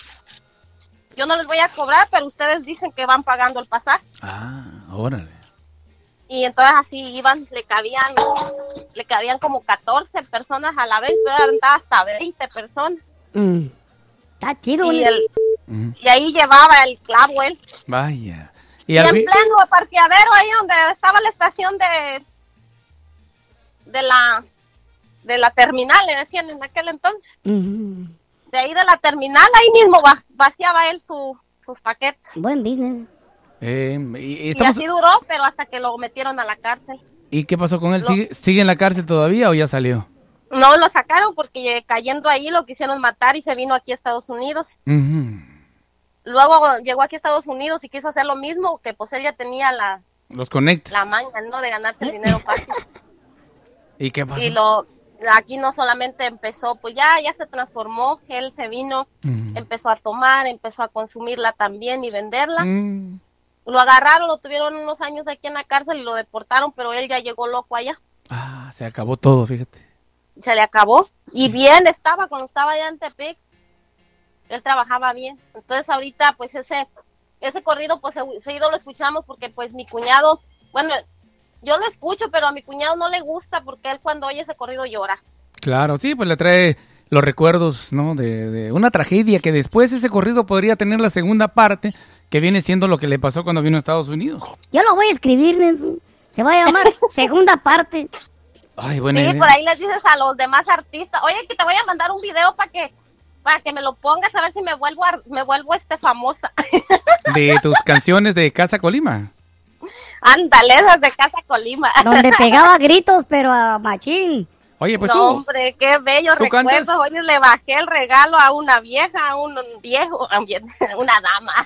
Speaker 15: yo no les voy a cobrar, pero ustedes dicen que van pagando el pasaje.
Speaker 2: Ah, órale.
Speaker 15: Y entonces así iban, le cabían, le cabían como 14 personas a la vez, pero hasta 20 personas.
Speaker 3: Mm. Está chido.
Speaker 15: Y, y ahí llevaba el clavo él.
Speaker 2: Vaya. Y
Speaker 15: Y,
Speaker 2: al
Speaker 15: en
Speaker 2: fin...
Speaker 15: pleno parqueadero, ahí donde estaba la estación de de la de la terminal, le decían en aquel entonces.
Speaker 3: Ujú.
Speaker 15: De ahí de la terminal, ahí mismo va- vaciaba él su, sus paquetes.
Speaker 3: Buen business.
Speaker 2: Eh, y,
Speaker 15: así duró, pero hasta que lo metieron a la cárcel.
Speaker 2: ¿Y qué pasó con él?
Speaker 15: Lo-
Speaker 2: ¿Sigue, en la cárcel todavía o ya salió?
Speaker 15: No lo sacaron porque cayendo ahí lo quisieron matar y se vino aquí a Estados Unidos. Luego llegó aquí a Estados Unidos y quiso hacer lo mismo, que pues él ya tenía la,
Speaker 2: Los conectes.
Speaker 15: la maña, ¿no? De ganarse el dinero fácil. [laughs]
Speaker 2: ¿Y qué pasó?
Speaker 15: y lo aquí no solamente empezó, pues ya ya se transformó, él se vino, empezó a tomar, empezó a consumirla también y venderla.
Speaker 2: Mm.
Speaker 15: Lo agarraron, lo tuvieron unos años aquí en la cárcel y lo deportaron, pero él ya llegó loco allá.
Speaker 2: Ah, se acabó todo, fíjate.
Speaker 15: Se le acabó. Y bien estaba cuando estaba allá en Tepic. Él trabajaba bien. Entonces ahorita pues ese ese corrido pues se- seguido lo escuchamos porque pues mi cuñado, bueno, yo lo escucho, pero a mi cuñado no le gusta porque él cuando oye ese corrido llora.
Speaker 2: Claro, sí, pues le trae los recuerdos, ¿no? De, de una tragedia que después ese corrido podría tener la segunda parte, que viene siendo lo que le pasó cuando vino a Estados Unidos.
Speaker 3: Yo lo voy a escribir, Nelson. Se va a llamar [laughs] segunda parte.
Speaker 2: Ay, buena
Speaker 15: Sí,
Speaker 2: idea.
Speaker 15: por ahí les dices a los demás artistas, oye, que te voy a mandar un video para que para que me lo pongas a ver si me vuelvo a- me vuelvo este famosa. [laughs]
Speaker 2: De tus canciones de Casa Colima.
Speaker 15: Ándale, esas de Casa Colima.
Speaker 3: Donde [laughs] pegaba gritos, pero a machín.
Speaker 2: Oye, pues
Speaker 15: no,
Speaker 2: tú,
Speaker 15: hombre, qué bello
Speaker 2: ¿Tú
Speaker 15: recuerdo.
Speaker 2: cantas?
Speaker 15: Oye, le bajé el regalo a una vieja, a un viejo, a [laughs] una dama.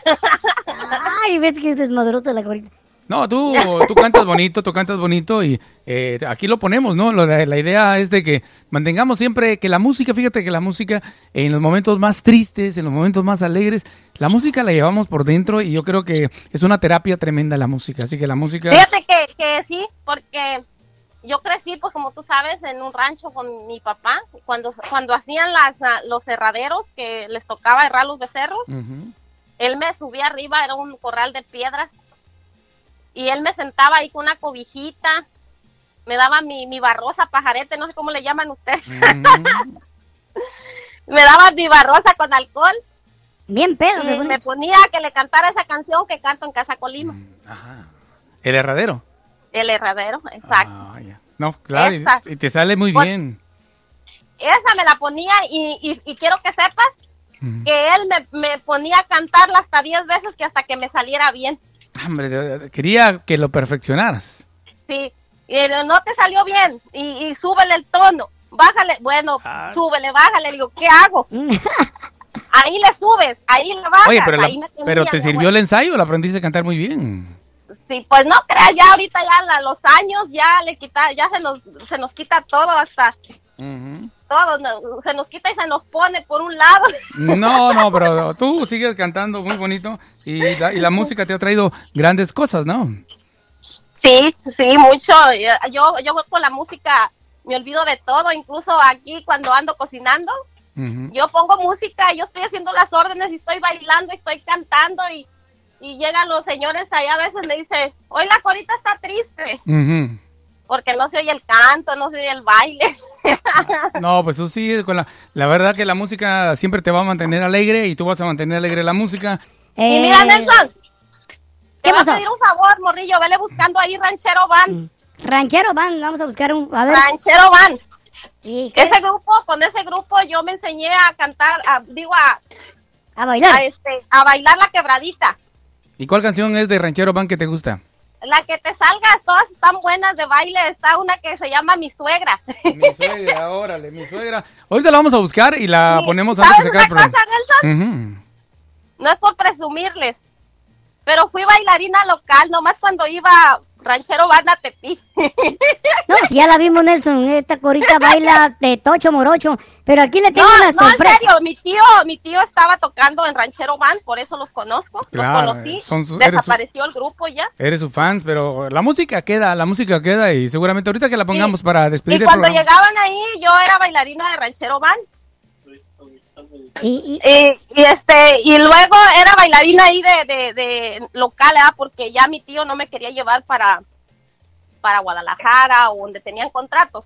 Speaker 3: Ay, ves que es desmadrosa la corita.
Speaker 2: no, tú, tú cantas bonito, tú cantas bonito y eh, aquí lo ponemos, ¿no? Lo- La, la idea es de que mantengamos siempre que la música, fíjate que la música en los momentos más tristes, en los momentos más alegres, la música la llevamos por dentro y yo creo que es una terapia tremenda la música, así que la música...
Speaker 15: Fíjate que, que sí, porque yo crecí, pues como tú sabes, en un rancho con mi papá. Cuando, cuando hacían las, ah, los cerraderos que les tocaba herrar los becerros, él me subía arriba, era un corral de piedras, y él me sentaba ahí con una cobijita, me daba mi, mi barrosa pajarete, no sé cómo le llaman ustedes. [laughs] me daba mi barrosa con alcohol.
Speaker 3: Bien pedo.
Speaker 15: Y me ponía a que le cantara esa canción que canto en Casa Colima,
Speaker 2: El herradero.
Speaker 15: El Herradero, exacto.
Speaker 2: Ah, ya. No, claro, y,
Speaker 15: Esa.
Speaker 2: y te sale muy
Speaker 15: Pues-
Speaker 2: bien.
Speaker 15: Esa me la ponía y, y- y quiero que sepas que él me, me ponía a cantarla hasta 10 veces que hasta que me saliera bien.
Speaker 2: Hombre, de- de- quería que lo perfeccionaras.
Speaker 15: Sí, y él, no te salió bien y, y súbele el tono, bájale, bueno,
Speaker 2: Ah.
Speaker 15: súbele, bájale, digo, ¿qué hago? [laughs] ahí le subes, ahí le bajas,
Speaker 2: Oye, pero, la-
Speaker 15: ahí me tenía,
Speaker 2: pero te sirvió el ensayo, la aprendiste a cantar muy bien.
Speaker 15: Sí, pues no creas, ya ahorita ya la- los años ya le quita, ya se nos, se nos quita todo hasta todo, no- se nos quita y se nos pone por un lado.
Speaker 2: No, no, pero tú sigues cantando muy bonito y la, y la música te ha traído grandes cosas, ¿no?
Speaker 15: Sí, sí, mucho. Yo, yo con la música me olvido de todo, incluso aquí cuando ando cocinando, yo pongo música, yo estoy haciendo las órdenes y estoy bailando y estoy cantando y, y llegan los señores allá a veces me dicen, hoy la corita está triste, porque no se oye el canto, no se oye el baile. [laughs]
Speaker 2: No, pues tú sigues con la... La verdad que la música siempre te va a mantener alegre y tú vas a mantener alegre la música.
Speaker 15: Y mira, Nelson, te
Speaker 3: ¿Qué
Speaker 15: voy a pedir un favor, morrillo, vele buscando ahí Ranchero Van.
Speaker 3: Ranchero van, vamos a buscar un. A ver.
Speaker 15: Ranchero Van.
Speaker 3: ¿Y qué?
Speaker 15: Ese grupo, con ese grupo yo me enseñé a cantar, a- digo, a,
Speaker 3: A bailar.
Speaker 15: a, este, a bailar la quebradita.
Speaker 2: ¿Y cuál canción es de Ranchero Band que te gusta?
Speaker 15: La que te salga, todas están buenas de baile. Está una que se llama Mi Suegra.
Speaker 2: Mi suegra, [laughs] órale, mi suegra. Ahorita la vamos a buscar y la ponemos antes
Speaker 15: ¿Sabes
Speaker 2: de sacar el
Speaker 15: una cosa, Nelson?
Speaker 2: Ujú.
Speaker 15: No es por presumirles, pero fui bailarina local, nomás cuando iba ranchero van a Tepi.
Speaker 3: No, si ya la vimos, Nelson. Esta corita [laughs] baila de tocho morocho. Pero aquí le tengo
Speaker 15: No,
Speaker 3: una
Speaker 15: no, en
Speaker 3: sorpresa.
Speaker 15: serio, mi tío, mi tío estaba tocando en Ranchero Band, por eso los conozco,
Speaker 2: Claro,
Speaker 15: los conocí,
Speaker 2: son sus- eres su-
Speaker 15: desapareció el grupo ya.
Speaker 2: Eres su fan, pero la música queda, la música queda y seguramente ahorita que la pongamos para despedir
Speaker 15: Y cuando llegaban ahí, yo era bailarina de Ranchero Band.
Speaker 3: Y,
Speaker 15: y, este y luego era bailarina ahí de, de, de local ¿verdad? porque ya mi tío no me quería llevar para para Guadalajara o donde tenían contratos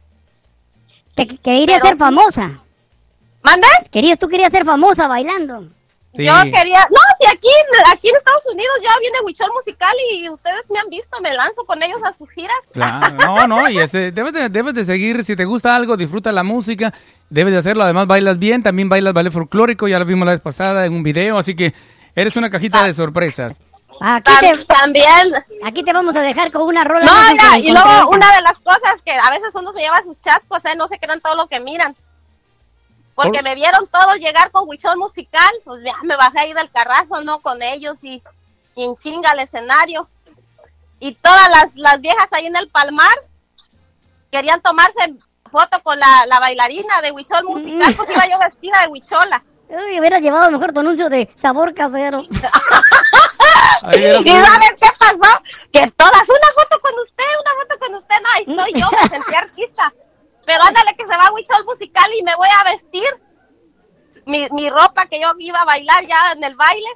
Speaker 3: Te que- quería
Speaker 15: Pero
Speaker 3: ser famosa.
Speaker 15: ¿Mande?
Speaker 3: Querías, tú querías ser famosa bailando.
Speaker 2: Sí.
Speaker 15: yo quería no si aquí aquí en Estados Unidos ya viene Huichol musical y ustedes me han visto me lanzo con ellos a sus giras
Speaker 2: Claro, no, no, y este, debes, de, debes de seguir, si te gusta algo, disfruta la música, debes de hacerlo, además bailas bien, también bailas ballet folclórico, ya lo vimos la vez pasada en un video, así que Eres una cajita de sorpresas.
Speaker 3: Aquí te,
Speaker 15: también.
Speaker 3: Aquí te vamos a dejar con una rola.
Speaker 15: No,
Speaker 3: que
Speaker 15: y luego una de las cosas que a veces uno se lleva sus chascos, ¿eh? no se crean todo lo que miran. Porque
Speaker 2: Por-
Speaker 15: me vieron todos llegar con huichón musical, pues ya me bajé ahí del carrazo, ¿no? Con ellos y, y en chinga al escenario. Y todas las, las viejas ahí en el palmar querían tomarse foto con la, la bailarina de huichol musical, pues iba yo vestida de huichola.
Speaker 3: Uy, hubieras llevado mejor tu anuncio de sabor casero. [laughs]
Speaker 2: Ahí
Speaker 15: ¿Y sabes qué pasó? Que todas, una foto con usted, una foto con usted, no, ahí estoy yo, me [laughs] sentí artista. Pero ándale que se va Huichol musical y me voy a vestir mi, mi ropa que yo iba a bailar ya en el baile.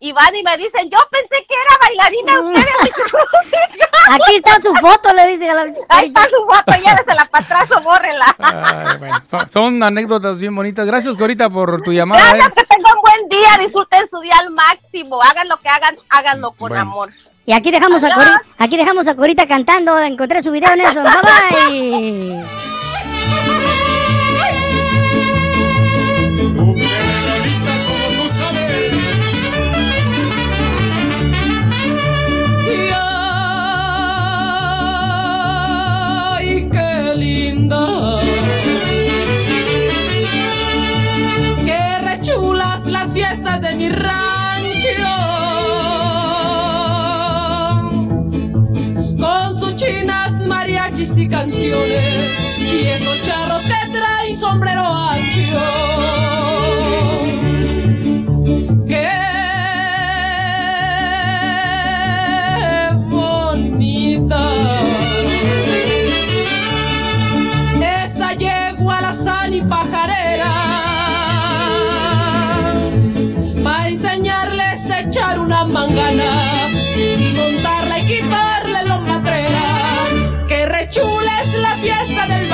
Speaker 15: Y van y me dicen, yo pensé que era bailarina usted de Huichol musical.
Speaker 3: Aquí está su foto, le dice a la [laughs]
Speaker 15: Ahí está su foto, llévesela para atrás o bórrela.
Speaker 2: Ay, bueno, son, son anécdotas bien bonitas. Gracias, Corita, por tu llamada. ¿eh?
Speaker 15: Gracias, que tengan un buen día, disfruten su día al máximo. Hagan lo que hagan, háganlo con
Speaker 2: Bueno.
Speaker 15: amor.
Speaker 3: Y aquí dejamos a. Corita, aquí dejamos a Corita cantando, encontré su video Nelson. Bye bye.
Speaker 16: Rancho. Con sus chinas, mariachis y canciones. Y esos charros que traen sombrero ancho.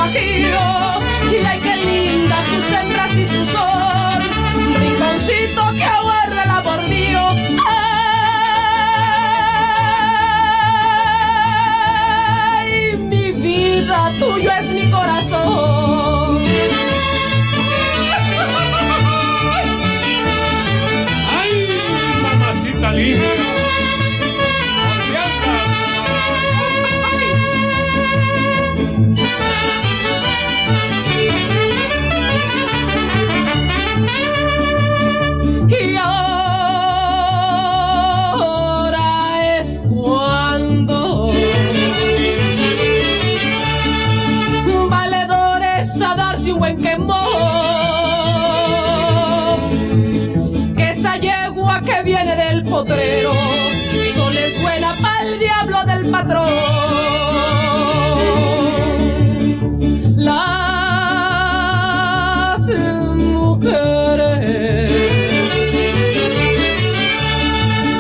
Speaker 16: Bajío y ay qué linda sus hembras y su sol. Rinconcito que aguarda el aborrío. Ay, mi vida, tuyo es mi corazón. Patrón.